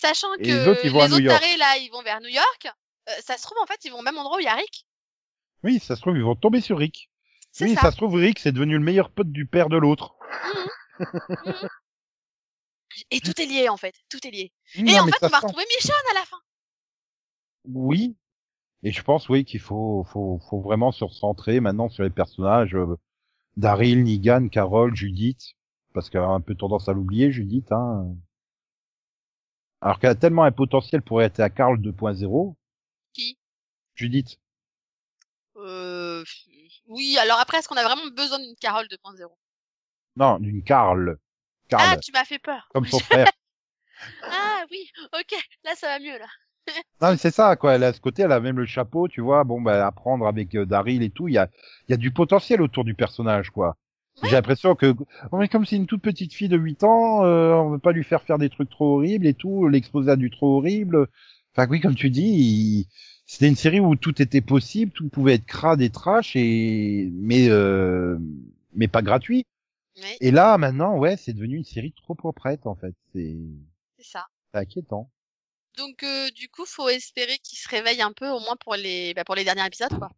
Sachant Et que les autres, ils vont à New autres York. tarés, là, ils vont vers New York. euh, ça se trouve en fait ils vont au même endroit où il y a Rick. Oui, ça se trouve ils vont tomber sur Rick. C'est Oui, ça. ça se trouve Rick c'est devenu le meilleur pote du père de l'autre. Mhm. Et tout est lié en fait, tout est lié. Et Non, en mais fait ça on va sent- retrouver Michonne à la fin. Oui. Et je pense, oui, qu'il faut, faut, faut vraiment se recentrer maintenant sur les personnages euh, Daryl, Negan, Carol, Judith, parce qu'elle a un peu tendance à l'oublier, Judith. Hein. Alors qu'elle a tellement un potentiel pour être à Carl 2.0. Qui? Judith. Euh... Oui, alors après est-ce qu'on a vraiment besoin d'une Carole 2.0 Non, d'une Carl. Carl, Ah, tu m'as fait peur. comme son frère. Ah oui, ok, là ça va mieux là. Non, mais c'est ça, quoi. Elle a ce côté, elle a même le chapeau, tu vois. Bon, bah, apprendre avec euh, Daryl et tout. Il y a, il y a du potentiel autour du personnage, quoi. Ouais. J'ai l'impression que, oh, mais comme c'est une toute petite fille de 8 ans, euh, on veut pas lui faire faire des trucs trop horribles et tout, l'exposer à du trop horrible. Enfin, oui, comme tu dis, il- c'était une série où tout était possible, tout pouvait être crade et trash et, mais, euh, mais pas gratuit. Oui, Et là, maintenant, ouais, c'est devenu une série trop proprette, en fait. C'est c'est ça. c'est inquiétant. Donc euh, du coup, faut espérer qu'il se réveille un peu, au moins pour les, bah, pour les derniers épisodes, quoi.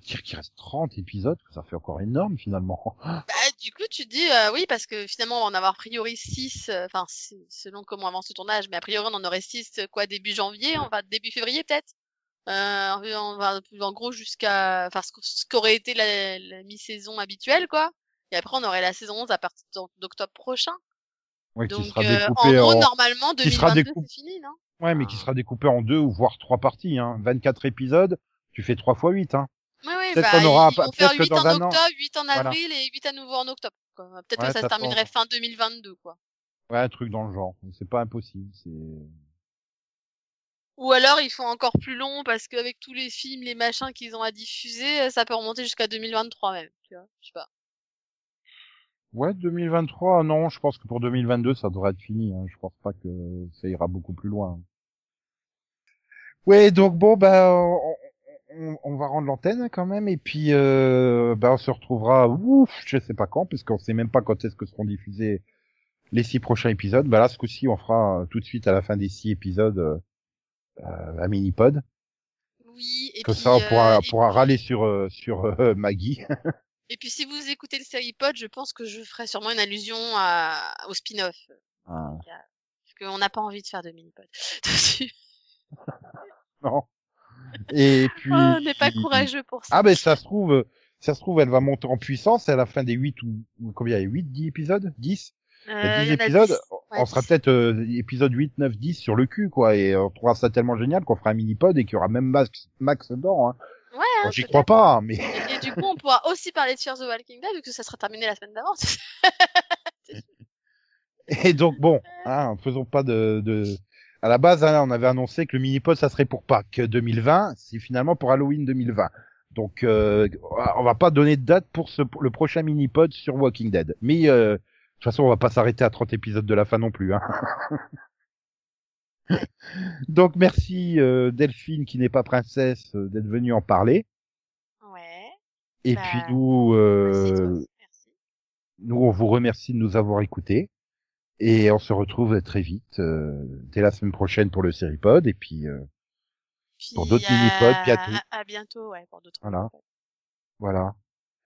Dire qu'il reste 30 épisodes, ça fait encore énorme, finalement. Bah, du coup, tu te dis, euh, oui, parce que finalement, on va en avoir a priori 6, enfin, c'est- selon comment avance le tournage, mais a priori, on en aurait 6, quoi, début janvier, on va début février, peut-être? Euh, on va, en gros, jusqu'à, enfin, ce qu- ce qu'aurait été la, la mi-saison habituelle, quoi. Et après, on aurait la saison 11 à partir d'oc- d'octobre prochain. Ouais, qui Donc, sera euh, en découpé gros, en... normalement, qui sera 2022, découpé- c'est fini, non? Ouais, mais qui sera découpé en deux ou voire trois parties, hein. 24 épisodes, tu fais trois fois 8, hein. Oui, Peut-être bah, qu'on aura peut-être que 8 dans en un an- octobre, 8 en Voilà. avril et 8 à nouveau en octobre. Peut-être Ouais, que ça, ça se terminerait fin 2022, quoi. Ouais, un truc dans le genre. C'est pas impossible, c'est... Ou alors ils font encore plus long parce qu'avec tous les films, les machins qu'ils ont à diffuser, ça peut remonter jusqu'à 2023 même. Tu vois, je sais pas. Ouais, 2023, non, je pense que pour 2022, ça devrait être fini, hein. Je pense pas que ça ira beaucoup plus loin. Ouais, donc bon, bah, on, on- on va rendre l'antenne quand même, et puis, euh, bah, on se retrouvera, ouf, je sais pas quand, parce qu'on sait même pas quand est-ce que seront diffusés les six prochains épisodes. Bah là, ce coup-ci, on fera euh, tout de suite à la fin des six épisodes euh, euh, un mini-pod. Oui, et Comme puis, ça, on pourra, euh, on pourra râler sur, sur euh, Maggie. et puis si vous écoutez le série pod, je pense que je ferai sûrement une allusion à, au spin-off. Ah, Parce qu'on n'a pas envie de faire de mini-pod dessus. non. Et puis... Oh, on n'est pas courageux pour ça. Ah ben ça se trouve, euh, ça se trouve, elle va monter en puissance à la fin des 8 ou, combien il y a 8, 10 épisodes? 10 Il y a Euh, 10 il y en a épisodes, 10. on Ouais, sera 10. peut-être euh, épisode 8, 9, 10 sur le cul, quoi, et on trouvera ça tellement génial qu'on fera un mini-pod et qu'il y aura même Max, Max dedans, hein. Ouais, Bon, hein, J'y crois pas, mais... Et, et du coup, on pourra aussi parler de Fear the Walking Dead vu que ça sera terminé la semaine d'avant. Et donc bon, hein, faisons pas de... de... À la base, hein, on avait annoncé que le mini-pod, ça serait pour Pâques 2020, c'est finalement pour Halloween 2020. Donc, euh, on va pas donner de date pour ce, pour le prochain mini-pod sur Walking Dead. Mais euh, de toute façon, on va pas s'arrêter à 30 épisodes de la fin non plus. Hein. Donc, merci euh, Delphine, qui n'est pas princesse, euh, d'être venue en parler. ouais. Et Bah, puis nous, Merci, euh, merci. nous, on vous remercie de nous avoir écoutés. Et on se retrouve très vite, euh, dès la semaine prochaine pour le Seripod. Et puis, euh, pour d'autres mini-pods bientôt. À, à bientôt, ouais, pour d'autres. Voilà. voilà.